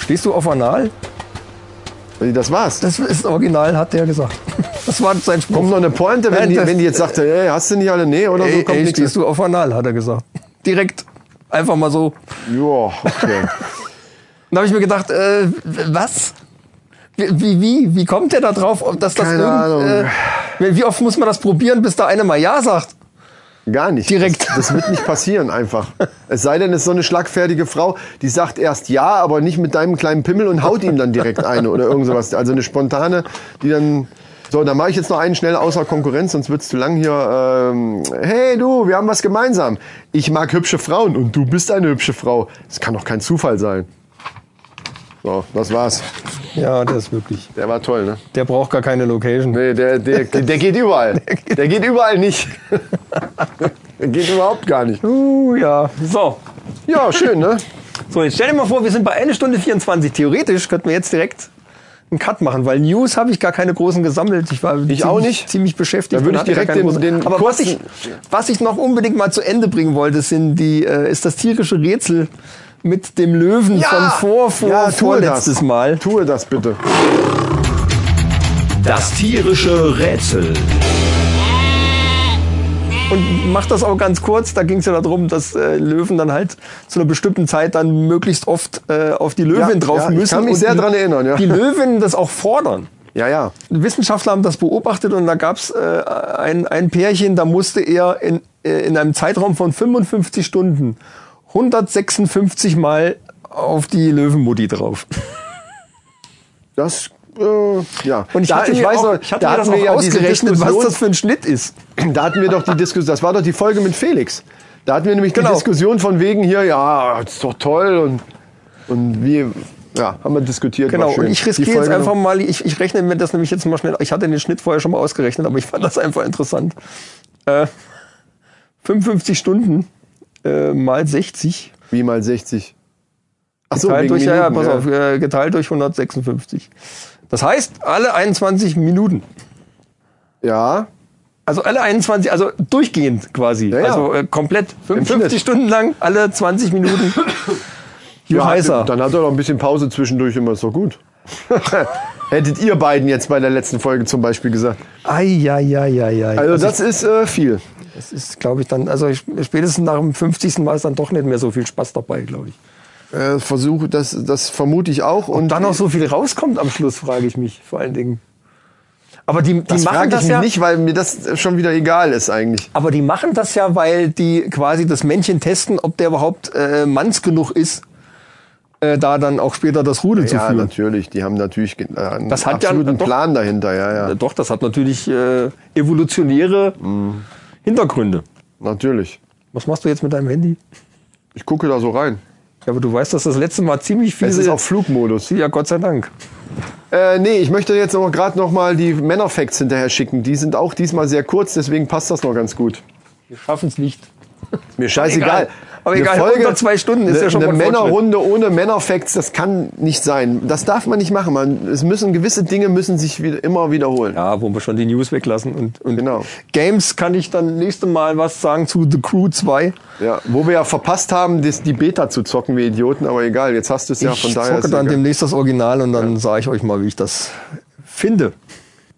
Stehst du auf Anal? Das war's. Das ist original, hat der gesagt. Das war sein Spruch. Kommt noch eine Pointe, wenn, die, wenn die jetzt sagt, ey, hast du nicht alle? Nee, oder so ey, kommt ey, nichts. stehst du auf Anal, hat er gesagt. Direkt. Einfach mal so. Ja, okay. Da habe ich mir gedacht, äh, was? Wie, wie, wie, kommt der da drauf, ob das das Keine Ahnung. Äh, wie oft muss man das probieren, bis da einer mal Ja sagt? Gar nicht. Direkt. Das, das wird nicht passieren einfach. Es sei denn, es ist so eine schlagfertige Frau, die sagt erst ja, aber nicht mit deinem kleinen Pimmel und haut ihm dann direkt eine oder irgend sowas. Also eine spontane, die dann. So, dann mache ich jetzt noch einen schnell außer Konkurrenz, sonst wird's zu lang hier. Ähm, hey du, wir haben was gemeinsam. Ich mag hübsche Frauen und du bist eine hübsche Frau. Das kann doch kein Zufall sein. So, das war's. Ja, der ist wirklich. Der war toll, ne? Der braucht gar keine Location. Nee, der, der, der geht überall. Der geht überall nicht. Der geht überhaupt gar nicht. Uh, ja. So. Ja, schön, ne? So, jetzt stell dir mal vor, wir sind bei 1 Stunde 24. Theoretisch könnten wir jetzt direkt einen Cut machen, weil News habe ich gar keine großen gesammelt. Ich war ziemlich, auch nicht. ziemlich beschäftigt. Da würde ich direkt den- den Aber was ich, was ich noch unbedingt mal zu Ende bringen wollte, sind die, äh, ist das tierische Rätsel mit dem Löwen von vor, vor, ja, vorletztes das. Mal. Tue das bitte. Das tierische Rätsel. Und mach das auch ganz kurz. Da ging es ja darum, dass äh, Löwen dann halt zu einer bestimmten Zeit dann möglichst oft äh, auf die Löwin Ja, drauf ja, ich müssen. kann mich und sehr die, dran erinnern, ja. Die Löwinnen das auch fordern. Ja, ja. Wissenschaftler haben das beobachtet und da gab es äh, ein, ein Pärchen, da musste er in, äh, in einem Zeitraum von 55 Stunden 156 Mal auf die Löwenmutti drauf. Das, äh, ja. Und ich da, hatte mir weiß auch, noch, ich hatte da hatten wir ja ausgerechnet, was das für ein Schnitt ist. Da hatten wir doch die Diskussion, das war doch die Folge mit Felix. Da hatten wir nämlich Genau. die Diskussion von wegen hier, ja, ist doch toll und, und wie, ja, haben wir diskutiert. Genau, und ich riskiere jetzt einfach mal, ich, ich rechne mir das nämlich jetzt mal schnell, ich hatte den Schnitt vorher schon mal ausgerechnet, aber ich fand das einfach interessant. Äh, 55 Stunden äh, mal 60 Wie mal 60. Ach so, geteilt durch, ja, ja, Minuten, pass auf, äh, geteilt durch 156. Das heißt, alle 21 Minuten. Ja, Also alle 21, also durchgehend quasi. Ja, ja. Also äh, komplett. Schnitt. 55 Stunden lang, alle 20 Minuten. ja heißer. dann hat er doch ein bisschen Pause zwischendurch immer, ist doch gut. Hättet ihr beiden jetzt bei der letzten Folge zum Beispiel gesagt. Eieieiei. Also das ist äh, viel. Das ist, glaube ich, dann, also ich, spätestens nach dem 50. Mal ist dann doch nicht mehr so viel Spaß dabei, glaube ich. Äh, versuche, das, das vermute ich auch. Und Und dann noch so viel rauskommt am Schluss, frage ich mich vor allen Dingen. Aber die, die das machen ich das ja. nicht, weil mir das schon wieder egal ist eigentlich. Aber die machen das ja, weil die quasi das Männchen testen, ob der überhaupt äh, manns genug ist, äh, da dann auch später das Rudel zu Ja, führen. natürlich. Die haben natürlich äh, einen Das hat ja- absoluten doch. Plan dahinter. Ja, ja, Äh, Doch, das hat natürlich äh, evolutionäre Mhm. Hintergründe. natürlich. Was machst du jetzt mit deinem Handy? Ich gucke da so rein. Ja, aber du weißt, dass das letzte Mal ziemlich viel Es ist auf Flugmodus. Ja, Gott sei Dank. Äh, nee, ich möchte jetzt noch gerade noch mal die Männerfacts hinterher schicken. Die sind auch diesmal sehr kurz, deswegen passt das noch ganz gut. Wir schaffen es nicht. Mir scheißegal. Aber egal, unter zwei Stunden ist eine, ja schon Eine. Männerrunde ohne Männerfacts, das kann nicht sein. Das darf man nicht machen. Man, es müssen gewisse Dinge müssen sich wieder, immer wiederholen. Ja, wo wir schon die News weglassen. Und, und Genau. Games kann ich dann nächste Mal was sagen zu The Crew 2. Ja, wo wir ja verpasst haben, das, die Beta zu zocken wie Idioten, aber egal, jetzt hast du es ja, von ich daher. zocke ist dann egal. demnächst das Original und dann sage ich euch mal, wie ich das finde.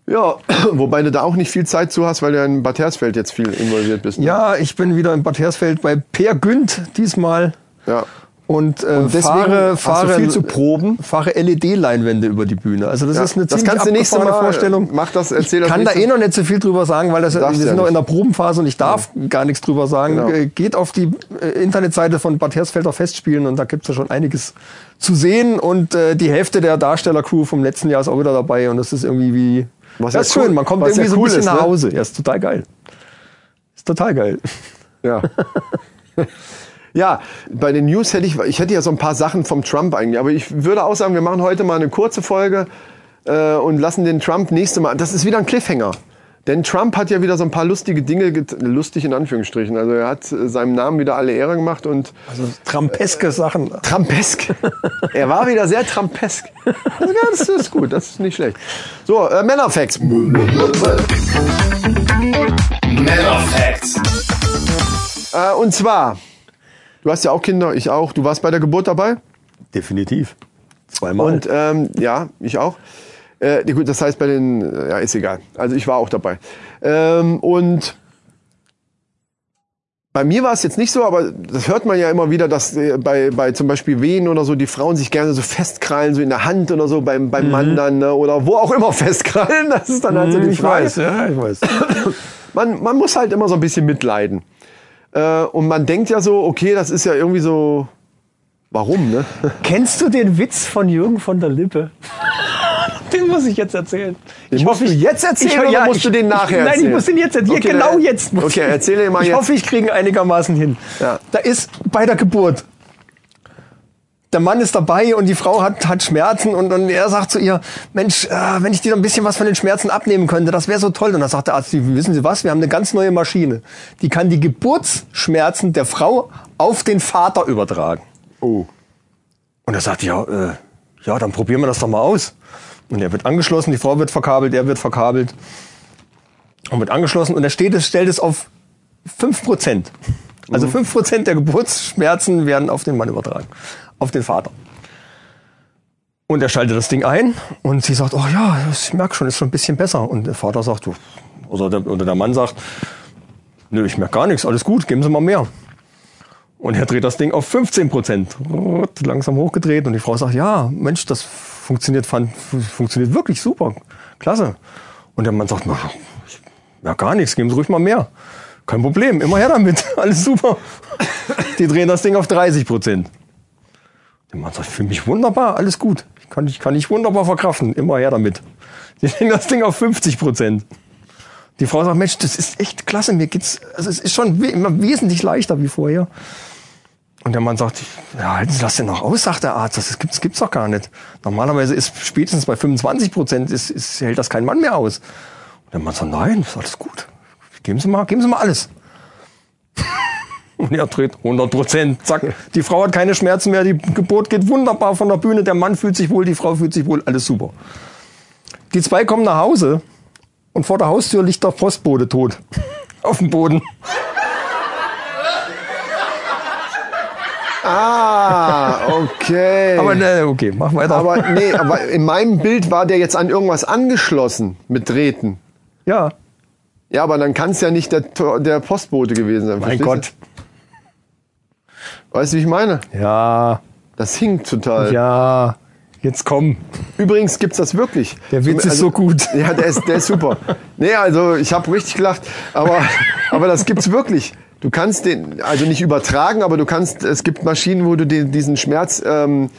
Ja, wobei du da auch nicht viel Zeit zu hast, weil du ja in Bad Hersfeld jetzt viel involviert bist. ne? Ja, ich bin wieder in Bad Hersfeld bei Per Günd diesmal ja. und, äh, deswegen fahre, fahre, viel zu proben? fahre LED-Leinwände über die Bühne. Also das Ja, ist eine das ziemlich kannst du nächstes abgefahrene Mal- Vorstellung. mach das, erzähl ich das kann da eh noch nicht so viel drüber sagen, weil das, wir sind ja noch nicht. in der Probenphase und ich darf gar nichts drüber sagen. Genau. Äh, Geht auf die äh, Internetseite von Bad Hersfelder Festspielen und da gibt's ja schon einiges zu sehen und äh, die Hälfte der Darstellercrew vom letzten Jahr ist auch wieder dabei und das ist irgendwie wie Was das ja ist schön, cool- man kommt was irgendwie ja so ein cool bisschen ist, nach ne? Hause. Ja, ist total geil. Ist total geil. Ja. ja, bei den News hätte ich, ich hätte ja so ein paar Sachen vom Trump eigentlich, aber ich würde auch sagen, wir machen heute mal eine kurze Folge äh, und lassen den Trump nächste Mal. Das ist wieder ein Cliffhanger. Denn Trump hat ja wieder so ein paar lustige Dinge, get- lustig in Anführungsstrichen. Also er hat äh, seinem Namen wieder alle Ehre gemacht und Also trampeske Sachen. Trumpesk. er war wieder sehr Trumpesk. Also, ja, das ist gut, das ist nicht schlecht. So, äh, Männerfacts. Männerfacts. Äh, und zwar, du hast ja auch Kinder, ich auch. Du warst bei der Geburt dabei? Definitiv. Zweimal. Und ähm, ja, ich auch. Äh, gut, das heißt bei den, äh, ja, ist egal. Also ich war auch dabei. Ähm, und bei mir war es jetzt nicht so, aber das hört man ja immer wieder, dass äh, bei, bei zum Beispiel Wehen oder so die Frauen sich gerne so festkrallen, so in der Hand oder so beim, beim Mann dann, ne? oder wo auch immer festkrallen. Das ist dann halt so die Mhm. ich Frage. weiß, ja, ich weiß. Man, man muss halt immer so ein bisschen mitleiden. Äh, und man denkt ja so, okay, das ist ja irgendwie so, warum, ne? Kennst du den Witz von Jürgen von der Lippe? Den muss ich jetzt erzählen. Den musst du jetzt erzählen oder musst du den nachher Nein, erzählen? ich muss den jetzt erzählen. Okay, genau jetzt. Muss okay, ich. erzähl den mal ich jetzt. hoffe, ich kriege ihn einigermaßen hin. Ja. Da ist bei der Geburt. Der Mann ist dabei und die Frau hat, hat Schmerzen und, und er sagt zu ihr, Mensch, äh, wenn ich dir ein bisschen was von den Schmerzen abnehmen könnte, das wäre so toll. Und dann sagt der Arzt, wissen Sie was, wir haben eine ganz neue Maschine. Die kann die Geburtsschmerzen der Frau auf den Vater übertragen. Oh. Und er sagt, ja, äh, ja, dann probieren wir das doch mal aus. Und er wird angeschlossen, die Frau wird verkabelt, er wird verkabelt und wird angeschlossen und er steht, es stellt es auf 5%. Also 5% der Geburtsschmerzen werden auf den Mann übertragen, auf den Vater. Und er schaltet das Ding ein und sie sagt, oh ja, ich merke schon, ist schon ein bisschen besser. Und der Vater sagt, du, oder der, oder der Mann sagt, nö, ich merke gar nichts, alles gut, geben Sie mal mehr. Und er dreht das Ding auf 15 Prozent. Langsam hochgedreht. Und die Frau sagt, ja, Mensch, das funktioniert, fun funktioniert wirklich super. Klasse. Und der Mann sagt, na, merke gar nichts, geben Sie ruhig mal mehr. Kein Problem, immer her damit. Alles super. Die drehen das Ding auf 30 Prozent. Der Mann sagt, für mich wunderbar, alles gut. Ich kann, ich kann ich wunderbar verkraften. Immer her damit. Die drehen das Ding auf 50 Prozent. Die Frau sagt, Mensch, das ist echt klasse, mir geht's, also es ist schon we wesentlich leichter wie vorher. Und der Mann sagt, ja, halten Sie das denn noch aus, sagt der Arzt, das gibt's, gibt's doch gar nicht. Normalerweise ist spätestens bei 25 Prozent ist, ist, hält das kein Mann mehr aus. Und der Mann sagt, nein, ist alles gut. Geben Sie mal, geben Sie mal alles. Und er dreht 100 Prozent, zack. Die Frau hat keine Schmerzen mehr, die Geburt geht wunderbar von der Bühne, der Mann fühlt sich wohl, die Frau fühlt sich wohl, alles super. Die zwei kommen nach Hause und vor der Haustür liegt der Postbote tot. Auf dem Boden. Ah, okay. Aber ne, okay, mach weiter. Aber nee, aber in meinem Bild war der jetzt an irgendwas angeschlossen mit Drähten. ja, Ja, aber dann kann es ja nicht der, der Postbote gewesen sein. mein Gott. Du? Weißt du, wie ich meine? Ja, Das hinkt total. ja. Jetzt komm. Übrigens gibt's das wirklich. Der Witz ist so gut. Ja, der ist, der ist super. Nee, also ich habe richtig gelacht. Aber, aber das gibt's wirklich. Du kannst den, also nicht übertragen, aber du kannst, es gibt Maschinen, wo du den, diesen Schmerz ähm,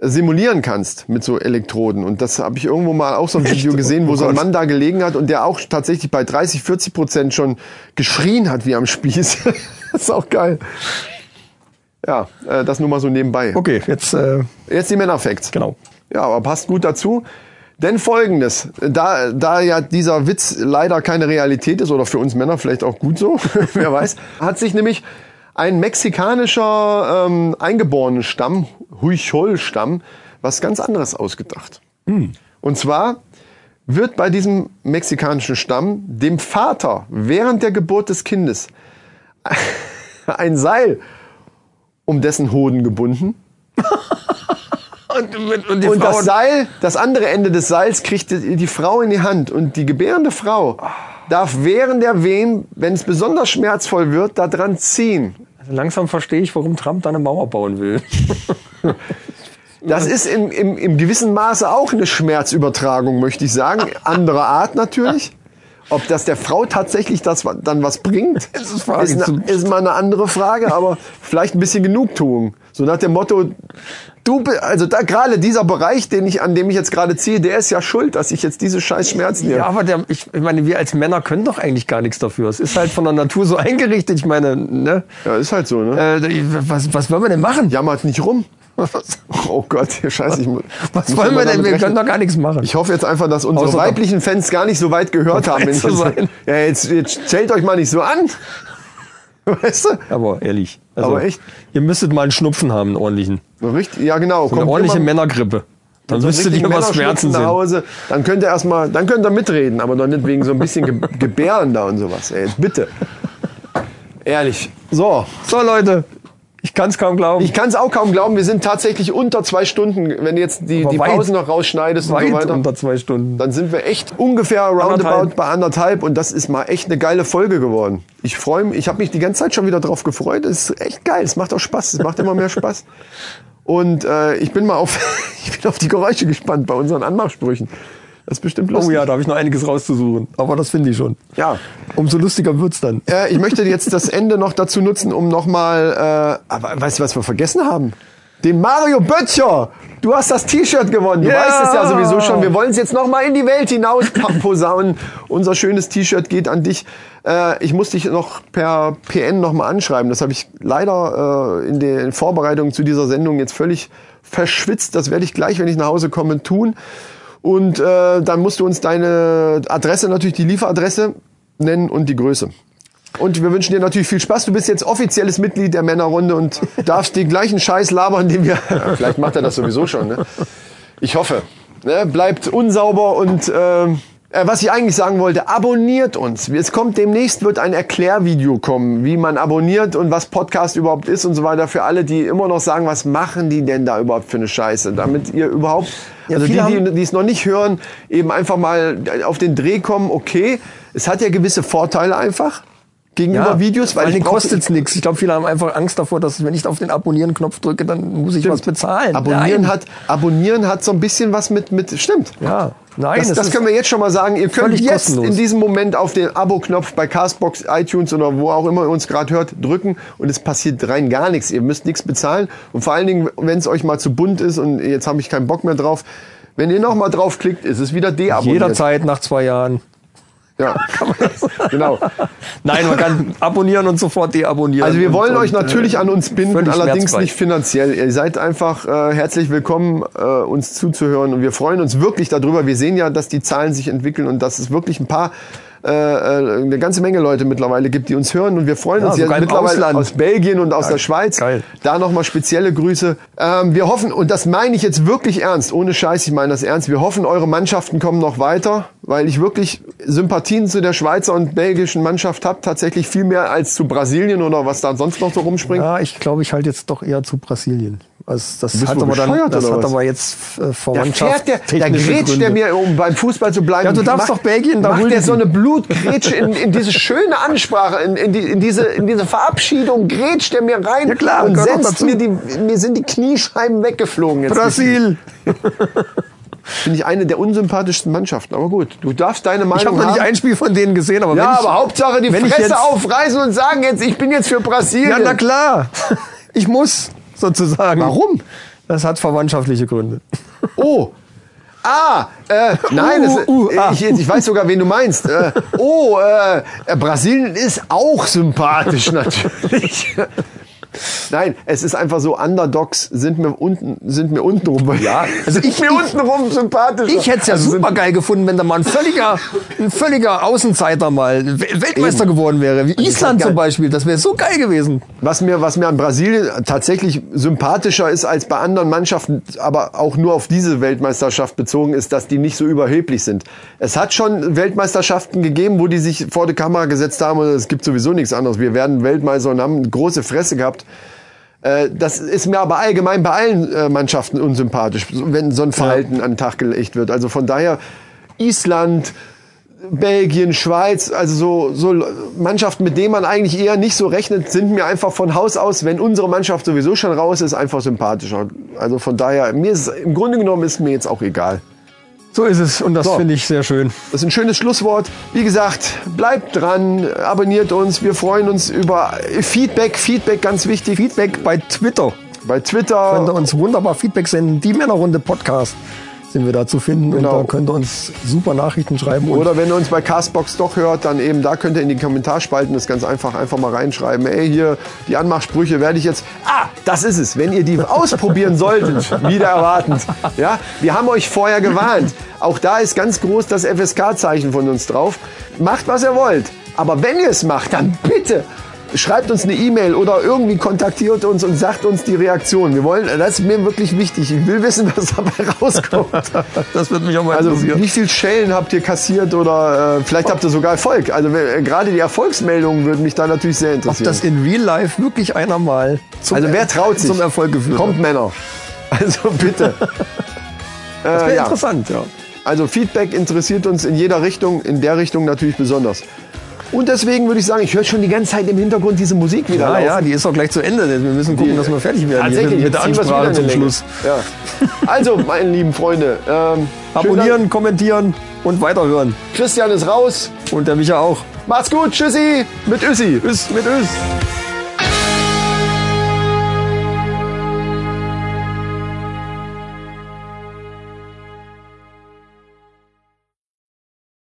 simulieren kannst mit so Elektroden. Und das habe ich irgendwo mal auch so ein Video gesehen, wo Oh so ein. Mann da gelegen hat und der auch tatsächlich bei 30, 40 Prozent schon geschrien hat wie am Spieß. das ist auch geil. Ja, äh, das nur mal so nebenbei. Okay, jetzt, äh, Jetzt die Männerfacts. genau. Ja, aber passt gut dazu. Denn folgendes, da, da ja dieser Witz leider keine Realität ist, oder für uns Männer vielleicht auch gut so, wer weiß, hat sich nämlich ein mexikanischer ähm, Eingeborenenstamm, Huichol-Stamm, was ganz anderes ausgedacht. Und zwar wird bei diesem mexikanischen Stamm dem Vater während der Geburt des Kindes ein Seil um dessen Hoden gebunden. Und, und die Und das Seil, das andere Ende des Seils kriegt die, die Frau in die Hand. Und die gebärende Frau darf während der Wehen, wenn es besonders schmerzvoll wird, da dran ziehen. also langsam verstehe ich, warum Trump da eine Mauer bauen will. Das ist in, im, im gewissen Maße auch eine Schmerzübertragung, möchte ich sagen. Anderer Art natürlich. Ob das der Frau tatsächlich das dann was bringt, ist eine, ist mal eine andere Frage, aber vielleicht ein bisschen Genugtuung. So nach dem Motto, du, also da gerade dieser Bereich, den ich, an dem ich jetzt gerade ziehe, der ist ja schuld, dass ich jetzt diese scheiß Schmerzen hier. Ja, aber der, ich, ich meine, wir als Männer können doch eigentlich gar nichts dafür. Es ist halt von der Natur so eingerichtet. Ich meine, ne? Ja, ist halt so, ne? Äh, was, was wollen wir denn machen? Jammert nicht rum. Oh Gott, scheiße. Ich, mu- Was muss wollen wir denn? Wir rechnen. können doch gar nichts machen. Ich hoffe jetzt einfach, dass unsere Außer- weiblichen Fans gar nicht so weit gehört haben. Wenn ich jetzt, ja, jetzt, jetzt stellt euch mal nicht so an. Weißt du? aber ehrlich. Also, Aber echt? Ihr müsstet mal einen Schnupfen haben, einen ordentlichen. Richtig, ja genau. Eine ordentliche immer Männergrippe. Dann so einen wüsstet ihr, was Schmerzen nach. Hause. Dann könnt ihr erstmal, dann könnt ihr mitreden, aber doch nicht wegen so ein bisschen Ge Gebären da und sowas. Ey, bitte. Ehrlich. So, So, Leute. Ich kann es kaum glauben. Ich kann es auch kaum glauben, wir sind tatsächlich unter zwei Stunden, wenn du jetzt die, Aber die weit- Pausen noch rausschneidest und weit so weiter. unter zwei Stunden. Dann sind wir echt ungefähr roundabout Anderthalb. bei anderthalb und das ist mal echt eine geile Folge geworden. Ich freue mich, ich habe mich die ganze Zeit schon wieder drauf gefreut. Es ist echt geil, es macht auch Spaß, es macht immer mehr Spaß. Und äh, ich bin mal auf, ich bin auf die Geräusche gespannt bei unseren Anmachsprüchen. Das ist bestimmt lustig. Oh ja, da habe ich noch einiges rauszusuchen. Aber das finde ich schon. Ja. Umso lustiger wird's dann. Äh, ich möchte jetzt das Ende noch dazu nutzen, um nochmal, äh, aber weißt du, was wir vergessen haben? Den Mario Böttcher! Du hast das T-Shirt gewonnen. Du Ja. weißt es ja sowieso schon. Wir wollen es jetzt nochmal in die Welt hinaus posaunen. Unser schönes T-Shirt geht an dich. Äh, ich muss dich noch per PN nochmal anschreiben. Das habe ich leider äh, in den Vorbereitungen zu dieser Sendung jetzt völlig verschwitzt. Das werde ich gleich, wenn ich nach Hause komme, tun. Und äh, dann musst du uns deine Adresse, natürlich die Lieferadresse nennen und die Größe. Und wir wünschen dir natürlich viel Spaß. Du bist jetzt offizielles Mitglied der Männerrunde und darfst den gleichen Scheiß labern, den wir. Vielleicht macht er das sowieso schon. Ne? Ich hoffe. Ne? Bleibt unsauber und äh, äh, was ich eigentlich sagen wollte, abonniert uns. Es kommt demnächst wird ein Erklärvideo kommen, wie man abonniert und was Podcast überhaupt ist und so weiter. Für alle, die immer noch sagen, was machen die denn da überhaupt für eine Scheiße, damit ihr überhaupt, also die, die, die es noch nicht hören, eben einfach mal auf den Dreh kommen. Okay, es hat ja gewisse Vorteile einfach gegenüber Videos, weil den brauch- kostet's nichts. Ich glaube, viele haben einfach Angst davor, dass wenn ich auf den Abonnieren-Knopf drücke, dann muss ich was bezahlen. Abonnieren Nein. hat, abonnieren hat so ein bisschen was mit, mit stimmt. Ja, nein, Das, es das können wir jetzt schon mal sagen. Ihr könnt jetzt kostenlos. in diesem Moment auf den Abo-Knopf bei Castbox, iTunes oder wo auch immer ihr uns gerade hört, drücken und es passiert rein gar nichts. Ihr müsst nichts bezahlen und vor allen Dingen, wenn es euch mal zu bunt ist und jetzt habe ich keinen Bock mehr drauf, wenn ihr noch mal draufklickt, ist es wieder deabonniert. jederzeit nach zwei Jahren. Ja, genau. Nein, man kann abonnieren und sofort deabonnieren. Also wir wollen und, euch natürlich äh, an uns binden, allerdings nicht finanziell. Ihr seid einfach äh, herzlich willkommen, äh, uns zuzuhören und wir freuen uns wirklich darüber. Wir sehen ja, dass die Zahlen sich entwickeln und dass es wirklich ein paar äh, äh, eine ganze Menge Leute mittlerweile gibt, die uns hören und wir freuen Ja, uns jetzt mittlerweile Ausland. aus Belgien und aus der Schweiz. geil. Da nochmal spezielle Grüße. Ähm, wir hoffen, und das meine ich jetzt wirklich ernst, ohne Scheiß, ich meine das ernst, wir hoffen, eure Mannschaften kommen noch weiter, weil ich wirklich Sympathien zu der Schweizer und belgischen Mannschaft habe, tatsächlich viel mehr als zu Brasilien oder was da sonst noch so rumspringt. Ja, ich glaube, ich halte jetzt doch eher zu Brasilien. Also das bist hat aber dann, das hat aber jetzt äh, Da Verwandtschaft. fährt der, da grätscht der mir, um beim Fußball zu bleiben. Ja, du darfst doch Belgien da Macht der so eine Blutgrätsche in, in diese schöne Ansprache, in, in, die, in, diese, in diese Verabschiedung, grätscht der mir rein Ja, klar, und setzt mir die, mir sind die Kniescheiben weggeflogen. Jetzt Brasil. Finde ich eine der unsympathischsten Mannschaften. Aber gut, du darfst deine Meinung Ich habe noch haben. nicht ein Spiel von denen gesehen, aber ja, wenn ich, aber Hauptsache die ich Fresse jetzt- aufreißen und sagen jetzt, ich bin jetzt für Brasilien. Ja, na klar. Ich muss sozusagen. Warum? Das hat verwandtschaftliche Gründe. Oh. Ah, äh, nein, Uh, das, uh, ah. ich, ich weiß sogar, wen du meinst. Äh, oh, äh, Brasilien ist auch sympathisch natürlich. Nein, es ist einfach so, Underdogs sind mir unten, sind mir untenrum. Ja, also ich mir untenrum sympathisch. Ich hätte es ja also super geil gefunden, wenn da mal ein völliger, ein völliger Außenseiter mal Wel- Weltmeister Eben. geworden wäre. Wie Island geil. zum Beispiel. Das wäre so geil gewesen. Was mir, was mir an Brasilien tatsächlich sympathischer ist als bei anderen Mannschaften, aber auch nur auf diese Weltmeisterschaft bezogen ist, dass die nicht so überheblich sind. Es hat schon Weltmeisterschaften gegeben, wo die sich vor die Kamera gesetzt haben und es gibt sowieso nichts anderes. Wir werden Weltmeister und haben eine große Fresse gehabt. Äh, Das ist mir aber allgemein bei allen äh, Mannschaften unsympathisch, wenn so ein Verhalten an den Tag gelegt wird. Also von daher Island, Belgien, Schweiz, also so, so Mannschaften, mit denen man eigentlich eher nicht so rechnet, sind mir einfach von Haus aus, wenn unsere Mannschaft sowieso schon raus ist, einfach sympathischer. Also von daher, mir ist im Grunde genommen ist mir jetzt auch egal. So ist es und das So. finde ich sehr schön. Das ist ein schönes Schlusswort. Wie gesagt, bleibt dran, abonniert uns. Wir freuen uns über Feedback. Feedback ganz wichtig. Feedback bei Twitter. Bei Könnt ihr Twitter. uns wunderbar Feedback senden. Die Männerrunde Podcast sind wir da zu finden. Genau. Und da könnt ihr uns super Nachrichten schreiben. Oder wenn ihr uns bei Castbox doch hört, dann eben da könnt ihr in die Kommentarspalten das ganz einfach einfach mal reinschreiben. Ey, hier die Anmachsprüche werde ich jetzt. Ah, das ist es. Wenn ihr die ausprobieren solltet, wieder erwartend. Ja, wir haben euch vorher gewarnt. Auch da ist ganz groß das FSK-Zeichen von uns drauf. Macht was ihr wollt. Aber wenn ihr es macht, dann bitte schreibt uns eine E-Mail oder irgendwie kontaktiert uns und sagt uns die Reaktion. Wir wollen, das ist mir wirklich wichtig. Ich will wissen, was dabei rauskommt. Das wird mich auch mal Also interessieren. wie viel Schellen habt ihr kassiert oder äh, vielleicht habt ihr sogar Erfolg. Also äh, gerade die Erfolgsmeldungen würden mich da natürlich sehr Ob interessieren. das in Real Life wirklich einer mal zum, also wer traut sich? zum Erfolg geführt Kommt hat. Männer. Also bitte. Das äh, wäre ja. interessant, ja. Also Feedback interessiert uns in jeder Richtung, in der Richtung natürlich besonders. Und deswegen würde ich sagen, ich höre schon die ganze Zeit im Hintergrund diese Musik wieder Ja, laufen. ja, die ist auch gleich zu Ende. Wir müssen gucken, Die- dass wir fertig werden Tatsächlich, mit, mit der Ansprache zum. Schluss. Ja. Also, meine lieben Freunde, ähm, Abonnieren, kommentieren und weiterhören. Dank. Christian ist raus. Und der Micha auch. Macht's gut, tschüssi mit Üssi. Tschüss mit Ös.